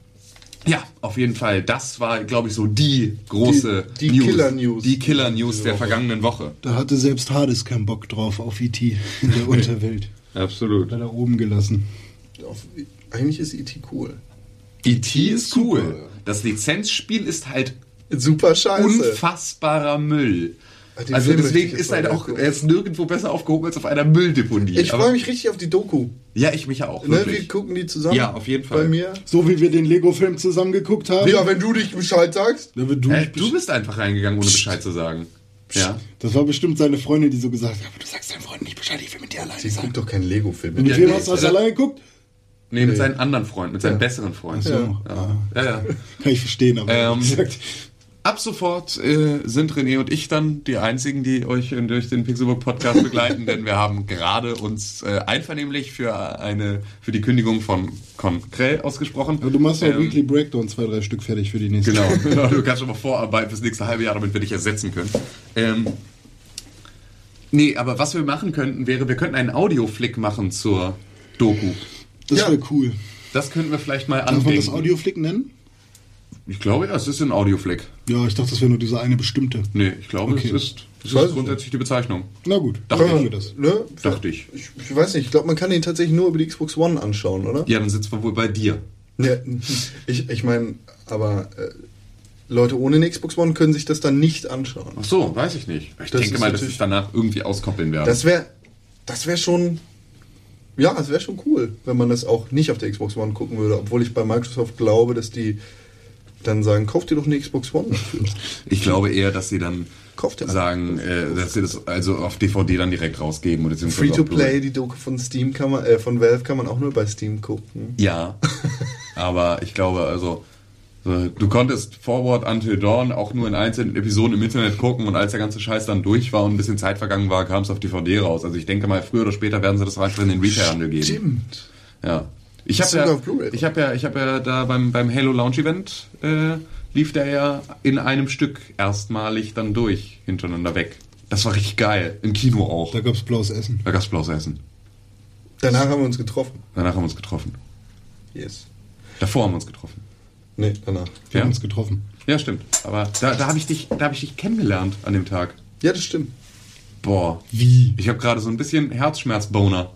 ja, auf jeden Fall. Das war, glaube ich, so die große Die- die Killer-News. Die Killer-News der vergangenen Woche. Da hatte selbst Hades keinen Bock drauf auf E.T. in der Unterwelt. Absolut. Hat er oben gelassen. Auf, eigentlich ist E.T. cool. E.T. ist super, cool. ja. Das Lizenzspiel ist halt Super scheiße. unfassbarer Müll. Den Also Film deswegen ist halt auch, gucken. er ist nirgendwo besser aufgehoben als auf einer Mülldeponie. Ich freue mich richtig auf die Doku. Ja, ich mich auch. Ne, Wirklich. wir gucken die zusammen. Ja, auf jeden Fall. Bei mir. So wie wir den Lego-Film zusammen geguckt haben. Ja, wenn du dich Bescheid sagst. Ja, wenn du, Äh, du bist einfach reingegangen, ohne Bescheid zu sagen. Ja. das war bestimmt seine Freundin, die so gesagt hat, aber du sagst deinen Freunden nicht Bescheid, ich will mit dir alleine Sie sein. guckt doch keinen Lego-Film. Ja, Film nee, hast du hast äh, alleine geguckt? Nee, mit seinen anderen Freunden, mit seinen besseren Freunden. So. Ja. Ja, ja. Kann ich verstehen, aber Ähm, wie gesagt, Ab sofort äh, sind René und ich dann die einzigen, die euch durch den Pixelbook Podcast begleiten, denn wir haben gerade uns äh, einvernehmlich für eine für die Kündigung von Concrell ausgesprochen. aber du machst ja Ähm, Weekly Breakdown zwei, drei Stück fertig für die nächste. Genau, genau, du kannst schon mal vorarbeiten fürs nächste halbe Jahr, damit wir dich ersetzen können. Ähm, nee, aber was wir machen könnten, wäre, wir könnten einen Audioflick machen zur Doku. Das Ja. wäre cool. Das könnten wir vielleicht mal Darf man das Audioflick nennen? Ich glaube, ja, es ist ein Audioflick. Ja, ich dachte, das wäre nur dieser eine bestimmte. Nee, ich glaube, Okay. es ist, es weiß ist ich grundsätzlich die Bezeichnung. Na gut, Dachte dann machen ich. wir das. Ne? Dachte ich. ich. Ich weiß nicht, ich glaube, man kann den tatsächlich nur über die Xbox One anschauen, oder? Ja, dann sitzen wir wohl bei dir. Ne, ich ich meine, aber äh, Leute ohne eine Xbox One können sich das dann nicht anschauen. Ach so, weiß ich nicht. Ich Das denke mal, dass ich danach irgendwie auskoppeln werde. Das wäre das wäre schon ja, das wäre schon cool, wenn man das auch nicht auf der Xbox One gucken würde, obwohl ich bei Microsoft glaube, dass die dann sagen, kauft dir doch eine Xbox One dafür. ich glaube eher, dass sie dann Kauft ihr sagen, äh, dass sie das also auf DVD dann direkt rausgeben. Oder Free to play, die Doku von Steam kann man, äh, von Valve kann man auch nur bei Steam gucken. Ja, aber ich glaube, also so, du konntest Forward Until Dawn auch nur in einzelnen Episoden im Internet gucken und als der ganze Scheiß dann durch war und ein bisschen Zeit vergangen war, kam es auf DVD raus. Also ich denke mal, früher oder später werden sie das einfach in den Retail-Handel geben. Stimmt. Ja. Ich habe ja, ich habe ja, ich habe ja da beim beim Halo Launch Event äh, lief der ja in einem Stück erstmalig dann durch hintereinander weg. Das war richtig geil. Im Kino auch. Da gab's blaues Essen. Da gab's blaues Essen. Danach haben wir uns getroffen. Danach haben wir uns getroffen. Yes. Davor haben wir uns getroffen. Nee, danach. Wir Ja. haben uns getroffen. Ja, stimmt. Aber da, da habe ich dich, da habe ich dich kennengelernt an dem Tag. Ja, das stimmt. Boah. Wie? Ich habe gerade so ein bisschen Herzschmerzboner.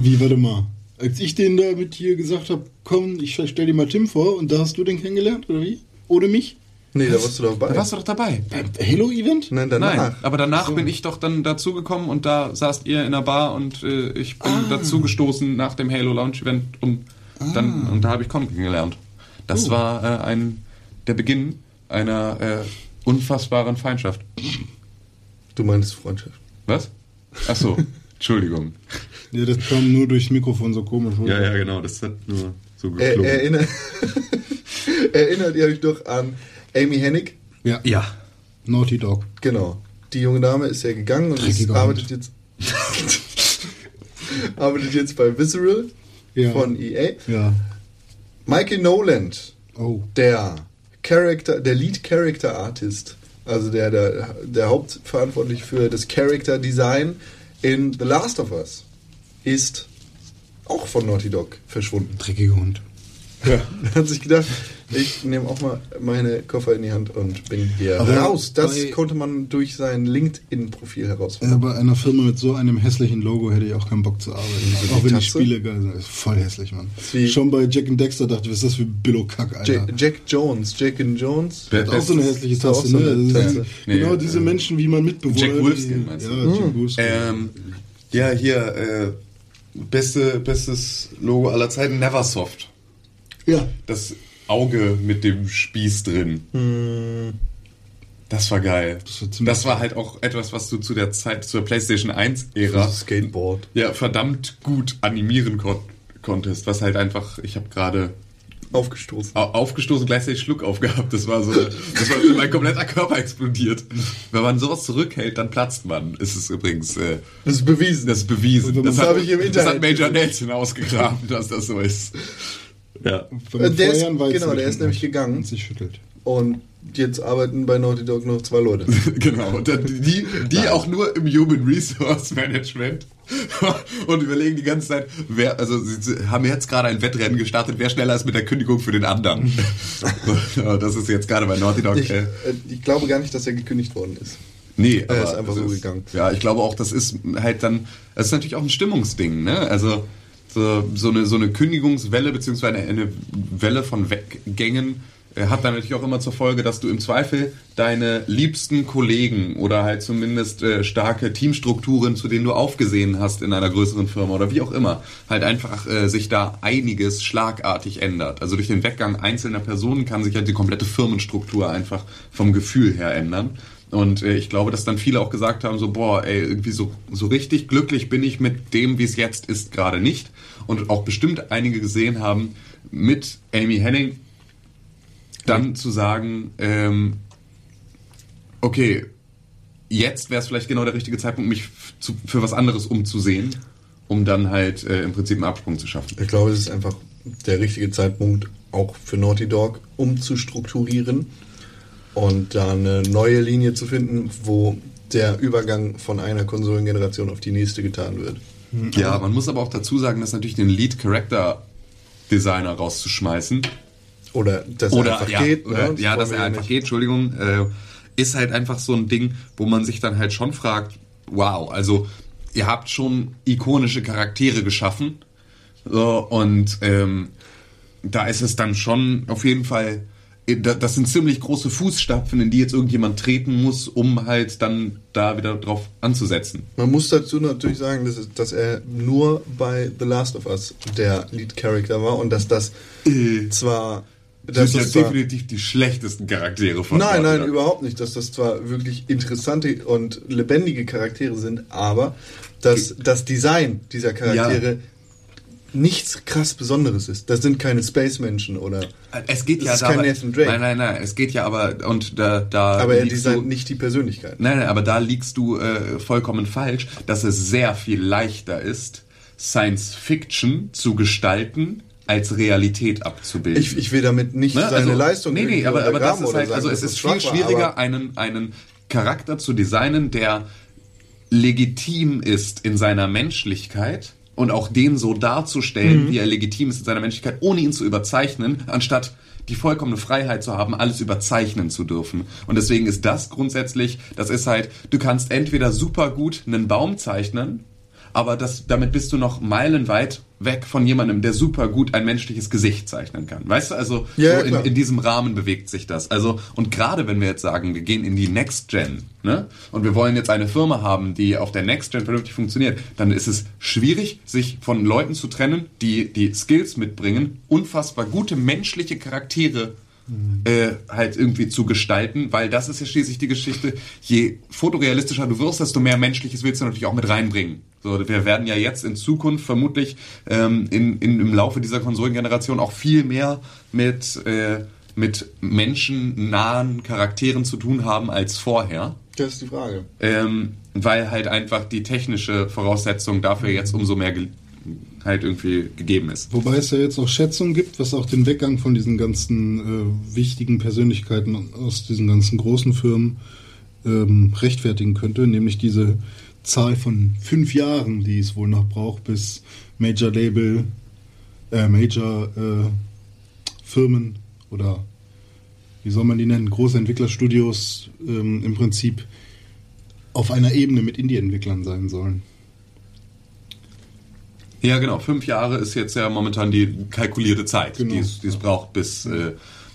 Wie, warte mal. Als ich den da mit hier gesagt habe, komm, ich stell dir mal Tim vor und da hast du den kennengelernt, oder wie? Ohne mich? Nee, da warst du dabei. Da warst du doch dabei. Beim Halo-Event? Nein, danach. Nein, aber danach bin ich doch dann dazugekommen und da saßt ihr in der Bar und äh, ich bin dazugestoßen nach dem Halo Launch Event und dann und da habe ich Con kennengelernt. Das war äh, ein der Beginn einer äh, unfassbaren Feindschaft. Du meinst Freundschaft. Was? Ach so, Entschuldigung. Ja, das kam nur durchs Mikrofon so komisch. oder? Ja, ja, genau, das hat nur so Er, geklungen. erinnert, erinnert ihr euch doch an Amy Hennig? Ja. ja. Naughty Dog. Genau. Die junge Dame ist ja gegangen und ist, Dreckiger arbeitet Hund. jetzt arbeitet jetzt bei Visceral Ja. von EA. Ja. Michael Noland, Oh. der Character, der Lead Character Artist, also der, der, der Hauptverantwortlich für das Character Design in The Last of Us, ist auch von Naughty Dog verschwunden. Dreckiger Hund. Ja. Hat sich gedacht, ich nehme auch mal meine Koffer in die Hand und bin hier Aber raus. Das bei- konnte man durch sein LinkedIn-Profil Ja, herausfinden. bei einer Firma mit so einem hässlichen Logo hätte ich auch keinen Bock zu arbeiten. Also auch die wenn die Tatze? Spiele geil sind. Ist voll hässlich, Mann. wie- Schon bei Jack and Dexter dachte ich, was ist das für Billo-Kack, Alter. Ja. Jack Jones, Jack and Jones. Wer- Hat auch so eine hässliche Taste, so ne? eine ist Taste. Nee, genau äh, diese Menschen, wie man Mitbewohner. Jack Wolfskin, die- meinst du? Ja, Jack Wolfskin. Ähm, ja, hier, äh, beste, bestes Logo aller Zeiten, Neversoft. ja. Das Auge mit dem Spieß drin. Das war geil. Das war Das war halt auch etwas, was du zu der Zeit, zur PlayStation 1-Ära, Skateboard. ja, verdammt gut animieren kon konntest. Was halt einfach, ich habe gerade Aufgestoßen. au- aufgestoßen, gleichzeitig Schluck aufgehabt. Das war so, das war mein kompletter Körper explodiert. Wenn man sowas zurückhält, dann platzt man. Ist es übrigens, äh, Das ist bewiesen. das ist bewiesen. Das hat, habe ich im Das Internet hat Major Nelson ausgegraben, dass das so ist. Ja. Äh, der ist- genau, der ist nämlich gegangen. Und sich schüttelt. Und jetzt arbeiten bei Naughty Dog noch zwei Leute. Genau. Und dann die, die auch nur im Human Resource Management und überlegen die ganze Zeit, wer, also sie haben jetzt gerade ein Wettrennen gestartet, wer schneller ist mit der Kündigung für den anderen. Das ist jetzt gerade bei Naughty Dog. Ich, äh, äh, ich glaube gar nicht, dass er gekündigt worden ist. Nee, Er ist einfach es so gegangen. Ja, ich glaube auch, das ist halt dann, das ist natürlich auch ein Stimmungsding, ne? Also, so, so, eine, so eine Kündigungswelle beziehungsweise eine, eine Welle von Weggängen hat dann natürlich auch immer zur Folge, dass du im Zweifel deine liebsten Kollegen oder halt zumindest äh, starke Teamstrukturen, zu denen du aufgesehen hast in einer größeren Firma oder wie auch immer, halt einfach äh, sich da einiges schlagartig ändert. Also durch den Weggang einzelner Personen kann sich halt die komplette Firmenstruktur einfach vom Gefühl her ändern. Und äh, ich glaube, dass dann viele auch gesagt haben, so, boah, ey, irgendwie so, so richtig glücklich bin ich mit dem, wie es jetzt ist, gerade nicht. Und auch bestimmt einige gesehen haben, mit Amy Henning dann zu sagen, ähm, okay, jetzt wäre es vielleicht genau der richtige Zeitpunkt, mich zu, für was anderes umzusehen, um dann halt äh, im Prinzip einen Absprung zu schaffen. Ich glaube, es ist einfach der richtige Zeitpunkt, auch für Naughty Dog umzustrukturieren und da eine neue Linie zu finden, wo der Übergang von einer Konsolengeneration auf die nächste getan wird. Ja, man muss aber auch dazu sagen, dass natürlich den Lead Character Designer rauszuschmeißen Oder dass oder er einfach ja, geht. oder, ne? ja, wollen dass er einfach nicht. geht, Entschuldigung, äh, ist halt einfach so ein Ding, wo man sich dann halt schon fragt, wow, also ihr habt schon ikonische Charaktere geschaffen so, und ähm, da ist es dann schon auf jeden Fall, da- das sind ziemlich große Fußstapfen, in die jetzt irgendjemand treten muss, um halt dann da wieder drauf anzusetzen. Man muss dazu natürlich sagen, dass, dass er nur bei The Last of Us der Lead Character war und dass das zwar. Das sind ja das definitiv die schlechtesten Charaktere von Nein, Naughty nein, überhaupt nicht. Dass das zwar wirklich interessante und lebendige Charaktere sind, aber dass das Design dieser Charaktere nichts krass Besonderes ist. Das sind keine Space-Menschen oder. Es geht Das ja ist kein dabei, Nathan Drake. Nein, nein, nein. Es geht ja aber und da da Aber er designt du, nicht die Persönlichkeit. Nein, nein, aber da liegst du äh, vollkommen falsch, dass es sehr viel leichter ist, Science Fiction zu gestalten, als Realität abzubilden. Ich, ich will damit nicht Ne? seine Also, Leistung Nee, nee, aber, aber das ist halt, also es ist viel schwieriger, einen, einen Charakter zu designen, der legitim ist in seiner Menschlichkeit und auch den so darzustellen, Mhm. wie er legitim ist in seiner Menschlichkeit, ohne ihn zu überzeichnen, anstatt die vollkommene Freiheit zu haben, alles überzeichnen zu dürfen. Und deswegen ist das grundsätzlich, das ist halt, du kannst entweder super gut einen Baum zeichnen, aber das, damit bist du noch meilenweit weg von jemandem, der super gut ein menschliches Gesicht zeichnen kann. Weißt du, also Ja, so in, in diesem Rahmen bewegt sich das. Also, und gerade wenn wir jetzt sagen, wir gehen in die Next Gen, ne, und wir wollen jetzt eine Firma haben, die auf der Next Gen vernünftig funktioniert, dann ist es schwierig, sich von Leuten zu trennen, die die Skills mitbringen, unfassbar gute menschliche Charaktere äh, halt irgendwie zu gestalten, weil das ist ja schließlich die Geschichte, je fotorealistischer du wirst, desto mehr Menschliches willst du natürlich auch mit reinbringen. So, wir werden ja jetzt in Zukunft vermutlich ähm, in, in, im Laufe dieser Konsolengeneration auch viel mehr mit, äh, mit menschennahen Charakteren zu tun haben als vorher. Das ist die Frage. Ähm, weil halt einfach die technische Voraussetzung dafür jetzt umso mehr halt irgendwie gegeben ist. Wobei es ja jetzt auch Schätzungen gibt, was auch den Weggang von diesen ganzen äh, wichtigen Persönlichkeiten aus diesen ganzen großen Firmen ähm, rechtfertigen könnte, nämlich diese Zahl von fünf Jahren, die es wohl noch braucht, bis Major Label, äh, Major äh, Firmen oder wie soll man die nennen, große Entwicklerstudios ähm, im Prinzip auf einer Ebene mit Indie-Entwicklern sein sollen. Ja, genau. Fünf Jahre ist jetzt ja momentan die kalkulierte Zeit, Genau. die, es, die es braucht, bis äh,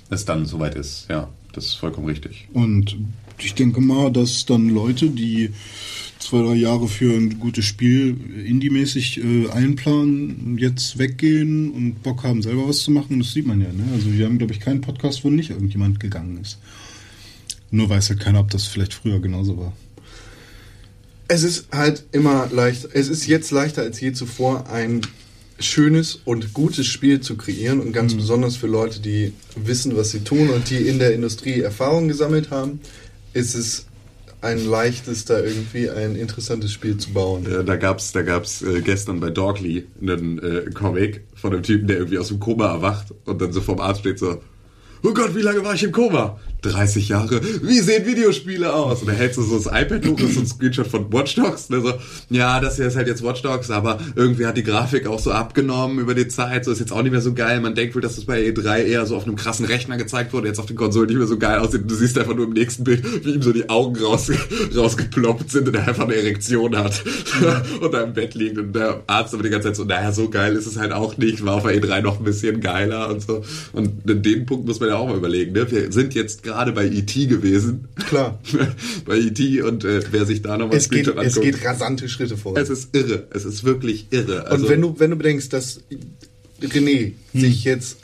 es dann soweit ist. Ja, das ist vollkommen richtig. Und ich denke mal, dass dann Leute, die zwei, drei Jahre für ein gutes Spiel äh, indie-mäßig äh, einplanen, jetzt weggehen und Bock haben, selber was zu machen. Das sieht man ja. Ne? Also wir haben, glaube ich, keinen Podcast, wo nicht irgendjemand gegangen ist. Nur weiß halt keiner, ob das vielleicht früher genauso war. Es ist halt immer leicht, es ist jetzt leichter als je zuvor, ein schönes und gutes Spiel zu kreieren und ganz besonders für Leute, die wissen, was sie tun und die in der Industrie Erfahrung gesammelt haben, ist es ein leichtes, da irgendwie ein interessantes Spiel zu bauen. Äh, da gab's, da gab's äh, gestern bei Dogly einen äh, Comic von einem Typen, der irgendwie aus dem Koma erwacht und dann so vorm Arzt steht so, oh Gott, wie lange war ich im Koma? 30 Jahre, wie sehen Videospiele aus? Und er hält so, so das iPad hoch, das ist so ein Screenshot von Watch Dogs. Und er so, ja, das hier ist halt jetzt Watch Dogs, aber irgendwie hat die Grafik auch so abgenommen über die Zeit, so ist jetzt auch nicht mehr so geil. Man denkt wohl, dass das bei E3 eher so auf einem krassen Rechner gezeigt wurde, jetzt auf den Konsolen nicht mehr so geil aussieht. Du siehst einfach nur im nächsten Bild, wie ihm so die Augen raus, rausgeploppt sind und er einfach eine Erektion hat und da im Bett liegt und der Arzt aber die ganze Zeit so, naja, so geil ist es halt auch nicht, war auf der E3 noch ein bisschen geiler und so. Und in dem Punkt muss man ja auch mal überlegen, ne? Wir sind jetzt gerade bei E.T. gewesen. Klar. bei E.T. und äh, wer sich da nochmal Es geht, es geht rasante Schritte vor. es ist irre. Es ist wirklich irre. Also, Und wenn du, wenn du bedenkst, dass René sich jetzt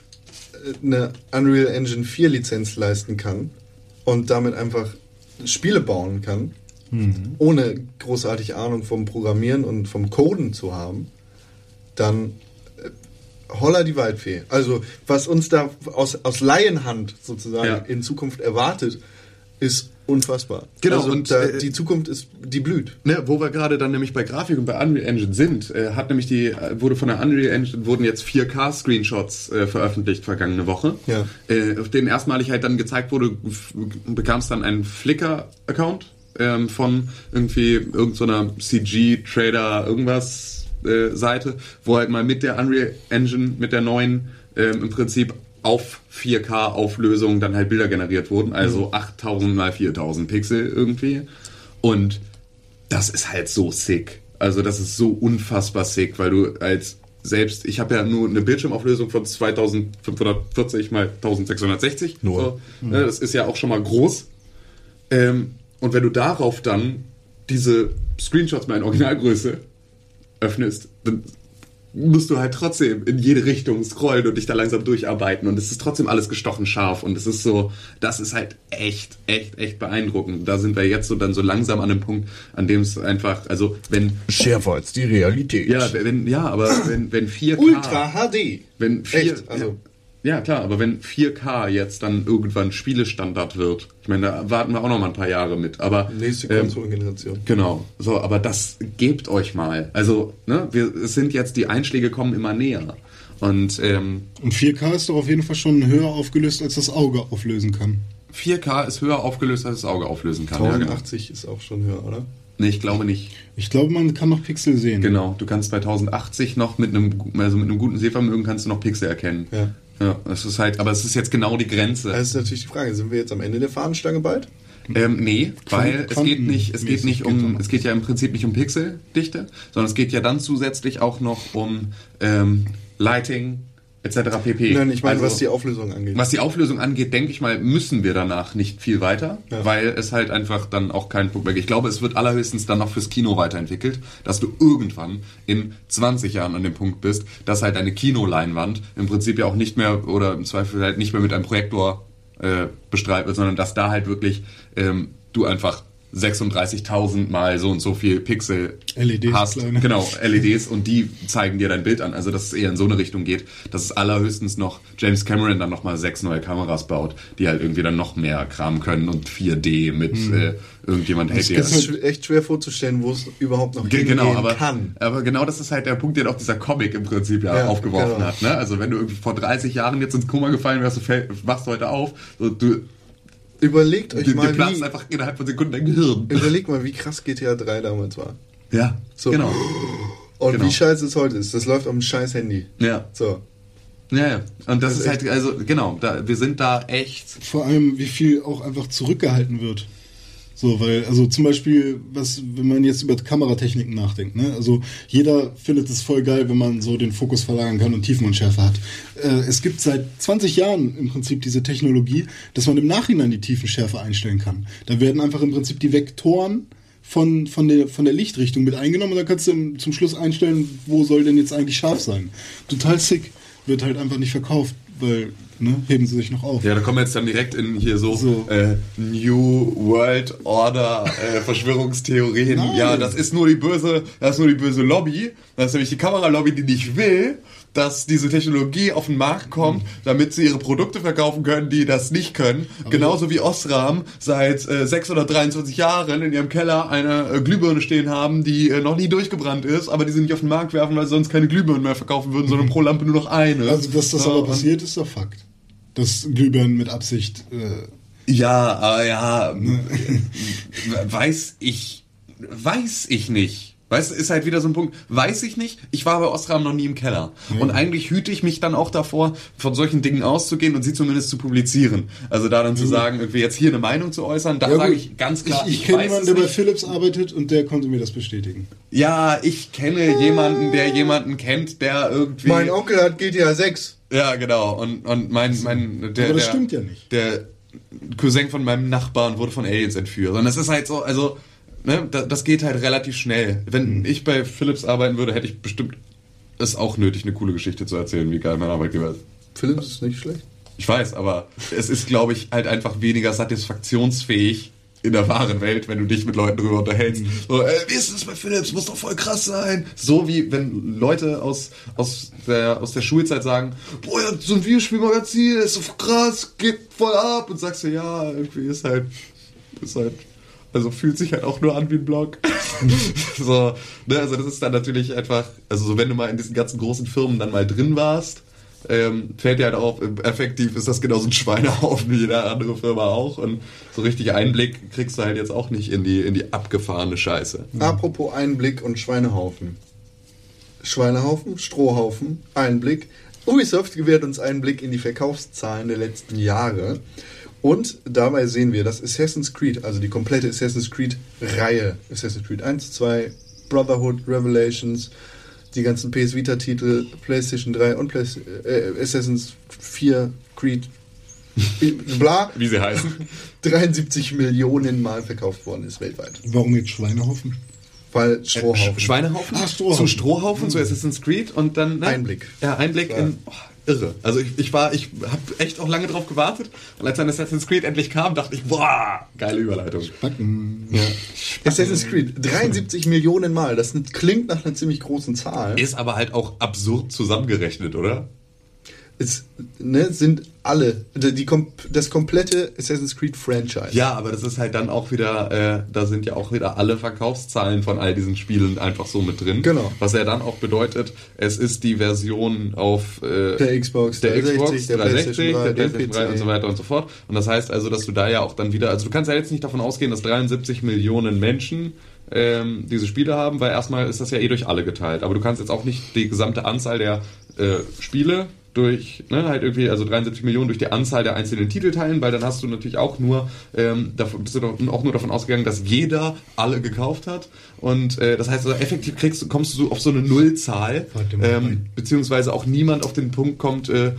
äh, eine Unreal Engine 4 Lizenz leisten kann und damit einfach Spiele bauen kann, ohne großartig Ahnung vom Programmieren und vom Coden zu haben, dann holla die Waldfee. Also was uns da aus, aus Laienhand sozusagen Ja. in Zukunft erwartet, ist unfassbar. Genau, also und, da, äh, die Zukunft ist, die blüht. Ne, wo wir gerade dann nämlich bei Grafik und bei Unreal Engine sind, äh, hat nämlich die, äh, wurde von der Unreal Engine, wurden jetzt 4K-Screenshots äh, veröffentlicht vergangene Woche. Ja. Äh, auf denen erstmalig halt dann gezeigt wurde, bekam es dann einen Flickr-Account ähm, von irgendwie irgendeiner CG-Trader irgendwas äh, Seite, wo halt mal mit der Unreal Engine, mit der neuen, ähm, im Prinzip auf 4K-Auflösung dann halt Bilder generiert wurden, also 8000 mal 4000 Pixel irgendwie. Und das ist halt so sick. Also das ist so unfassbar sick, weil du als selbst, ich habe ja nur eine Bildschirmauflösung von 2540 mal 1660. Nur. So, ne, das ist ja auch schon mal groß. Ähm, und wenn du darauf dann diese Screenshots mal in Originalgröße öffnest, dann musst du halt trotzdem in jede Richtung scrollen und dich da langsam durcharbeiten und es ist trotzdem alles gestochen scharf und es ist so, das ist halt echt, echt, echt beeindruckend. Da sind wir jetzt so dann so langsam an dem Punkt, an dem es einfach, also wenn, Schärfer als die Realität. ja, wenn, ja, aber wenn, wenn 4K, Ultra HD. wenn 4, Echt, also- ja, klar, aber wenn 4K jetzt dann irgendwann Spielestandard wird, ich meine, da warten wir auch noch mal ein paar Jahre mit, aber Nächste ähm, Konsolengeneration. Genau, so, aber das gebt euch mal. Also, ne, wir es sind jetzt, die Einschläge kommen immer näher. Und ähm, Und 4K ist doch auf jeden Fall schon höher aufgelöst, als das Auge auflösen kann. 4K ist höher aufgelöst, als das Auge auflösen kann. Ja, genau. 1080 ist auch schon höher, oder? Nee, ich glaube nicht. Ich glaube, man kann noch Pixel sehen. Genau, du kannst bei 1080 noch mit einem, also mit einem guten Sehvermögen kannst du noch Pixel erkennen. Ja. Ja, das ist halt, aber es ist jetzt genau die Grenze. Das ist natürlich die Frage, sind wir jetzt am Ende der Fahnenstange bald? Ähm, nee, weil es geht nicht, es geht nicht um, es geht ja im Prinzip nicht um Pixeldichte, sondern es geht ja dann zusätzlich auch noch um ähm, Lighting etc. pp. Nein, ich meine, Also- was die Auflösung angeht. Was die Auflösung angeht, denke ich mal, müssen wir danach nicht viel weiter, Ja. weil es halt einfach dann auch kein Punkt mehr gibt. Ich glaube, es wird allerhöchstens dann noch fürs Kino weiterentwickelt, dass du irgendwann in 20 Jahren an dem Punkt bist, dass halt eine Kinoleinwand im Prinzip ja auch nicht mehr oder im Zweifel halt nicht mehr mit einem Projektor äh, bestrahlt wird, sondern dass da halt wirklich ähm, du einfach 36.000 mal so und so viel Pixel LEDs, hast. kleine. Genau, LEDs und die zeigen dir dein Bild an. Also dass es eher in so eine Richtung geht, dass es allerhöchstens noch James Cameron dann nochmal sechs neue Kameras baut, die halt irgendwie dann noch mehr Kram können und 4D mit äh, irgendjemand hält dir. das ist sch- echt schwer vorzustellen, wo es überhaupt noch Ge- Genau, aber, kann. aber genau das ist halt der Punkt, den auch dieser Comic im Prinzip ja, Ja, aufgeworfen genau. hat. Ne? Also wenn du irgendwie vor 30 Jahren jetzt ins Koma gefallen wärst, du wachst heute auf, so, du, Überlegt euch mal, wie, einfach innerhalb von Sekunden dein Gehirn. überlegt mal, wie krass GTA 3 damals war. Ja, So. genau. Und Genau. wie scheiße es heute ist. Das läuft auf dem scheiß Handy. Ja. So. Ja, ja. Und das, Das ist ist halt, also genau, da, wir sind da echt Vor allem, wie viel auch einfach zurückgehalten wird. So, weil, also zum Beispiel, was, wenn man jetzt über Kameratechniken nachdenkt, ne? Also jeder findet es voll geil, wenn man so den Fokus verlagern kann und Tiefenunschärfe hat. Äh, es gibt seit 20 Jahren im Prinzip diese Technologie, dass man im Nachhinein die Tiefenschärfe einstellen kann. Da werden einfach im Prinzip die Vektoren von, von, der, von der Lichtrichtung mit eingenommen und dann kannst du zum Schluss einstellen, wo soll denn jetzt eigentlich scharf sein. Total sick. Wird halt einfach nicht verkauft, weil, ne, heben sie sich noch auf. Ja, da kommen wir jetzt dann direkt in hier so, So. Äh, New World Order äh, Verschwörungstheorien. Nein. Ja, das ist nur die böse, das ist nur die böse Lobby. Das ist nämlich die Kameralobby, die nicht will, dass diese Technologie auf den Markt kommt, damit sie ihre Produkte verkaufen können, die das nicht können. Genauso wie Osram seit äh, 623 Jahren in ihrem Keller eine äh, Glühbirne stehen haben, die äh, noch nie durchgebrannt ist, aber die sie nicht auf den Markt werfen, weil sie sonst keine Glühbirnen mehr verkaufen würden, sondern pro Lampe nur noch eine. Also, dass das aber passiert, ist doch Fakt. Dass Glühbirnen mit Absicht äh, Ja, aber ja, weiß ich, weiß ich nicht. Weißt du, ist halt wieder so ein Punkt, weiß ich nicht, ich war bei Ostram noch nie im Keller. Und eigentlich hüte ich mich dann auch davor, von solchen Dingen auszugehen und sie zumindest zu publizieren. Also da dann zu sagen, irgendwie jetzt hier eine Meinung zu äußern, da Ja, sage ich ganz klar, ich, ich kenne weiß jemanden, der bei. Philips arbeitet und der konnte mir das bestätigen. Ja, ich kenne jemanden, der jemanden kennt, der irgendwie... Mein Onkel hat GTA 6. Ja, genau. Und, und mein, mein, der, Aber das der, stimmt ja nicht. Der Cousin von meinem Nachbarn wurde von Aliens entführt. Und das ist halt so, also, ne, das, geht halt relativ schnell. Wenn Mhm. ich bei Philips arbeiten würde, hätte ich bestimmt es auch nötig, eine coole Geschichte zu erzählen, wie geil mein Arbeitgeber ist. Philips ist nicht schlecht. Ich weiß, aber es ist, glaube ich, halt einfach weniger satisfaktionsfähig in der wahren Welt, wenn du dich mit Leuten drüber unterhältst. So, ey, wie ist das bei Philips? Muss doch voll krass sein. So wie wenn Leute aus, aus, der, aus der Schulzeit sagen, boah, ja, so ein Videospielmagazin, ist so krass, geht voll ab. Und sagst du, ja, irgendwie ist halt, ist halt, also fühlt sich halt auch nur an wie ein Blog. so, ne, also das ist dann natürlich einfach, also so wenn du mal in diesen ganzen großen Firmen dann mal drin warst, ähm, fällt dir halt auf, effektiv ist das genauso ein Schweinehaufen wie jede andere Firma auch. Und so richtig Einblick kriegst du halt jetzt auch nicht in die, in die abgefahrene Scheiße. Apropos Einblick und Schweinehaufen. Schweinehaufen, Strohhaufen, Einblick. Ubisoft gewährt uns Einblick in die Verkaufszahlen der letzten Jahre. Und dabei sehen wir, dass Assassin's Creed, also die komplette Assassin's Creed-Reihe, Assassin's Creed 1, 2, Brotherhood, Revelations, die ganzen PS Vita-Titel, PlayStation 3 und Play äh, Assassin's 4, Creed, bla, Wie sie heißen. 73 Millionen Mal verkauft worden ist weltweit. Warum jetzt Schweinehaufen? Weil Strohhaufen. Sch Schweinehaufen Ah, Strohhaufen. zu Strohhaufen, zu Assassin's Creed und dann ne? Einblick. Ja, Einblick Ja. in oh, irre. Also ich, ich war, ich habe echt auch lange drauf gewartet und als dann Assassin's Creed endlich kam, dachte ich, boah, geile Überleitung. Backen. Ja. Assassin's Creed, 73 Millionen Mal. Das klingt nach einer ziemlich großen Zahl. Ist aber halt auch absurd zusammengerechnet, oder? Es ne, sind alle, die, das komplette Assassin's Creed Franchise. Ja, aber das ist halt dann auch wieder, äh, da sind ja auch wieder alle Verkaufszahlen von all diesen Spielen einfach so mit drin. Genau. Was ja dann auch bedeutet, es ist die Version auf äh, Der Xbox der 360, Xbox, der 360, PlayStation 3, der der PlayStation 3 PC. und so weiter und so fort. Und das heißt also, dass du da ja auch dann wieder, also du kannst ja jetzt nicht davon ausgehen, dass 73 Millionen Menschen ähm, diese Spiele haben, weil erstmal ist das ja eh durch alle geteilt. Aber du kannst jetzt auch nicht die gesamte Anzahl der äh, Spiele durch, ne, halt irgendwie, also 73 Millionen durch die Anzahl der einzelnen Titel teilen, weil dann hast du natürlich auch nur, ähm, davon, bist du doch auch nur davon ausgegangen, dass jeder alle gekauft hat. Und äh, das heißt, also effektiv kriegst, du- kommst du auf so eine Nullzahl, ähm, beziehungsweise auch niemand auf den Punkt kommt, äh,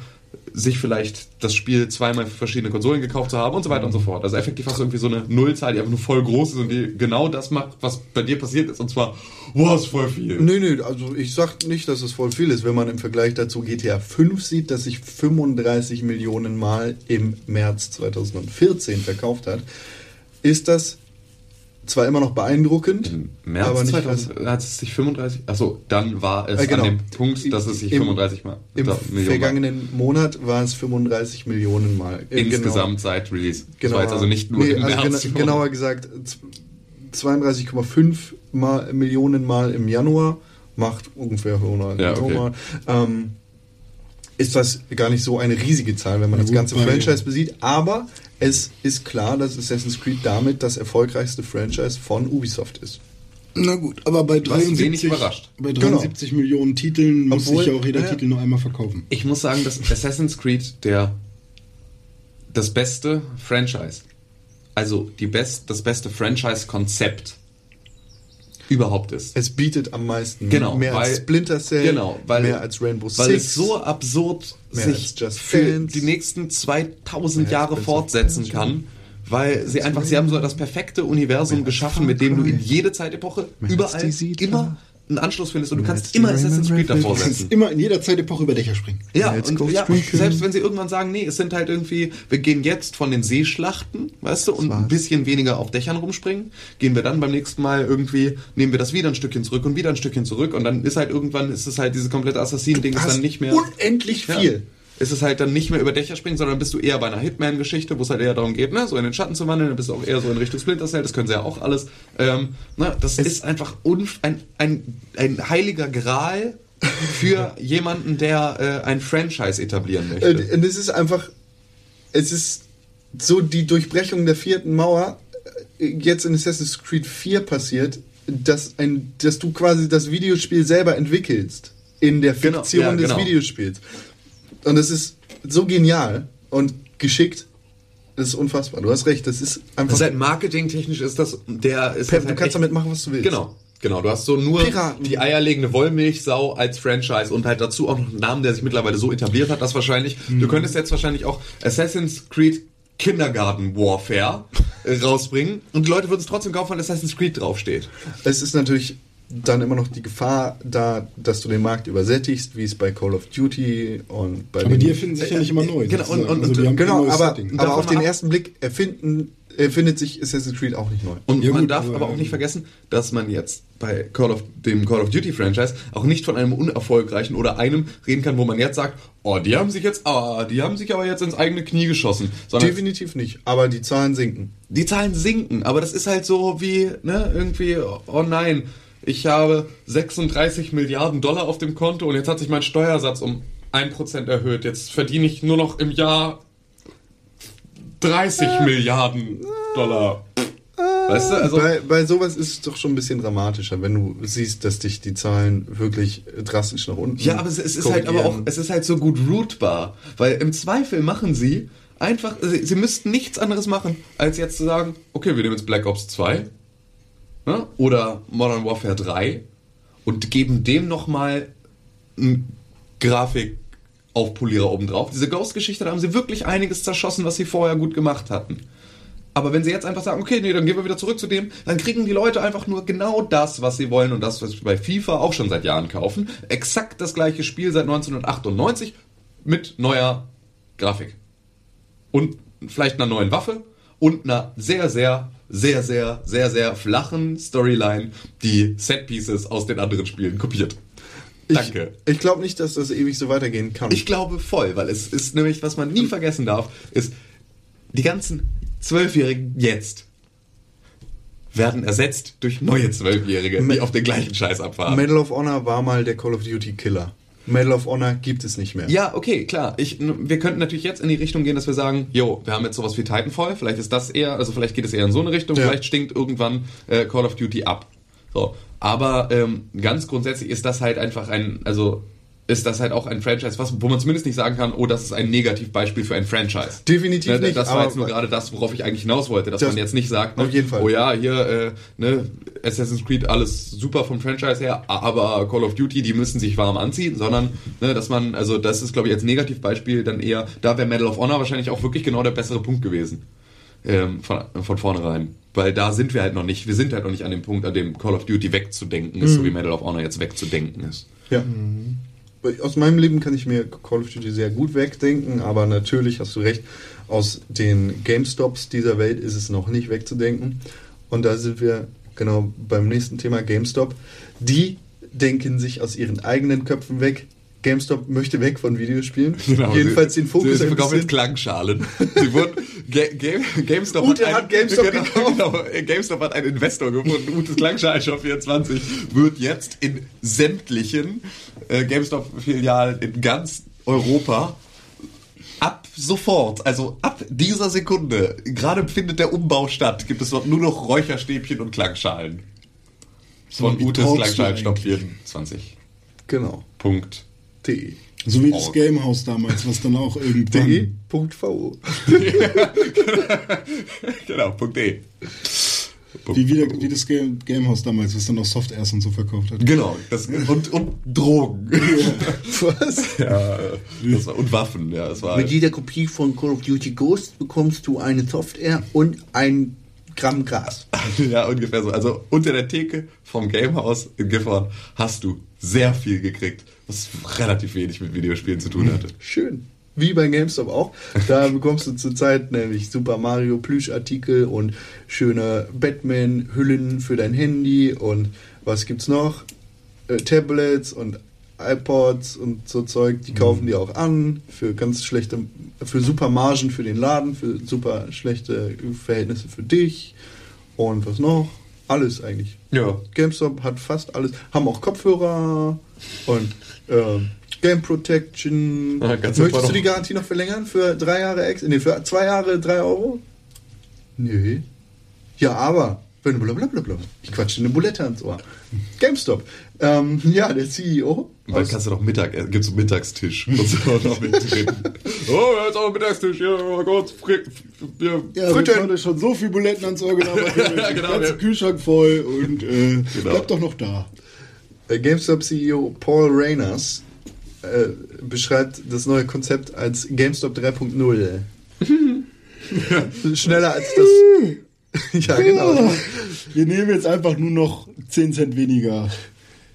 sich vielleicht das Spiel zweimal für verschiedene Konsolen gekauft zu haben und so weiter und so fort. Also effektiv hast du irgendwie so eine Nullzahl, die einfach nur voll groß ist und die genau das macht, was bei dir passiert ist. Und zwar, wow, ist voll viel. Nö, nö, also ich sag nicht, dass es voll viel ist. Wenn man im Vergleich dazu GTA 5 sieht, dass sich 35 Millionen Mal im März 2014 verkauft hat, ist das zwar immer noch beeindruckend, Im März aber nicht 2000 hat es sich 35, achso, dann war es Äh, genau. an dem Punkt, dass es sich Im- 35 mal Im Millionen vergangenen Monat war es 35 Millionen Mal. Äh, insgesamt seit Release. Das Genau. war jetzt also nicht nur nee, im also März. gena- genauer gesagt, z- 32,5 mal, Millionen Mal im Januar macht ungefähr 100 Ja, okay. Mal. Ähm, ist das gar nicht so eine riesige Zahl, wenn man Ja, das ganze Franchise besieht. Aber es ist klar, dass Assassin's Creed damit das erfolgreichste Franchise von Ubisoft ist. Na gut, aber bei Was 73, wenig überrascht. bei 73 Millionen Titeln muss Obwohl- sich ja auch jeder ja. Titel nur einmal verkaufen. Ich muss sagen, dass Assassin's Creed der das beste Franchise, also die best, das beste Franchise-Konzept überhaupt ist. Es bietet am meisten. Genau, mehr als weil- Splinter Cell, Genau, weil, mehr als Rainbow weil Six. es so absurd sich als für die nächsten 2000 Mehr als Jahre fortsetzen kann, weil sie einfach, sie haben so das perfekte Universum geschaffen, mit dem du in jede Zeitepoche überall immer einen Anschluss findest und du kannst immer Assassin's Creed davor Du setzen. kannst immer in jeder Zeitepoche über Dächer springen. Ja, und, ja, und selbst wenn sie irgendwann sagen, nee, es sind halt irgendwie, wir gehen jetzt von den Seeschlachten, weißt du, und ein bisschen weniger auf Dächern rumspringen, gehen wir dann beim nächsten Mal irgendwie, nehmen wir das wieder ein Stückchen zurück und wieder ein Stückchen zurück und dann ist halt irgendwann, ist es halt diese komplette Assassinen-Ding ist dann nicht mehr... unendlich Ja. Ist es halt dann nicht mehr über Dächer springen, sondern bist du eher bei einer Hitman-Geschichte, wo es halt eher darum geht, ne, so in den Schatten zu wandeln, dann bist du auch eher so in Richtung Splinter Cell, das können sie ja auch alles. Ähm, ne, das ist einfach ein, ein, ein heiliger Gral für jemanden, der äh, ein Franchise etablieren möchte. Und es ist einfach, es ist so die Durchbrechung der vierten Mauer äh, jetzt in Assassin's Creed 4 passiert, dass, ein, dass du quasi das Videospiel selber entwickelst in der Genau, Fiktion ja, des genau. Videospiels. Und das ist so genial und geschickt. Das ist unfassbar. Du hast recht, das ist einfach. Ist halt marketingtechnisch ist das, der ist Pep, das du halt kannst echt- damit machen, was du willst. Genau. Genau, du hast so nur Piraten. die eierlegende Wollmilchsau als Franchise und halt dazu auch noch einen Namen, der sich mittlerweile so etabliert hat, dass wahrscheinlich, Mhm. du könntest jetzt wahrscheinlich auch Assassin's Creed Kindergarten Warfare äh, rausbringen und die Leute würden es trotzdem kaufen, weil Assassin's Creed draufsteht. Es ist natürlich dann immer noch die Gefahr da, dass du den Markt übersättigst, wie es bei Call of Duty und bei Aber den- die erfinden sich ja nicht immer neu. genau, und- und- also die haben Genau, aber, aber auf den ersten Blick erfinden, erfindet sich Assassin's Creed auch nicht neu. Und Ja, man gut, darf aber, aber auch nicht vergessen, dass man jetzt bei Call of, dem Call of Duty Franchise auch nicht von einem unerfolgreichen oder einem reden kann, wo man jetzt sagt, oh, die haben sich jetzt, ah, die haben sich aber jetzt ins eigene Knie geschossen. Sondern Definitiv nicht, aber die Zahlen sinken. die Zahlen sinken, aber das ist halt so wie, ne, irgendwie, oh nein, ich habe 36 Milliarden Dollar auf dem Konto und jetzt hat sich mein Steuersatz um 1% erhöht. Jetzt verdiene ich nur noch im Jahr 30 Milliarden Dollar. Weißt du, also. bei, bei sowas ist es doch schon ein bisschen dramatischer, wenn du siehst, dass dich die Zahlen wirklich drastisch nach unten Ja, aber es, es ist halt aber auch, es ist halt so gut rootbar, weil im Zweifel machen sie einfach, sie, sie müssten nichts anderes machen, als jetzt zu sagen, okay, wir nehmen jetzt Black Ops 2 ne, oder Modern Warfare 3 und geben dem nochmal einen Grafikaufpolierer oben drauf. Diese Ghost-Geschichte, da haben sie wirklich einiges zerschossen, was sie vorher gut gemacht hatten. Aber wenn sie jetzt einfach sagen, okay, nee, dann gehen wir wieder zurück zu dem, dann kriegen die Leute einfach nur genau das, was sie wollen und das, was sie bei FIFA auch schon seit Jahren kaufen. Exakt das gleiche Spiel seit 1998 mit neuer Grafik. Und vielleicht einer neuen Waffe und einer sehr, sehr, sehr, sehr, sehr, sehr flachen Storyline, die Setpieces aus den anderen Spielen kopiert. Danke. Ich, ich glaube nicht, dass das ewig so weitergehen kann. Ich glaube voll, weil es ist nämlich, was man nie vergessen darf, ist, die ganzen Zwölfjährigen jetzt werden ersetzt durch neue Zwölfjährige, die auf den gleichen Scheiß abfahren. Medal of Honor war mal der Call of Duty Killer. Medal of Honor gibt es nicht mehr. Ja, okay, klar. Ich, wir könnten natürlich jetzt in die Richtung gehen, dass wir sagen, jo, wir haben jetzt sowas wie Titanfall, vielleicht ist das eher, also vielleicht geht es eher in so eine Richtung, Ja. vielleicht stinkt irgendwann äh, Call of Duty ab. So. Aber ähm, ganz grundsätzlich ist das halt einfach ein, also ist das halt auch ein Franchise, was, wo man zumindest nicht sagen kann, oh, das ist ein Negativbeispiel für ein Franchise. Definitiv Ne, nicht, Das war jetzt nur gerade das, worauf ich eigentlich hinaus wollte, dass Das- man jetzt nicht sagt, ne, auf jeden Fall. oh ja, hier, äh, ne, Assassin's Creed, alles super vom Franchise her, aber Call of Duty, die müssen sich warm anziehen, sondern, ne, dass man, also das ist, glaube ich, als Negativbeispiel dann eher, da wäre Medal of Honor wahrscheinlich auch wirklich genau der bessere Punkt gewesen. Ähm, von, von vornherein. Weil da sind wir halt noch nicht, wir sind halt noch nicht an dem Punkt, an dem Call of Duty wegzudenken ist, Mhm. so wie Medal of Honor jetzt wegzudenken ist. Ja. Aus meinem Leben kann ich mir Call of Duty sehr gut wegdenken, aber natürlich hast du recht, aus den GameStops dieser Welt ist es noch nicht wegzudenken. Und da sind wir genau beim nächsten Thema GameStop. Die denken sich aus ihren eigenen Köpfen weg. GameStop möchte weg von Videospielen. Jedenfalls den Fokus Genau, Sie verkaufen jetzt. Klangschalen. Sie wurden, Ga Game, GameStop Ute ein- hat GameStop genau, gekauft. Genau, GameStop hat einen Investor gefunden. Utes Klangschalenshop 24 wird jetzt in sämtlichen äh, GameStop-Filialen in ganz Europa ab sofort, also ab dieser Sekunde, gerade findet der Umbau statt, gibt es dort nur noch Räucherstäbchen und Klangschalen. Von wie Utes talkst du Klangschalen-Shop eigentlich? 24. Genau. Punkt. De. So wie das Oh. Gamehouse damals, was dann auch irgendwann. De.vo. Genau, Punkt E. Wie, wie, der, wie das Game, Gamehouse damals, was dann auch Softairs und so verkauft hat. Genau, das, und, und Drogen. Was? ja, das war, und Waffen, ja, das war. Mit jeder Kopie von Call of Duty Ghost bekommst du eine Software und ein Gramm Gras. ja, ungefähr so. Also unter der Theke vom Gamehouse in Gifhorn hast du sehr viel gekriegt, was relativ wenig mit Videospielen zu tun hatte. Schön. Wie bei GameStop auch. Da bekommst du zurzeit nämlich Super Mario Plüschartikel und schöne Batman-Hüllen für dein Handy und was gibt's noch? Äh, Tablets und iPods und so Zeug, die kaufen die auch an für ganz schlechte, für super Margen für den Laden, für super schlechte Verhältnisse für dich und was noch? Alles eigentlich. Ja. GameStop hat fast alles, haben auch Kopfhörer und ähm, Game Protection. Ah, Möchtest du die Garantie noch verlängern für drei Jahre Ex? Nee, für zwei Jahre drei Euro? Nö. Ja, aber. Blablabla. Ich quatsche eine Bulette ans Ohr. GameStop. Ähm, ja, der CEO. Aus- kannst du doch Mittag, äh, gibt's einen Mittagstisch. Noch mit. Oh, jetzt auch ein Mittagstisch. Ja, oh Gott, frick, ja, Ja, Fritten. wir haben heute schon so viel Buletten ans Ohr genommen, Ja, der genau, ganze ja. Kühlschrank voll und äh, Genau. bleibt doch noch da. Äh, GameStop CEO Paul Reyners äh, beschreibt das neue Konzept als GameStop 3.0. Schneller als das. ja, genau. Wir nehmen jetzt einfach nur noch 10 Cent weniger.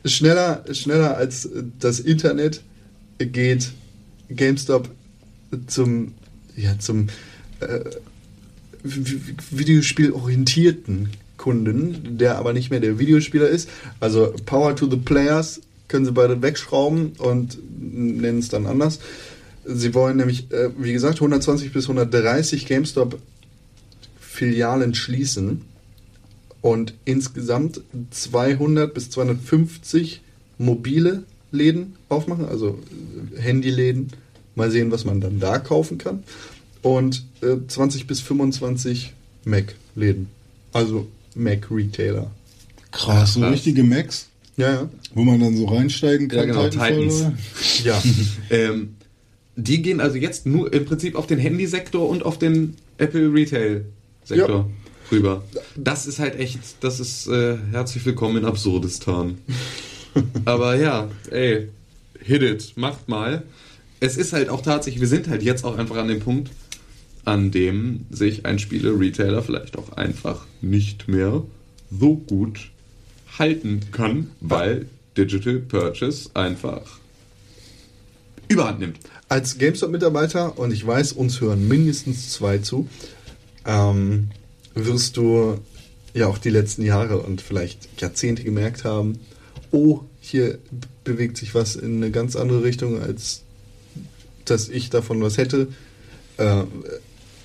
Schneller, schneller als das Internet geht GameStop zum, ja, zum äh, vi- vi- Videospielorientierten Kunden, der aber nicht mehr der Videospieler ist. Also Power to the Players können sie beide wegschrauben und nennen es dann anders. Sie wollen nämlich, äh, wie gesagt, 120 bis 130 GameStop Filialen schließen und insgesamt 200 bis 250 mobile Läden aufmachen, also Handyläden. Mal sehen, was man dann da kaufen kann. Und äh, 20 bis 25 Mac-Läden, also Mac-Retailer. Krass, so krass. richtige Macs, Ja, ja. wo man dann so reinsteigen kann. Ja, genau, Titans. oder? Ja, Ähm, die gehen also jetzt nur im Prinzip auf den Handysektor und auf den Apple Retail Sektor rüber. Das ist halt echt, das ist äh, herzlich willkommen in Absurdistan. Aber ja, ey, hit it, macht mal. Es ist halt auch tatsächlich, wir sind halt jetzt auch einfach an dem Punkt, an dem sich ein Spiele-Retailer vielleicht auch einfach nicht mehr so gut halten kann, weil Digital Purchase einfach überhand nimmt. als GameStop-Mitarbeiter, und ich weiß, uns hören mindestens zwei zu, ähm, wirst du ja auch die letzten Jahre und vielleicht Jahrzehnte gemerkt haben, oh, hier bewegt sich was in eine ganz andere Richtung, als dass ich davon was hätte. Äh,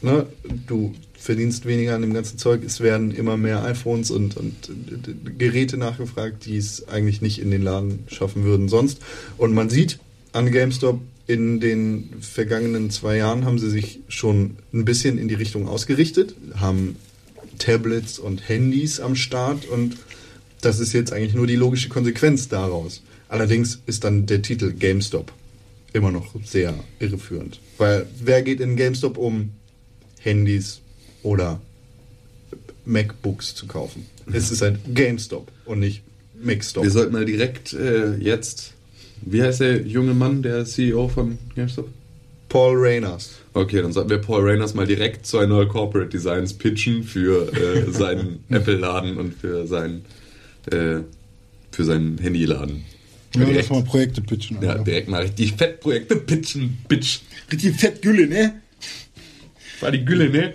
ne? Du verdienst weniger an dem ganzen Zeug, es werden immer mehr iPhones und, und äh, Geräte nachgefragt, die es eigentlich nicht in den Laden schaffen würden sonst. Und man sieht an GameStop, in den vergangenen zwei Jahren haben sie sich schon ein bisschen in die Richtung ausgerichtet, haben Tablets und Handys am Start und das ist jetzt eigentlich nur die logische Konsequenz daraus. Allerdings ist dann der Titel GameStop immer noch sehr irreführend. Weil wer geht in GameStop, um Handys oder MacBooks zu kaufen? Es ist ein GameStop und nicht MacStop. Wir sollten mal direkt äh, jetzt. Wie heißt der junge Mann, der CEO von GameStop? Paul Reyners. Okay, dann sollten wir Paul Reyners mal direkt zwei neue Corporate Designs pitchen für äh, seinen Apple-Laden und für seinen, äh, für seinen Handyladen. Ja, direkt, lass mal Projekte pitchen. ja, Alter. direkt mal richtig Fettprojekte pitchen, bitch. Richtig fett Gülle, ne? War die Gülle, ne?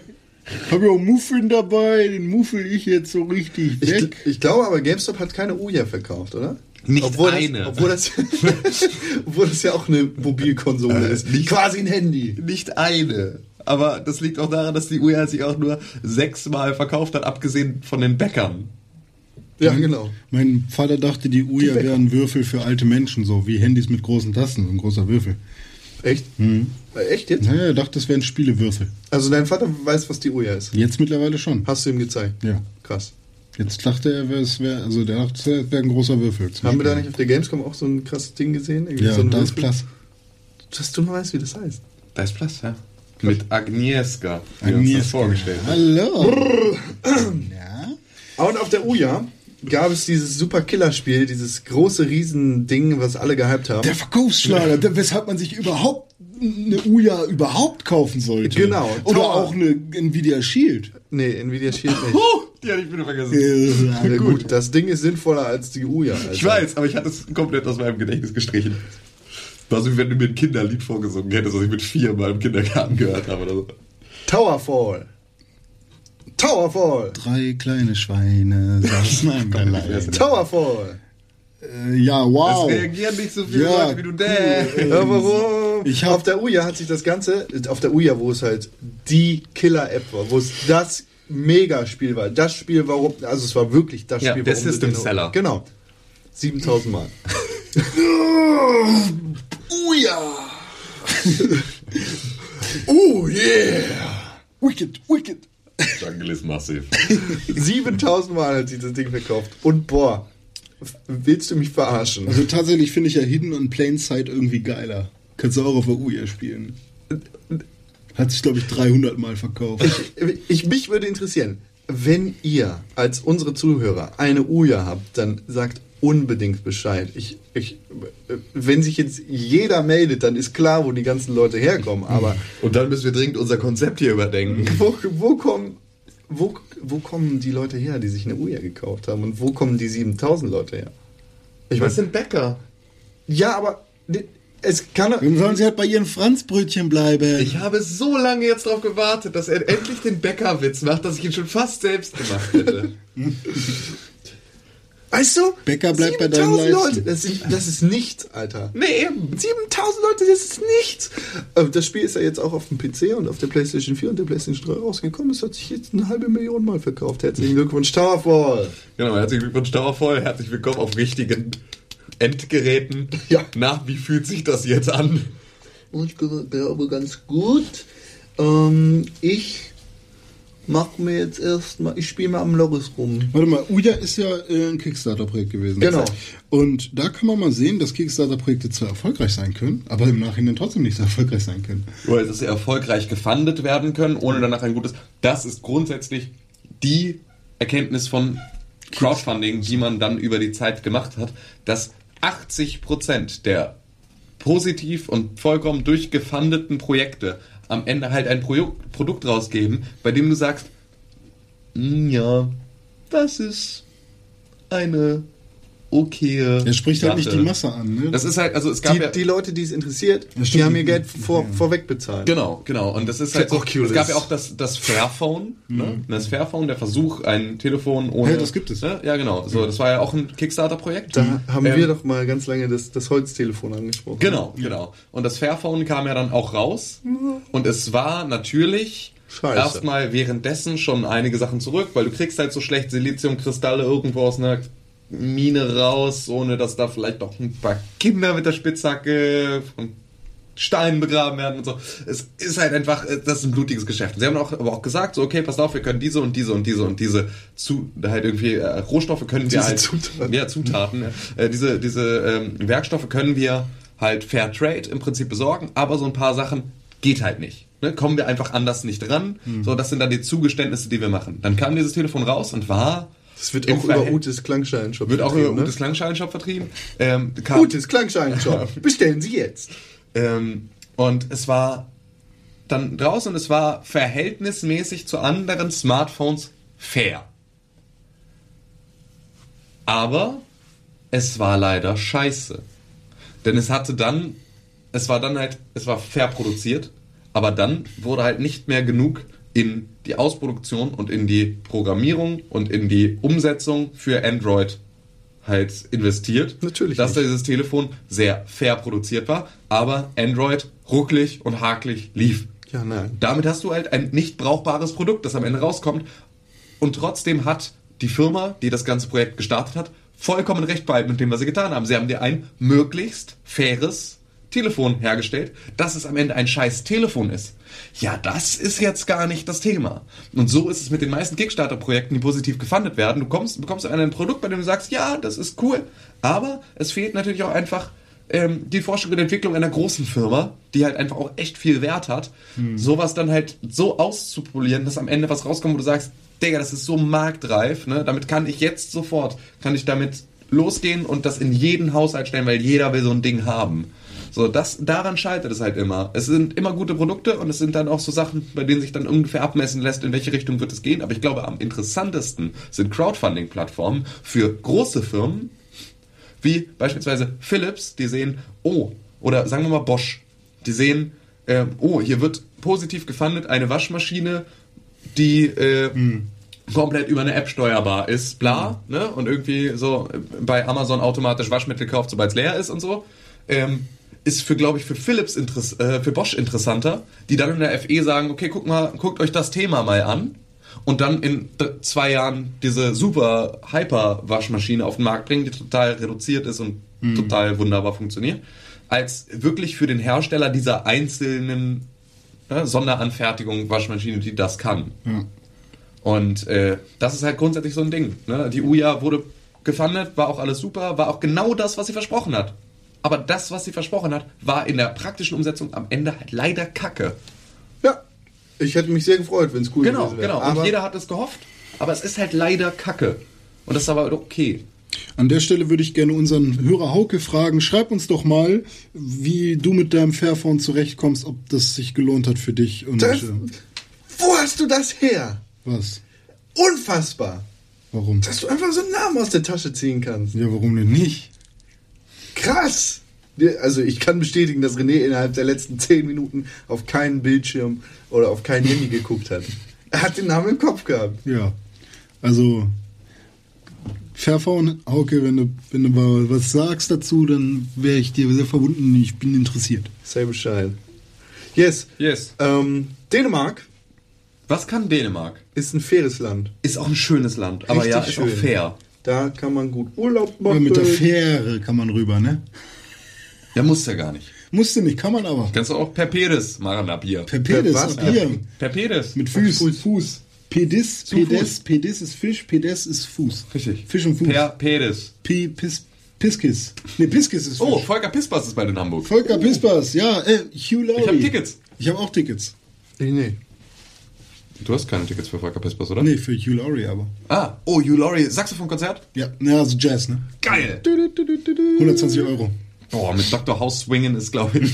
Hab ja auch Muffeln dabei, den muffel ich jetzt so richtig Ich, weg. ich glaube aber, GameStop hat keine Uja verkauft, oder? Nicht obwohl eine. Das, obwohl, das, obwohl das ja auch eine Mobilkonsole ist. Quasi ein Handy. Nicht eine. Aber das liegt auch daran, dass die Uja sich auch nur sechsmal verkauft hat, abgesehen von den Bäckern. Ja, genau. Mein Vater dachte, die Uja wären Würfel für alte Menschen, so wie Handys mit großen Tasten, so ein großer Würfel. Echt? Äh, Echt jetzt? Naja, er dachte, das wären Spielewürfel. Also dein Vater weiß, was die Uja ist. Jetzt mittlerweile schon. Hast du ihm gezeigt? Ja. Krass. Jetzt dachte er, es wäre, also der dachte, es wäre ein großer Würfel. Haben wir da nicht auf der Gamescom auch so ein krasses Ding gesehen? Irgendwie Ja, so Würfel? Platz. Dass du nur weißt, wie das heißt. Da ist Platz, ja. Mit Agnieszka, die uns das Agnieszka. vorgestellt hat. Hallo. ja. Und auf der Uja gab es dieses super Killerspiel, dieses große Riesending, was alle gehypt haben. Der Verkaufsschlager, der, weshalb man sich überhaupt eine Uja überhaupt kaufen sollte. Genau. Oder Tower. auch eine Nvidia Shield. nee, Nvidia Shield nicht. Oh, die hatte ich wieder vergessen. Ja, gut, das Ding ist sinnvoller als die Uja. Alter. Ich weiß, aber ich hatte es komplett aus meinem Gedächtnis gestrichen. War so, wie wenn du mir ein Kinderlied vorgesungen hättest, was ich mit vier Mal im Kindergarten gehört habe oder so. Towerfall. Towerfall. Drei kleine Schweine saßen am Galeis. Towerfall. Äh, ja, wow. Es reagieren nicht so viele Ja, Leute wie du cool, denkst. Ja, warum? Ich hab- auf der Uja hat sich das Ganze, auf der Uja, wo es halt die Killer-App war, wo es das Mega-Spiel war, das Spiel, warum, also es war wirklich das Ja, Spiel, der warum du System den- Seller. Genau. 7000 Mal. Uja! Oh yeah! Wicked, wicked. Jungle ist massiv. 7000 Mal hat sich das Ding verkauft. Und boah, willst du mich verarschen? Also tatsächlich finde ich ja Hidden on Plain Sight irgendwie geiler. Kannst du auch auf der Uja spielen. Hat sich, glaube ich, 300 Mal verkauft. Ich, mich würde interessieren, wenn ihr als unsere Zuhörer eine Uja habt, dann sagt unbedingt Bescheid. Ich, ich, wenn sich jetzt jeder meldet, dann ist klar, wo die ganzen Leute herkommen. Aber Und dann müssen wir dringend unser Konzept hier überdenken. wo, wo kommen wo, wo kommen die Leute her, die sich eine Uja gekauft haben? Und wo kommen die 7000 Leute her? Ich Was weiß, sind Bäcker? ja, aber es kann Dann sollen sie halt bei ihren Franzbrötchen bleiben. Ich habe so lange jetzt darauf gewartet, dass er endlich den Bäckerwitz macht, dass ich ihn schon fast selbst gemacht hätte. Weißt du? Bäcker bleibt bei deinen 7000 Leisten. Leute, das, sind, das ist nichts, Alter. nee, eben. 7000 Leute, das ist nichts. Ähm, Das Spiel ist ja jetzt auch auf dem PC und auf der PlayStation 4 und der PlayStation 3 rausgekommen. Es hat sich jetzt eine halbe Million Mal verkauft. Herzlichen Glückwunsch, Towerfall. Genau, herzlichen Glückwunsch, Dauervoll. Herzlich willkommen auf richtigen Endgeräten. Ja. Na, wie fühlt sich das jetzt an? Ich gl- glaube ganz gut. Ähm, ich mach mir jetzt erstmal, ich spiele mal am Loris rum. Warte mal, Uja ist ja äh, ein Kickstarter-Projekt gewesen. Genau. Und da kann man mal sehen, dass Kickstarter-Projekte zwar erfolgreich sein können, aber im Nachhinein trotzdem nicht so erfolgreich sein können. Weil es erfolgreich gefundet werden können, ohne danach ein gutes. Das ist grundsätzlich die Erkenntnis von Crowdfunding, die man dann über die Zeit gemacht hat, dass 80% der positiv und vollkommen durchgefundeten Projekte am Ende halt ein Pro Produkt rausgeben, bei dem du sagst, "Mm, ja, das ist eine okaye. Er spricht halt nicht Sache." die Masse an. Ne? Das ist halt, also es gab Die, ja, die Leute, die es interessiert, Ja, stimmt. die haben ihr Geld vor, vorweg bezahlt. Genau, genau. Und das ist halt so, es gab ja auch das, das Fairphone, ne? Das Fairphone, der Versuch, ein Telefon ohne... Ja, das gibt es. Ne? Ja, genau. So, das war ja auch ein Kickstarter-Projekt. Da haben Ähm, wir doch mal ganz lange das, das Holztelefon angesprochen. Genau, genau. Und das Fairphone kam ja dann auch raus. Und es war natürlich Scheiße. erstmal währenddessen schon einige Sachen zurück, weil du kriegst halt so schlecht Siliziumkristalle irgendwo aus einer Mine raus, ohne dass da vielleicht auch ein paar Kinder mit der Spitzhacke von Steinen begraben werden und so. Es ist halt einfach, äh, das ist ein blutiges Geschäft. Sie haben auch, aber auch gesagt, so, okay, pass auf, wir können diese und diese und diese und diese zu, halt irgendwie, äh, Rohstoffe können wir Diese halt, Zutaten. ja, Zutaten, äh, diese, diese ähm, Werkstoffe können wir halt Fair Trade im Prinzip besorgen, aber so ein paar Sachen geht halt nicht. Ne? Kommen wir einfach anders nicht dran. So, das sind dann die Zugeständnisse, die wir machen. Dann kam dieses Telefon raus und war Das wird auch über Utes Klangschalen-Shop wird auch über vertrieben, ne? Utes Klangschalen-Shop vertrieben. Ähm, Utes Klangschalen-Shop. Bestellen Sie jetzt. Ähm, und es war dann draußen und es war verhältnismäßig zu anderen Smartphones fair. Aber es war leider scheiße. Denn es hatte dann, es war dann halt, es war fair produziert, aber dann wurde halt nicht mehr genug in die Ausproduktion und in die Programmierung und in die Umsetzung für Android halt investiert. Natürlich Dass nicht. dieses Telefon sehr fair produziert war, aber Android rucklig und hakelig lief. Ja, nein. Damit hast du halt ein nicht brauchbares Produkt, das am Ende rauskommt. Und trotzdem hat die Firma, die das ganze Projekt gestartet hat, vollkommen recht behalten mit dem, was sie getan haben. Sie haben dir ein möglichst faires Telefon hergestellt, dass es am Ende ein scheiß Telefon ist. Ja, das ist jetzt gar nicht das Thema. Und so ist es mit den meisten Kickstarter-Projekten, die positiv gefundet werden. Du kommst, bekommst ein Produkt, bei dem du sagst, ja, das ist cool, aber es fehlt natürlich auch einfach ähm, die Forschung und Entwicklung einer großen Firma, die halt einfach auch echt viel Wert hat, sowas dann halt so auszupolieren, dass am Ende was rauskommt, wo du sagst, Digga, das ist so marktreif, ne? damit kann ich jetzt sofort, kann ich damit losgehen und das in jeden Haushalt stellen, weil jeder will so ein Ding haben. So, das, daran scheitert es halt immer. Es sind immer gute Produkte und es sind dann auch so Sachen, bei denen sich dann ungefähr abmessen lässt, in welche Richtung wird es gehen. Aber ich glaube, am interessantesten sind Crowdfunding-Plattformen für große Firmen, wie beispielsweise Philips, die sehen, oh, oder sagen wir mal Bosch, die sehen, äh, oh, hier wird positiv gefundet eine Waschmaschine, die äh, komplett über eine App steuerbar ist, bla, ne? Und irgendwie so bei Amazon automatisch Waschmittel kauft, sobald es leer ist und so. Ähm, ist für, glaube ich, für Philips äh, für Bosch interessanter, die dann in der FE sagen, okay, guck mal, guckt euch das Thema mal an und dann in zwei Jahren diese super Hyper-Waschmaschine auf den Markt bringen, die total reduziert ist und total wunderbar funktioniert. als wirklich für den Hersteller dieser einzelnen ne, Sonderanfertigung Waschmaschine, die das kann. Und äh, das ist halt grundsätzlich so ein Ding. Ne? Die Uja wurde gefundet, war auch alles super, war auch genau das, was sie versprochen hat. Aber das, was sie versprochen hat, war in der praktischen Umsetzung am Ende halt leider Kacke. Ja, ich hätte mich sehr gefreut, wenn es cool Genau, gewesen wäre. genau. Aber Und jeder hat es gehofft, aber es ist halt leider Kacke. Und das ist aber okay. An der Stelle würde ich gerne unseren Hörer Hauke fragen, schreib uns doch mal, wie du mit deinem Fairphone zurechtkommst, ob das sich gelohnt hat für dich und das, äh, wo hast du das her? was. Unfassbar, Warum? dass du einfach so einen Namen aus der Tasche ziehen kannst. Ja, warum denn nicht? Krass. Also ich kann bestätigen, dass René innerhalb der letzten zehn Minuten auf keinen Bildschirm oder auf kein Handy geguckt hat. Er hat den Namen im Kopf gehabt. Ja. Also Fairphone, Hauke, wenn du, wenn du mal was sagst dazu, dann wäre ich dir sehr verbunden. Ich bin interessiert. Sei Bescheid. Yes. Yes. Ähm, Dänemark Was kann Dänemark? ist ein faires Land. Ist auch ein schönes Land, aber Richtig ja, ist schön. auch fair. Da kann man gut Urlaub Aber machen. mit der Fähre kann man rüber, ne? Ja, muss ja gar nicht. Musste nicht, kann man aber. Kannst du auch per Pedis machen ab hier. Per Pedis, was? ab hier. Per Pedis. Mit Fuß. Fuß. Pedis, Zu Pedes, Fuß. Pedis ist Fisch, Pedes ist Fuß. Richtig. Fisch und Fuß. Per Pedis. Pi, pis, Piskis. Ne, Piskis ist Fisch. Oh, Volker Pispers ist bald in Hamburg. Volker Pispers, ja, äh, Hugh Laurie. Ich habe Tickets. Ich habe auch Tickets. Nee, nee. Du hast keine Tickets für Volker Pispers, oder? Nee, für Hugh Laurie aber. Ah, oh, Hugh Laurie, Saxophon-Konzert? Ja, na, also Jazz, ne? Geil. 120 Euro. Boah, mit Dr. House swingen ist, glaube ich,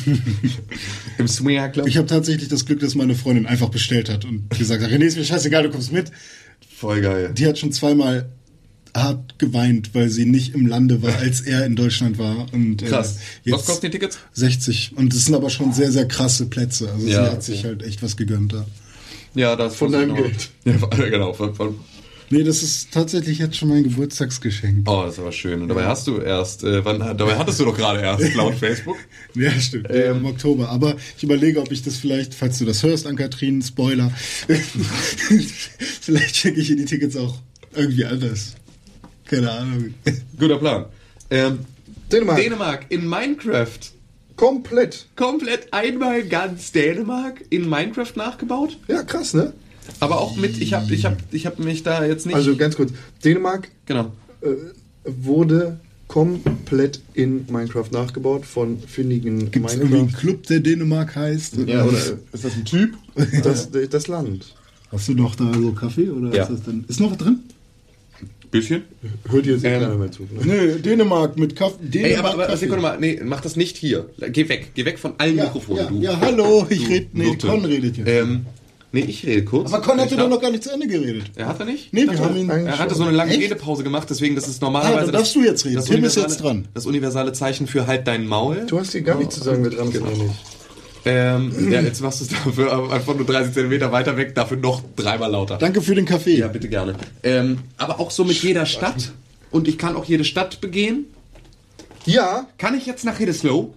im Swinger Club. Ich habe tatsächlich das Glück, dass meine Freundin einfach bestellt hat und gesagt hat, René, ist mir scheißegal, du kommst mit. Voll geil. Die hat schon zweimal hart geweint, weil sie nicht im Lande war, als er in Deutschland war. Und, äh, Krass. jetzt Was kosten die Tickets? 60. Und es sind aber schon sehr, sehr krasse Plätze. Also Ja, sie hat sich halt echt was gegönnt da. Ja, das Von deinem Geld. Ja, genau. Von, von, Nee, das ist tatsächlich jetzt schon mein Geburtstagsgeschenk. oh, das ist aber schön. Und dabei hast du erst, äh, wann, dabei hattest du doch gerade erst laut Facebook. Ja, stimmt. Ähm. Im Oktober. Aber ich überlege, ob ich das vielleicht, falls du das hörst, an Kathrin, Spoiler, vielleicht schicke ich ihr die Tickets auch irgendwie anders. Keine Ahnung. Guter Plan. Ähm, Dänemark. Dänemark in Minecraft. Komplett. Komplett einmal ganz Dänemark in Minecraft nachgebaut. Ja, krass, ne? Aber auch mit, ich habe ich hab, ich hab mich da jetzt nicht. Also ganz kurz. Dänemark genau. äh, wurde komplett in Minecraft nachgebaut von findigen Gibt es irgendwie einen Minecraft. Club, der Dänemark heißt? Ja, oder Ist das ein Typ? das, das Land. Hast du noch da so Kaffee oder Ja. ist das denn? Ist noch was drin? Bisschen. Hört ihr jetzt Ähm, keiner mehr zu. Ne? Nö, Dänemark mit Kaffee. Dänemark Ey, aber, aber Kaffee. Sekunde mal, nee, mach das nicht hier. Geh weg, geh weg von allen ja, Mikrofonen, ja, du. ja, hallo, ich rede. Nee. Con redet jetzt. Ähm, nee, ich rede kurz. aber Con hatte doch noch gar nicht zu Ende geredet. Er hat er nicht? Nee, wir haben ihn- Er hatte so eine lange Echt? Redepause gemacht, deswegen das ist normalerweise. Ah, dann darfst du jetzt reden. das Tim ist universale- jetzt dran. Das universale Zeichen für halt dein Maul. Du hast hier gar nichts zu sagen, wer dran ist oder nicht. Ähm, ja, jetzt machst du es dafür einfach nur 30 Zentimeter weiter weg, dafür noch dreimal lauter. Danke für den Kaffee. Ja, bitte gerne. Ähm, aber auch so mit jeder Stadt. Und ich kann auch jede Stadt begehen. Ja, Kann ich jetzt nach Hillslow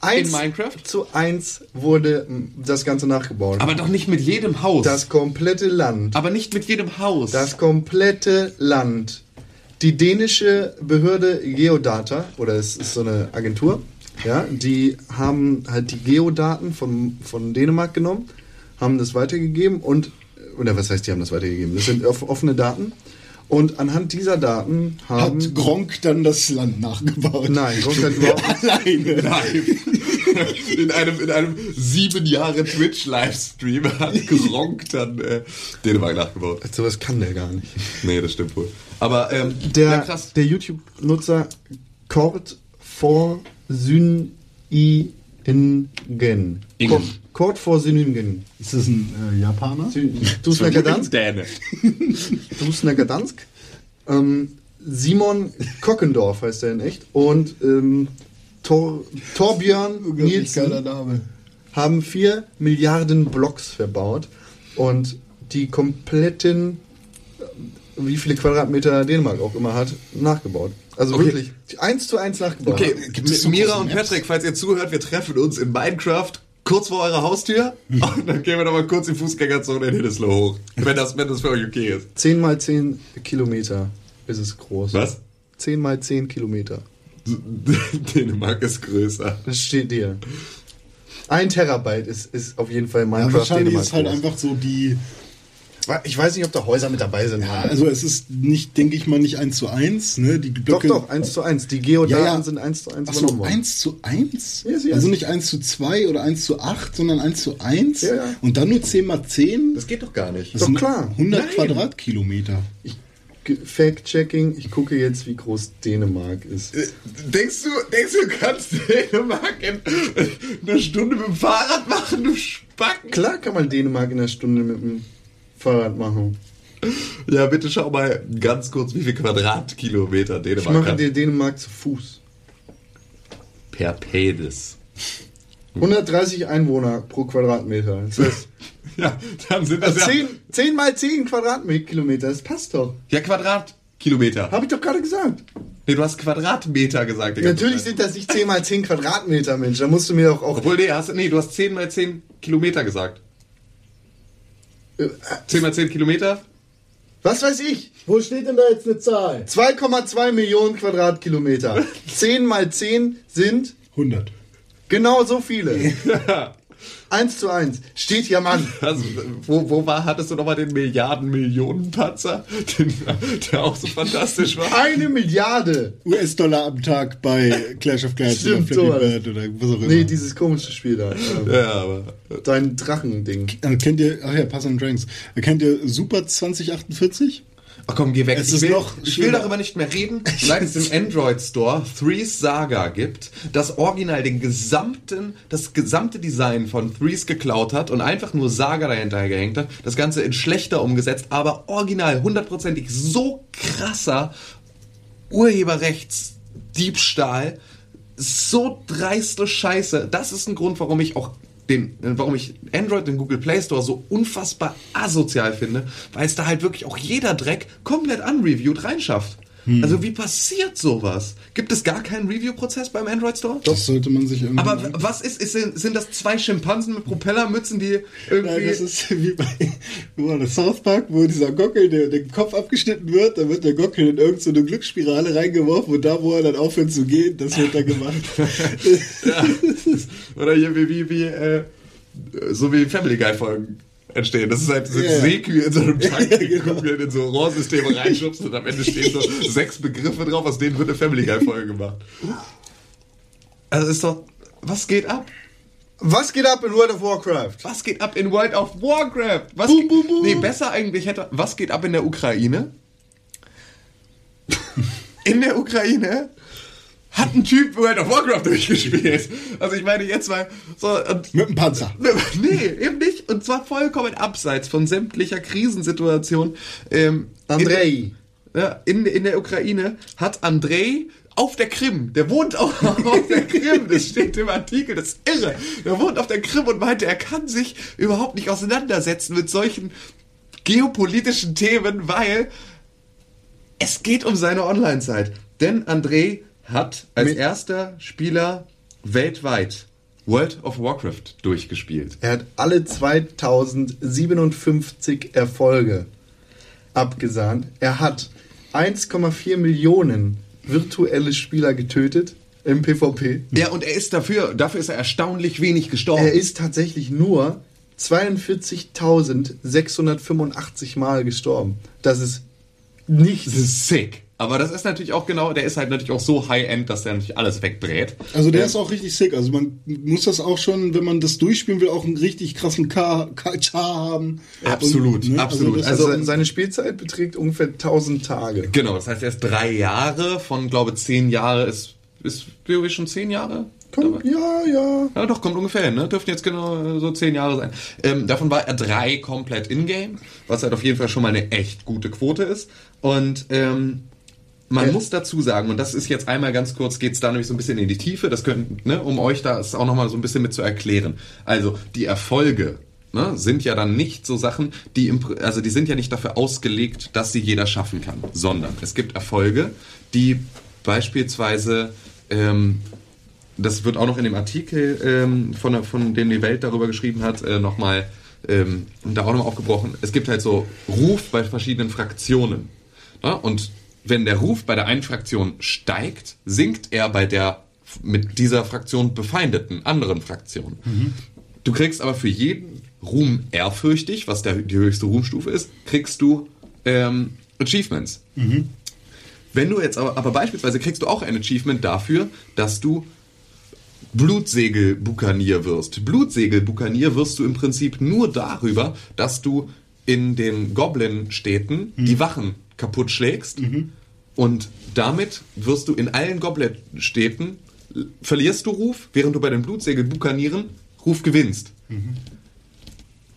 eins in Minecraft? zu eins wurde das Ganze nachgebaut. Aber doch nicht mit jedem Haus. das komplette Land. aber nicht mit jedem Haus. Das komplette Land. Die dänische Behörde Geodata, oder es ist so eine Agentur, ja, die haben halt die Geodaten von, von Dänemark genommen, haben das weitergegeben und, oder was heißt, die haben das weitergegeben? Das sind off- offene Daten. Und anhand dieser Daten haben. Hat Gronk dann das Land nachgebaut? Nein, Gronk hat überhaupt Alleine. Nein. In einem, in einem sieben Jahre Twitch-Livestream hat Gronk dann äh, Dänemark nachgebaut. Sowas kann der gar nicht. Nee, das stimmt wohl. Aber ähm, Der, ja, der YouTube-Nutzer Kort for Syn i Ingen. Ingen. Kort for Syningen. Ist das ein äh, Japaner? Du snakker dansk? Däne. Du snakker dansk? Ähm, Simon Kockendorf heißt er in echt. Und ähm, Tor, Torbjörn Nielsen Name. haben 4 Milliarden Blocks verbaut. Und die kompletten, wie viele Quadratmeter Dänemark auch immer hat, nachgebaut. Also Okay. wirklich, eins zu eins nachgebaut. Okay, so Mira und? Patrick, falls ihr zuhört, wir treffen uns in Minecraft kurz vor eurer Haustür und dann gehen wir nochmal kurz die Fußgängerzone in Hilleslow hoch. Wenn das, wenn das für euch okay ist. 10 mal 10 Kilometer ist es groß. Was? 10 mal 10 Kilometer. Dänemark ist größer. Das steht dir. Ein Terabyte ist, ist auf jeden Fall Ja, Minecraft wahrscheinlich Dänemark ist halt groß. einfach so die. Ich weiß nicht, ob da Häuser mit dabei sind. Ja, also es ist nicht, denke ich mal, nicht eins zu eins. Ne? Die doch, Blöcke, doch, 1 zu 1. Die Geodaten Ja, ja. sind 1 zu 1 Achso, übernommen worden. 1 zu 1? Yes, yes. Also nicht 1 zu 2 oder 1 zu 8, sondern 1 zu 1? Ja, ja. Und dann nur 10 mal 10? Das geht doch gar nicht. Das Doch klar. 100 Nein. Quadratkilometer. Fact-Checking, ich gucke jetzt, wie groß Dänemark ist. Denkst du, denkst du, du kannst Dänemark in einer Stunde mit dem Fahrrad machen, du Spacken? Klar kann man Dänemark in einer Stunde mit dem Fahrrad machen. Ja, bitte schau mal ganz kurz, wie viel Quadratkilometer Ich Dänemark mache hat. dir Dänemark zu Fuß. Per Pedis. 130 Einwohner pro Quadratmeter. Das heißt, Ja, dann sind das ja... 10, 10 mal 10 Quadratkilometer, das passt doch. Ja, Quadratkilometer. Habe ich doch gerade gesagt. Nee, du hast Quadratmeter gesagt. Natürlich sind das nicht 10 mal 10 Quadratmeter, Mensch. Da musst du mir doch auch. Obwohl, nee, hast, nee, du hast 10 mal 10 Kilometer gesagt. Äh, 10 mal 10 Kilometer? Was weiß ich? Wo steht denn da jetzt eine Zahl? 2,2 Millionen Quadratkilometer. 10 mal 10 sind 100. genau so viele. 1 zu 1. Steht hier, Mann. Also, wo, wo war, hattest du nochmal den Milliarden-Millionen-Panzer? Den, der auch so fantastisch war. Eine Milliarde. US-Dollar am Tag bei Clash of Clans oder Stimmt, Flappy sowas. Bird oder was auch immer. Nee, dieses komische Spiel da. Ähm, Ja, aber. Dein Drachending. Äh, Kennt ihr, ach ja, Pass and Drinks. Kennt ihr Super 2048? Ach komm, geh weg. Es ich, will, noch ich will darüber nicht mehr reden, solange es im Android Store Threes Saga gibt, das Original den gesamten, das gesamte Design von Threes geklaut hat und einfach nur Saga dahinter gehängt hat, das Ganze in schlechter umgesetzt, aber original, hundertprozentig so krasser Urheberrechtsdiebstahl, so dreiste Scheiße. Das ist ein Grund, warum ich auch den, warum ich Android und Google Play Store so unfassbar asozial finde, weil es da halt wirklich auch jeder Dreck komplett unreviewed reinschafft. Also wie passiert sowas? Gibt es gar keinen Review-Prozess beim Android Store? Das sollte man sich irgendwie. Aber was ist, ist sind, sind das zwei Schimpansen mit Propellermützen, die irgendwie... Nein, das ist wie bei South Park, wo dieser Gockel, der den Kopf abgeschnitten wird, dann wird der Gockel in irgendeine so Glücksspirale reingeworfen und da, wo er dann aufhört zu gehen, das wird dann gemacht. Ja. Oder hier wie, wie, wie äh, so wie Family Guy Folgen entstehen. Das ist halt so Ja, ja. Seekühe in so einem Tank Ja, genau. in so Rohrsysteme reinschubst und am Ende stehen so sechs Begriffe drauf, aus denen wird eine Family Guy Folge gemacht. Also ist doch, was geht ab? Was geht ab in World of Warcraft? Was geht ab in World of Warcraft? Was Boom, boom, boom. Nee, besser eigentlich hätte, was geht ab in der Ukraine? in der Ukraine hat ein Typ World of Warcraft durchgespielt. Also ich meine jetzt mal so Mit dem Panzer. Nee, eben nicht. Und zwar vollkommen abseits von sämtlicher Krisensituation. Ähm, Andrei. In, ja, in, in der Ukraine hat Andrei auf der Krim, der wohnt auch auf der Krim, das steht im Artikel, das ist irre. Der wohnt auf der Krim und meinte, er kann sich überhaupt nicht auseinandersetzen mit solchen geopolitischen Themen, weil es geht um seine Online-Zeit. Denn Andrei hat als erster Spieler weltweit World of Warcraft durchgespielt. Er hat alle 2057 Erfolge abgesahnt. Er hat 1,4 Millionen virtuelle Spieler getötet im PvP. Ja, und er ist dafür, dafür ist er erstaunlich wenig gestorben. Er ist tatsächlich nur 42.685 Mal gestorben. Das ist nichts. Das ist sick. Aber das ist natürlich auch genau, der ist halt natürlich auch so high-end, dass der natürlich alles wegbrät. Also der ist auch richtig sick. Also man muss das auch schon, wenn man das durchspielen will, auch einen richtig krassen Char haben. Absolut, Und, absolut. das Also Also- se- seine Spielzeit beträgt ungefähr 1000 Tage. Genau, das heißt, er ist drei Jahre von, glaube zehn Jahre ist, ist WoW schon zehn Jahre? Komm, ja, ja. Ja, doch, kommt ungefähr hin, ne? Dürften jetzt genau so zehn Jahre sein. Ähm, davon war er drei komplett in-game, was halt auf jeden Fall schon mal eine echt gute Quote ist. Und ähm, man Ja. muss dazu sagen, und das ist jetzt einmal ganz kurz, geht's da nämlich so ein bisschen in die Tiefe, das könnten, ne, um euch da es auch nochmal so ein bisschen mit zu erklären. Also, die Erfolge ne, sind ja dann nicht so Sachen, die im, also die sind ja nicht dafür ausgelegt, dass sie jeder schaffen kann, sondern es gibt Erfolge, die beispielsweise ähm, das wird auch noch in dem Artikel, ähm, von, von dem die Welt darüber geschrieben hat, äh, nochmal ähm, da auch nochmal aufgebrochen. Es gibt halt so Ruf bei verschiedenen Fraktionen. Ne? Und wenn der Ruf bei der einen Fraktion steigt, sinkt er bei der mit dieser Fraktion befeindeten anderen Fraktion. Du kriegst aber für jeden Ruhm ehrfürchtig, was der, die höchste Ruhmstufe ist, kriegst du ähm, Achievements. Wenn du jetzt aber, aber beispielsweise kriegst du auch ein Achievement dafür, dass du Blutsegelbukanier wirst. Blutsegelbukanier wirst du im Prinzip nur darüber, dass du in den Goblin-Städten die Wachen kaputt schlägst und damit wirst du in allen Goblin-Städten verlierst du Ruf, während du bei den Blutsegelbukanieren Ruf gewinnst.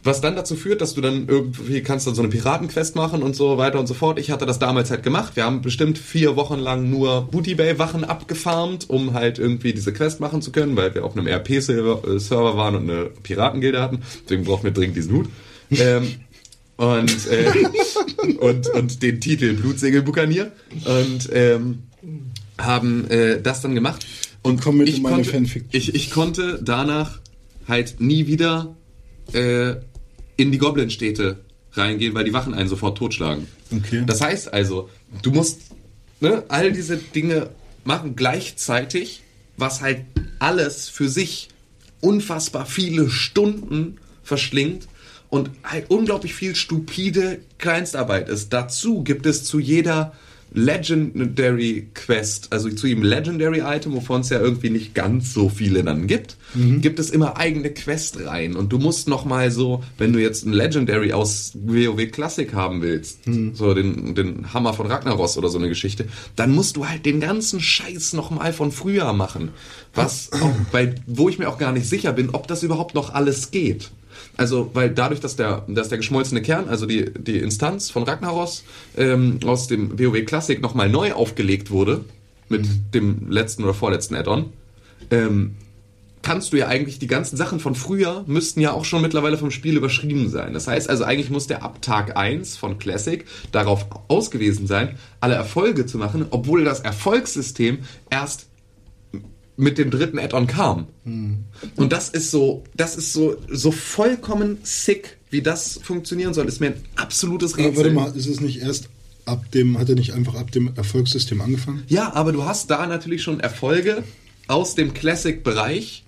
Was dann dazu führt, dass du dann irgendwie kannst dann so eine Piratenquest machen und so weiter und so fort. Ich hatte das damals halt gemacht. Wir haben bestimmt vier Wochen lang nur Booty Bay Wachen abgefarmt, um halt irgendwie diese Quest machen zu können, weil wir auf einem RP-Server waren und eine Piratengilde hatten. Deswegen brauchen wir dringend diesen Hut. ähm, und, äh, und, und den Titel Blutsegelbukanier. Und ähm, haben äh, das dann gemacht. Und Komm mit ich, in meine konnte, Fanfiction. ich, ich konnte danach halt nie wieder äh, in die Goblin-Städte reingehen, weil die Wachen einen sofort totschlagen. Okay. Das heißt also, du musst ne, all diese Dinge machen gleichzeitig, was halt alles für sich unfassbar viele Stunden verschlingt und halt unglaublich viel stupide Kleinstarbeit ist. Dazu gibt es zu jeder Legendary Quest, also zu jedem Legendary Item, wovon es ja irgendwie nicht ganz so viele dann gibt, gibt es immer eigene Questreihen und du musst noch mal so, wenn du jetzt ein Legendary aus WoW Classic haben willst, so den, den Hammer von Ragnaros oder so eine Geschichte, dann musst du halt den ganzen Scheiß noch mal von früher machen, was auch bei, wo ich mir auch gar nicht sicher bin, ob das überhaupt noch alles geht. Also, weil dadurch, dass der, dass der geschmolzene Kern, also die, die Instanz von Ragnaros ähm, aus dem WoW Classic nochmal neu aufgelegt wurde, mit dem letzten oder vorletzten Add-on, ähm, kannst du ja eigentlich die ganzen Sachen von früher müssten ja auch schon mittlerweile vom Spiel überschrieben sein. Das heißt also, eigentlich muss der ab Tag 1 von Classic darauf ausgewiesen sein, alle Erfolge zu machen, obwohl das Erfolgssystem erst mit dem dritten Add-on kam. Und das ist so, das ist so, so vollkommen sick, wie das funktionieren soll, ist mir ein absolutes Aber Rätsel. warte mal, ist es nicht erst ab dem, hat er nicht einfach ab dem Erfolgssystem angefangen? Ja, aber du hast da natürlich schon Erfolge aus dem Classic-Bereich,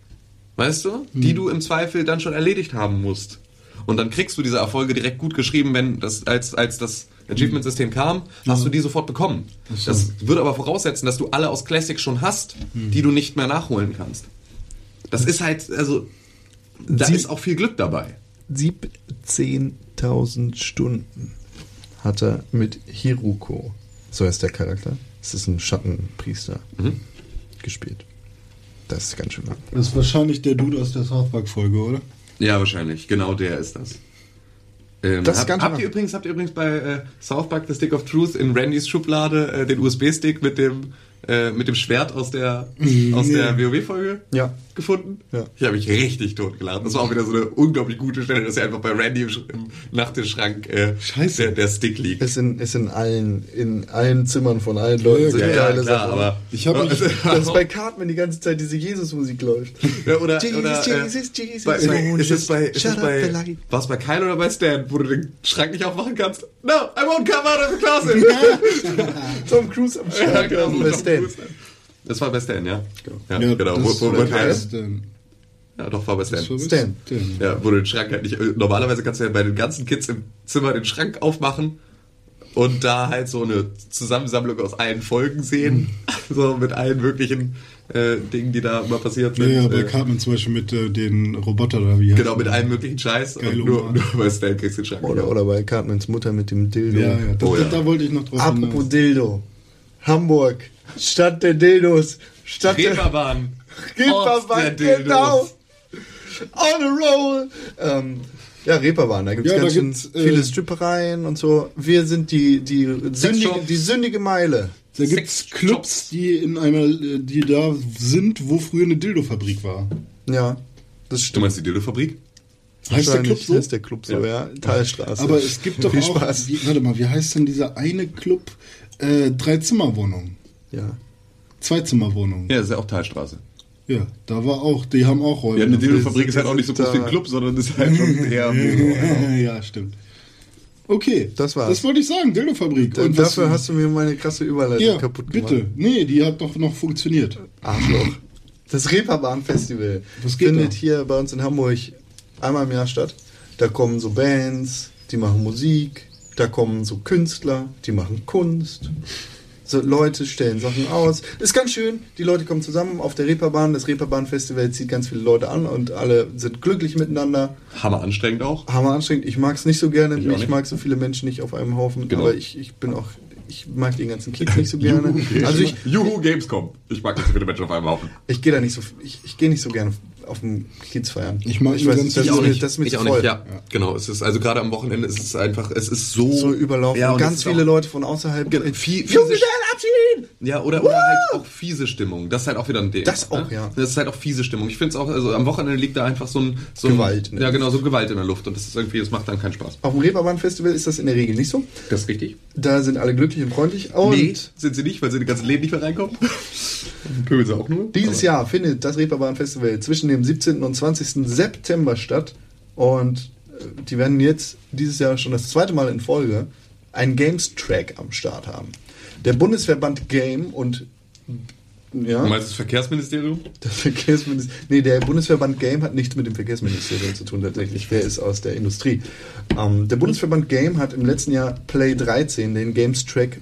weißt du, die du im Zweifel dann schon erledigt haben musst. Und dann kriegst du diese Erfolge direkt gut geschrieben, wenn das, als, als das Achievement-System kam, hast du die sofort bekommen. Das würde aber voraussetzen, dass du alle aus Classic schon hast, die du nicht mehr nachholen kannst. Das ist halt, also, da Sie- ist auch viel Glück dabei. 17.000 Stunden hat er mit Hiruko, so heißt der Charakter, das ist ein Schattenpriester, gespielt. Das ist ganz schön lang. Das ist wahrscheinlich der Dude aus der South Park-Folge, oder? Ja, wahrscheinlich. Genau der ist das. Ähm, Das ist hab, ganz habt ihr übrigens, habt ihr übrigens bei äh, South Park The Stick of Truth in Randys Schublade äh, den USB-Stick mit dem äh, mit dem Schwert aus der aus der WoW-Folge Ja. gefunden? Ja. Ich habe mich richtig totgeladen. Das war auch wieder so eine unglaublich gute Stelle, dass er einfach bei Randy im, im Nachttischschrank äh, Scheiße. Der, der Stick liegt. Ist in, ist in allen, in allen Zimmern von allen Leuten. so ja, eine ja, geile klar, Sache. aber Ich habe mich, Das ist bei Cartman die ganze Zeit diese Jesus-Musik läuft. Ja, oder, Jesus, oder, äh, Jesus, Jesus. Bei, ist es bei, ist es bei, light. war's bei Kyle oder bei Stan, wo du den Schrank nicht aufmachen kannst? No, I won't come out of the closet. Tom Cruise am ja, Start. genau, so bei Stan. Cruise. Das war bei Stan, ja. Ja, ja, genau. das Wo, wo, wo, war ja, doch, war bei Stan. Stan. Stan. Ja, wo du den Schrank halt nicht. Normalerweise kannst du ja bei den ganzen Kids im Zimmer den Schrank aufmachen und da halt so eine Zusammensammlung aus allen Folgen sehen. so mit allen möglichen äh, Dingen, die da immer passiert Ja, sind. ja, bei äh, Cartman zum Beispiel mit äh, den Roboter da, wie Genau, mit allem möglichen Scheiß. Geile und nur, Oma. nur bei Stan kriegst du den Schrank. Oder, genau. oder bei Cartmans Mutter mit dem Dildo. Ja, ja, das, Oh, ja. Da wollte ich noch drauf Apropos hinaus. Dildo. Hamburg. Stadt der Dildos. Stadt der Reeperbahn. Reeperbahn, Ort der Dildos. genau. On a roll. Ähm, ja, Reeperbahn, da gibt es Ja, ganz schön gibt's, äh, viele Strippereien und so. Wir sind die, die, sündige, die sündige Meile. Da gibt's Sex- Clubs, die in einer, äh, die da sind, wo früher eine Dildo-Fabrik war. Ja, das Du stimmt. meinst die Dildo-Fabrik? Heißt der Club so? Heißt der Club so, ja. Talstraße. Aber es gibt doch Viel auch, Spaß. wie, warte mal, wie heißt denn dieser eine Club? Äh, Drei-Zimmer-Wohnung. Ja. Zwei-Zimmer-Wohnung. Ja, das ist ja auch Talstraße. Ja, da war auch, die haben auch Räume. Ja, eine. Dildo-Fabrik ist halt auch nicht so groß wie ein Club, sondern ist halt schon eher. ja, stimmt. Okay, Das war's. Das wollte ich sagen, Dildo-Fabrik. Und dafür hast du mir meine krasse Überleitung ja, kaputt gemacht. bitte. Nee, die hat doch noch funktioniert. Arschloch. Das Reeperbahn-Festival findet da? hier bei uns in Hamburg einmal im Jahr statt. Da kommen so Bands, die machen Musik. Da kommen so Künstler, die machen Kunst. So Leute stellen Sachen aus. Ist ganz schön. Die Leute kommen zusammen auf der Reeperbahn. Das Reeperbahn-Festival zieht ganz viele Leute an und alle sind glücklich miteinander. Hammer anstrengend auch. Hammer anstrengend. Ich mag es nicht so gerne. Ich Ich, mag so viele Menschen nicht auf einem Haufen. Genau. Aber ich, ich bin auch, ich mag den ganzen Kids nicht so gerne. also ich, Juhu Gamescom. Ich mag nicht so viele Menschen auf einem Haufen. ich gehe da nicht so, ich, ich gehe nicht so gerne auf dem Kids feiern. Ich mag ich weiß, das, ich ist auch nicht. das ist mir ich auch voll. nicht, ja. Genau, es ist also gerade am Wochenende ist es einfach, es ist so So überlaufen. Ja, und ganz viele auch- Leute von außerhalb. Genau, viel, fiese, Junggesellenabschied! ja, oder, oder halt auch fiese Stimmung. Das ist halt auch wieder ein Ding. Das auch, ja. Das ist halt auch fiese Stimmung. Ich finde es auch, also am Wochenende liegt da einfach so ein, so ein Gewalt in der Ja, genau, so Gewalt in der Luft. Und das ist irgendwie, das macht dann keinen Spaß. Auf dem Reeperbahn-Festival ist das in der Regel nicht so. Das ist richtig. Da sind alle glücklich und freundlich. Und nee, sind sie nicht, weil sie in die ganzen Läden nicht mehr reinkommen. Pöbeln sie auch nur. dieses Jahr findet das Reeperbahn-Festival zwischen dem 17. und 20. September statt. Und äh, die werden jetzt dieses Jahr schon das zweite Mal in Folge einen Games-Track am Start haben. Der Bundesverband Game und ja, Du meinst das Verkehrsministerium? Das Verkehrsministerium. Nee, der Bundesverband Game hat nichts mit dem Verkehrsministerium zu tun, tatsächlich. Der ist aus der Industrie. Ähm, der Bundesverband Game hat im letzten Jahr Play 13, den Games Track,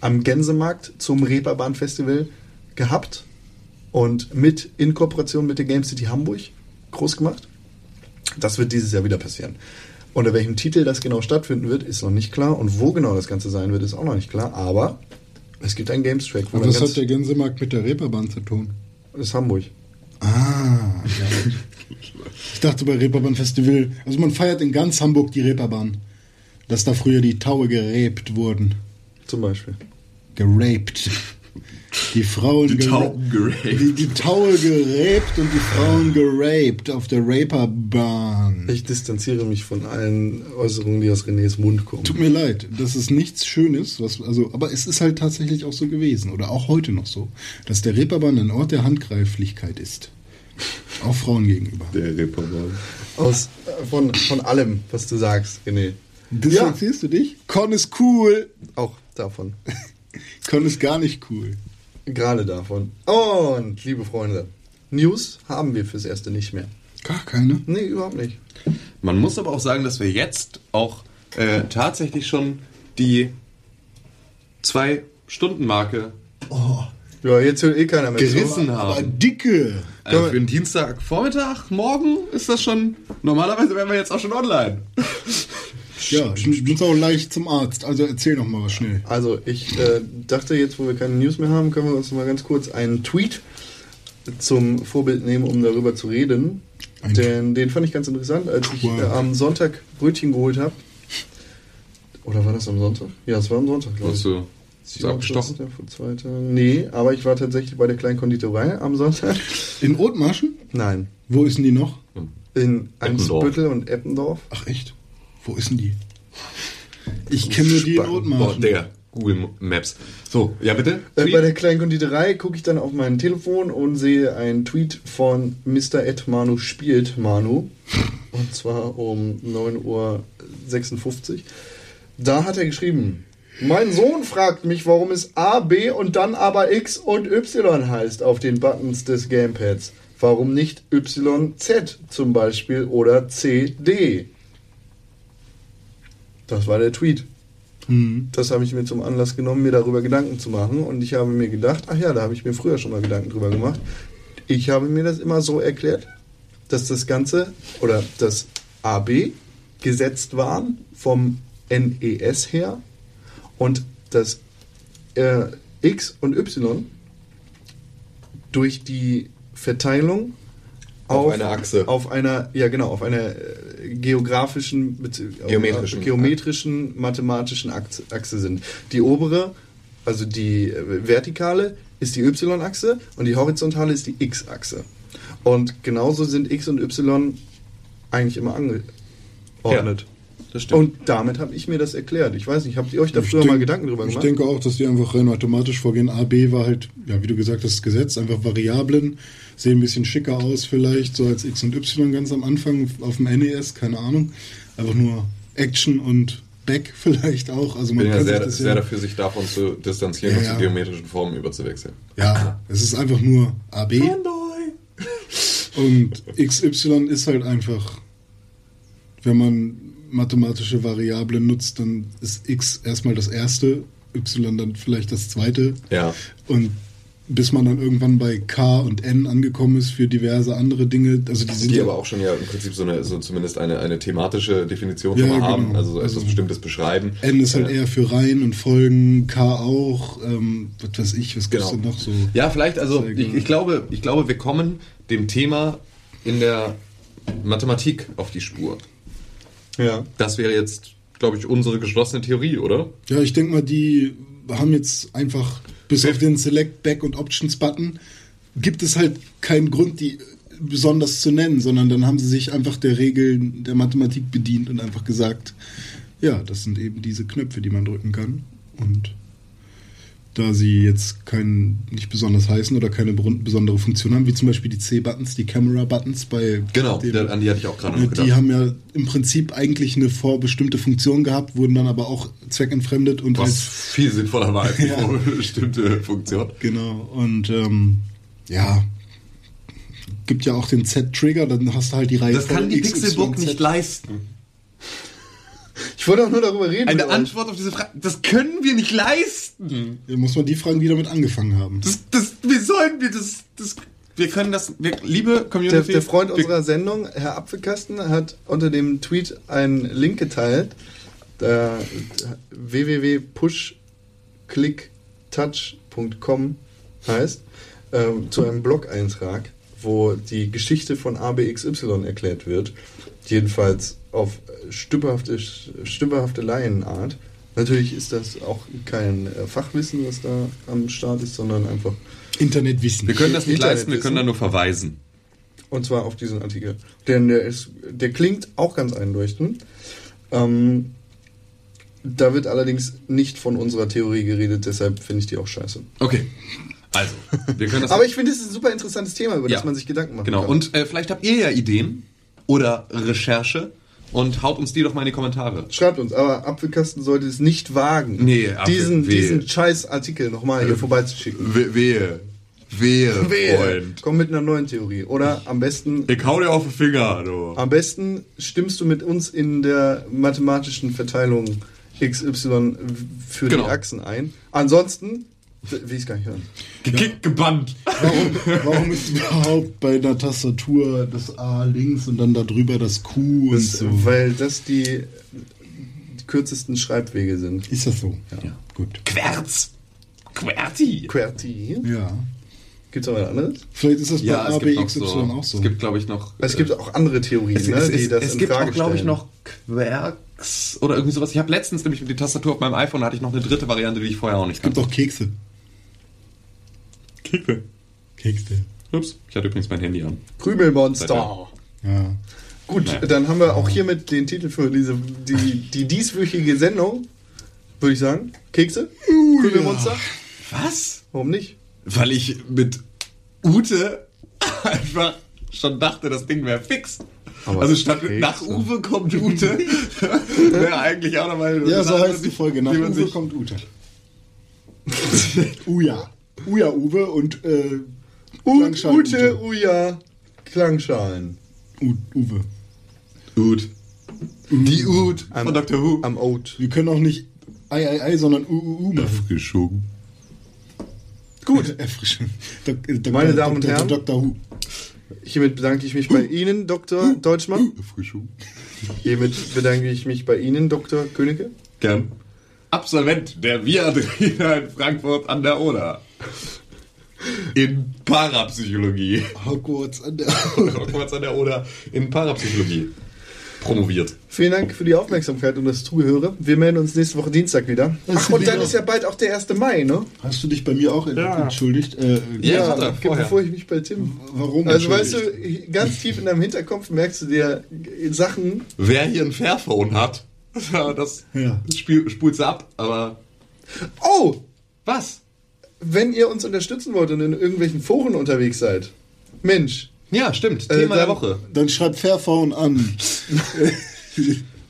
am Gänsemarkt zum Reeperbahn Festival gehabt und mit in Kooperation mit der Game City Hamburg groß gemacht. Das wird dieses Jahr wieder passieren. Unter welchem Titel das genau stattfinden wird, ist noch nicht klar. Und wo genau das Ganze sein wird, ist auch noch nicht klar. Aber es gibt einen Games Track. wo Aber was hat der Gänsemarkt mit der Reeperbahn zu tun? das ist Hamburg. Ah, ja. ich dachte bei Reeperbahn Festival, also man feiert in ganz Hamburg die Reeperbahn. Dass da früher die Taue geräbt wurden. Zum Beispiel. Geraped. Die Frauen Die Tauben geraped. Die, die Taue geräbt und die Frauen geraped auf der Reeperbahn. Ich distanziere mich von allen Äußerungen, die aus Renés Mund kommen. Tut mir leid, das ist nichts Schönes, was, also, aber es ist halt tatsächlich auch so gewesen oder auch heute noch so, dass der Reeperbahn ein Ort der Handgreiflichkeit ist. Auch Frauen gegenüber. Der Reeperbahn. Aus, äh, von, von allem, was du sagst, René. Distanzierst du dich? Con ist cool. Auch davon. Con ist gar nicht cool. Gerade davon. Und, liebe Freunde, News haben wir fürs Erste nicht mehr. Gar keine. Nee, überhaupt nicht. Man muss aber auch sagen, dass wir jetzt auch äh, tatsächlich schon die Zwei-Stunden-Marke Ja, jetzt hört eh keiner mehr gerissen zu. Aber haben. dicke. Also für den Dienstagvormittag, morgen ist das schon. Normalerweise wären wir jetzt auch schon online. Ja, ich bin auch leicht zum Arzt. Also erzähl noch mal was schnell. Also, ich äh, dachte jetzt, wo wir keine News mehr haben, können wir uns mal ganz kurz einen Tweet zum Vorbild nehmen, um darüber zu reden. Ein Denn den fand ich ganz interessant, als ich Wow. äh, am Sonntag Brötchen geholt habe. Oder war das am Sonntag? Ja, es war am Sonntag, glaube ich. Hast du ist abgestochen? Vor zwei Tagen. Nee, aber ich war tatsächlich bei der kleinen Konditorei am Sonntag. In Othmarschen? Nein, Wo ist denn die noch? in Eppendorf. Einsbüttel und Eppendorf. Ach echt? Wo ist denn die? Ich kenne nur die Spannend. Boah. Digga. Google Maps. So, ja bitte? Äh, bei der kleinen Konditorei gucke ich dann auf mein Telefon und sehe einen Tweet von Mr. Ed Manu spielt Manu. Und zwar um 9.56 Uhr. Da hat er geschrieben, mein Sohn fragt mich, warum es A, B und dann aber X und Y heißt auf den Buttons des Gamepads. Warum nicht YZ zum Beispiel oder CD? Das war der Tweet. Das habe ich mir zum Anlass genommen, mir darüber Gedanken zu machen. Und ich habe mir gedacht, ach ja, da habe ich mir früher schon mal Gedanken drüber gemacht. Ich habe mir das immer so erklärt, dass das Ganze oder das AB gesetzt waren vom NES her und das äh, X und Y durch die Verteilung Auf einer Achse. auf einer ja genau auf einer äh, geografischen Geometrischen. äh, geometrischen mathematischen Achse, Achse sind die obere also die äh, vertikale ist die y-Achse und die horizontale ist die x-Achse und genauso sind x und y eigentlich immer angeordnet Das stimmt. und damit habe ich mir das erklärt. Ich weiß nicht, habt ihr euch da Ich früher denk- mal Gedanken drüber Ich gemacht? denke auch, dass die einfach rein mathematisch vorgehen. A, B war halt, ja, wie du gesagt hast, das Gesetz, einfach Variablen, sehen ein bisschen schicker aus vielleicht, so als X und Y ganz am Anfang auf dem NES, keine Ahnung. Einfach nur Action und Beck vielleicht auch. Also Ich man bin ja sehr, das sehr dafür, sich davon zu distanzieren Ja, und ja. zu geometrischen Formen überzuwechseln. Ja, es ist einfach nur AB. Und XY ist halt einfach, wenn man mathematische Variablen nutzt, dann ist X erstmal das erste, Y dann vielleicht das zweite. Ja. Und bis man dann irgendwann bei K und N angekommen ist für diverse andere Dinge, also die sind Die ja, aber auch schon ja im Prinzip so eine, so zumindest eine, eine thematische Definition Ja, haben, genau. also so etwas Also Bestimmtes beschreiben. N ist halt Äh, eher für Reihen und Folgen, K auch, ähm, was weiß ich, was gibt's Genau. denn noch so? Ja, vielleicht, also ich, ich, glaube, ich glaube, wir kommen dem Thema in der Mathematik auf die Spur. Ja. Das wäre jetzt, glaube ich, unsere geschlossene Theorie, oder? Ja, ich denke mal, die haben jetzt einfach bis auf den Select, Back und Options Button gibt es halt keinen Grund, die besonders zu nennen, sondern dann haben sie sich einfach der Regeln der Mathematik bedient und einfach gesagt, ja, das sind eben diese Knöpfe, die man drücken kann. Und da sie jetzt kein, nicht besonders heißen oder keine besondere Funktion haben, wie zum Beispiel die C-Buttons, die Camera-Buttons bei Genau, dem- an die hatte ich auch gerade noch gedacht. die haben ja im Prinzip eigentlich eine vorbestimmte Funktion gehabt, wurden dann aber auch zweckentfremdet und was als viel sinnvoller war als Ja. bestimmte Funktion. genau und ähm, ja gibt ja auch den Z-Trigger, dann hast du halt die Reihe Das kann die Pixelbook nicht leisten. Ich wollte auch nur darüber reden. Eine. Antwort auf diese Frage, das können wir nicht leisten. Da muss man die fragen, die damit angefangen haben. Das, das, wie sollen wir das, das, wir können das, wir, liebe Community. Der, der Freund unserer Sendung, Herr Apfelkasten, hat unter dem Tweet einen Link geteilt, der www.pushclicktouch.com heißt, ähm, zu einem Blog-Eintrag, wo die Geschichte von ABXY erklärt wird. Jedenfalls auf stümperhafte, stümperhafte Laienart. Natürlich ist das auch kein äh, Fachwissen, was da am Start ist, sondern einfach Internetwissen. wir können das nicht leisten, wir können da nur verweisen. Und zwar auf diesen Artikel. Denn der, ist, der klingt auch ganz einleuchtend. Ähm, da wird allerdings nicht von unserer Theorie geredet, deshalb finde ich die auch scheiße. Okay. Also, wir können das. Aber ich finde, es ist ein super interessantes Thema, über Ja. das man sich Gedanken machen genau. kann. Und äh, vielleicht habt ihr ja Ideen oder Recherche und haut uns die doch mal in die Kommentare. Schreibt uns, aber Apfelkasten sollte es nicht wagen, Nee, Apfel- diesen, wehe. diesen scheiß Artikel nochmal hier vorbeizuschicken. We wehe. Wehe, Wehe. Freund. Komm mit einer neuen Theorie. Oder am besten Ich hau dir auf den Finger, du. Am besten stimmst du mit uns in der mathematischen Verteilung XY für Genau. die Achsen ein. Ansonsten will ich es gar nicht hören. Gekickt, gebannt. Warum, warum ist überhaupt bei einer Tastatur das A links und dann darüber das Q und Das, so? Weil das die, die kürzesten Schreibwege sind. Ist das so? Ja. Gut. Querz. Querti. QWERTY. Ja. Gibt es noch was anderes? Vielleicht ist das bei Ja, noch ABXY so, auch so. es gibt, glaube ich, noch. Es gibt auch andere Theorien, es, ne, es, die es, das es in gibt Frage auch, glaube ich, noch Querx oder irgendwie sowas. Ich habe letztens nämlich die Tastatur auf meinem iPhone, da hatte ich noch eine dritte Variante, die ich vorher auch nicht Es gibt kannte. auch Kekse. Kekse. Kekse. Ups, ich hatte übrigens mein Handy an. Krümelmonster. Ja. Gut, Naja. dann haben wir auch hiermit den Titel für diese, die, die dieswöchige Sendung. Würde ich sagen. Kekse? Krümelmonster? Was? Warum nicht? Weil ich mit Ute einfach schon dachte, das Ding wäre fix. Aber also statt Kekse. nach Uwe kommt Ute, wäre eigentlich auch nochmal... Ja, so das, heißt die Folge. Nach wie man Uwe kommt Ute. Uja. Uja Uwe und äh, Klangschalen Ute, Uja, Klangschalen. U Uwe. Ut. Die Ut Am- von Dr. Who. Am Oat. Wir können auch nicht Ei, Ei, Ei, sondern U, U, U machen. Geschoben. Gut. Erfrischend. Dok, Dok, Meine Damen und. Herren. Dr. Who. Hiermit bedanke ich mich bei Ihnen, Dr. Deutschmann. Geschoben. Hiermit bedanke ich mich bei Ihnen, Dr. Königke. Gern. Absolvent der Viadrina in Frankfurt an der Oder. In Parapsychologie. Hogwarts an der Hogwarts an der Oder in Parapsychologie. Promoviert. Vielen Dank für die Aufmerksamkeit und das Zugehöre. Wir melden uns nächste Woche Dienstag wieder. Ach, und dann ist ja bald auch der 1. Mai, ne? Hast du dich bei mir auch entschuldigt? Äh, Ja, vorher. bevor ich mich bei Tim. Warum? Also weißt du, ganz tief in deinem Hinterkopf merkst du dir Sachen. Wer hier ein Fairphone hat, das Ja. spult's ab, aber Oh! was? Wenn ihr uns unterstützen wollt und in irgendwelchen Foren unterwegs seid. Mensch, Ja, stimmt. Äh, Thema der dann- Woche. Dann schreib Fairphone an.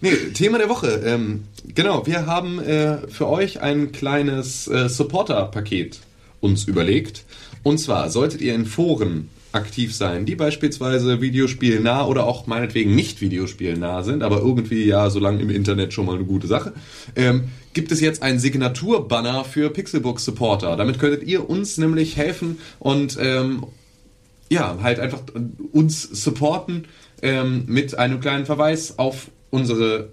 Nee, Thema der Woche. Ähm, genau, wir haben äh, für euch ein kleines äh, Supporter-Paket uns überlegt. Und zwar solltet ihr in Foren aktiv sein, die beispielsweise videospielnah oder auch meinetwegen nicht videospielnah sind, aber irgendwie ja, solange im Internet schon mal eine gute Sache, ähm, gibt es jetzt einen Signaturbanner für Pixelbook Supporter. Damit könntet ihr uns nämlich helfen und ähm, ja, halt einfach uns supporten ähm, mit einem kleinen Verweis auf unsere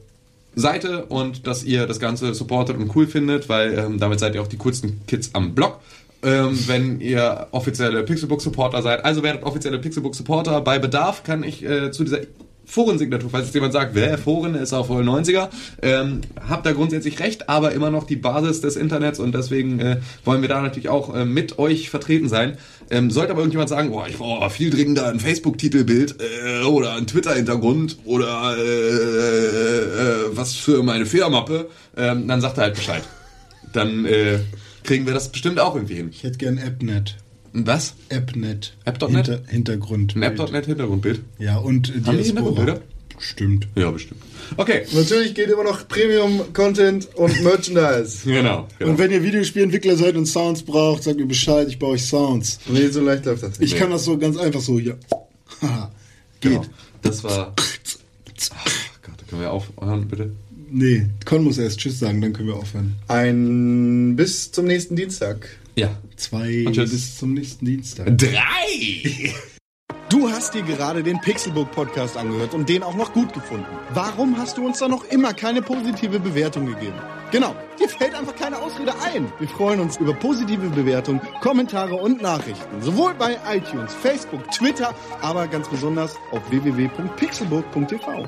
Seite und dass ihr das Ganze supportet und cool findet, weil ähm, damit seid ihr auch die coolsten Kids am Blog. Ähm, wenn ihr offizielle Pixelbook Supporter seid. Also werdet offizielle Pixelbook Supporter. Bei Bedarf kann ich äh, zu dieser Forensignatur, falls jetzt jemand sagt, wer Foren ist auch voll 90er, ähm, habt da grundsätzlich recht, aber immer noch die Basis des Internets und deswegen äh, wollen wir da natürlich auch äh, mit euch vertreten sein. Ähm, sollte aber irgendjemand sagen, boah, ich brauche viel dringender ein Facebook-Titelbild äh, oder ein Twitter-Hintergrund oder äh, äh, was für meine Fehlermappe, ähm, dann sagt er halt Bescheid. Dann äh, kriegen wir das bestimmt auch irgendwie hin. Ich hätte gern AppNet. Was? AppNet. App.net? Hinter, Hintergrund. Ein App.net Hintergrundbild? Ja, und Haben die Diaspora. Hintergrundbilder? Stimmt. Ja, bestimmt. Okay, Natürlich geht immer noch Premium-Content und Merchandise. genau. genau. Und wenn ihr Videospielentwickler seid und Sounds braucht, sagt mir Bescheid, ich baue euch Sounds. Nee, so leicht läuft das nicht. Ich kann das so ganz einfach so hier. Geht. Genau. Das war. Ach Gott, können wir aufhören, bitte? Nee, Con muss erst Tschüss sagen, dann können wir aufhören. Ein bis zum nächsten Dienstag. Ja. Zwei Und tschüss. bis zum nächsten Dienstag. Drei! Du hast dir gerade den Pixelbook Podcast angehört und den auch noch gut gefunden. Warum hast du uns da noch immer keine positive Bewertung gegeben? Genau, dir fällt einfach keine Ausrede ein. Wir freuen uns über positive Bewertungen, Kommentare und Nachrichten. Sowohl bei iTunes, Facebook, Twitter, aber ganz besonders auf www.pixelbook.tv.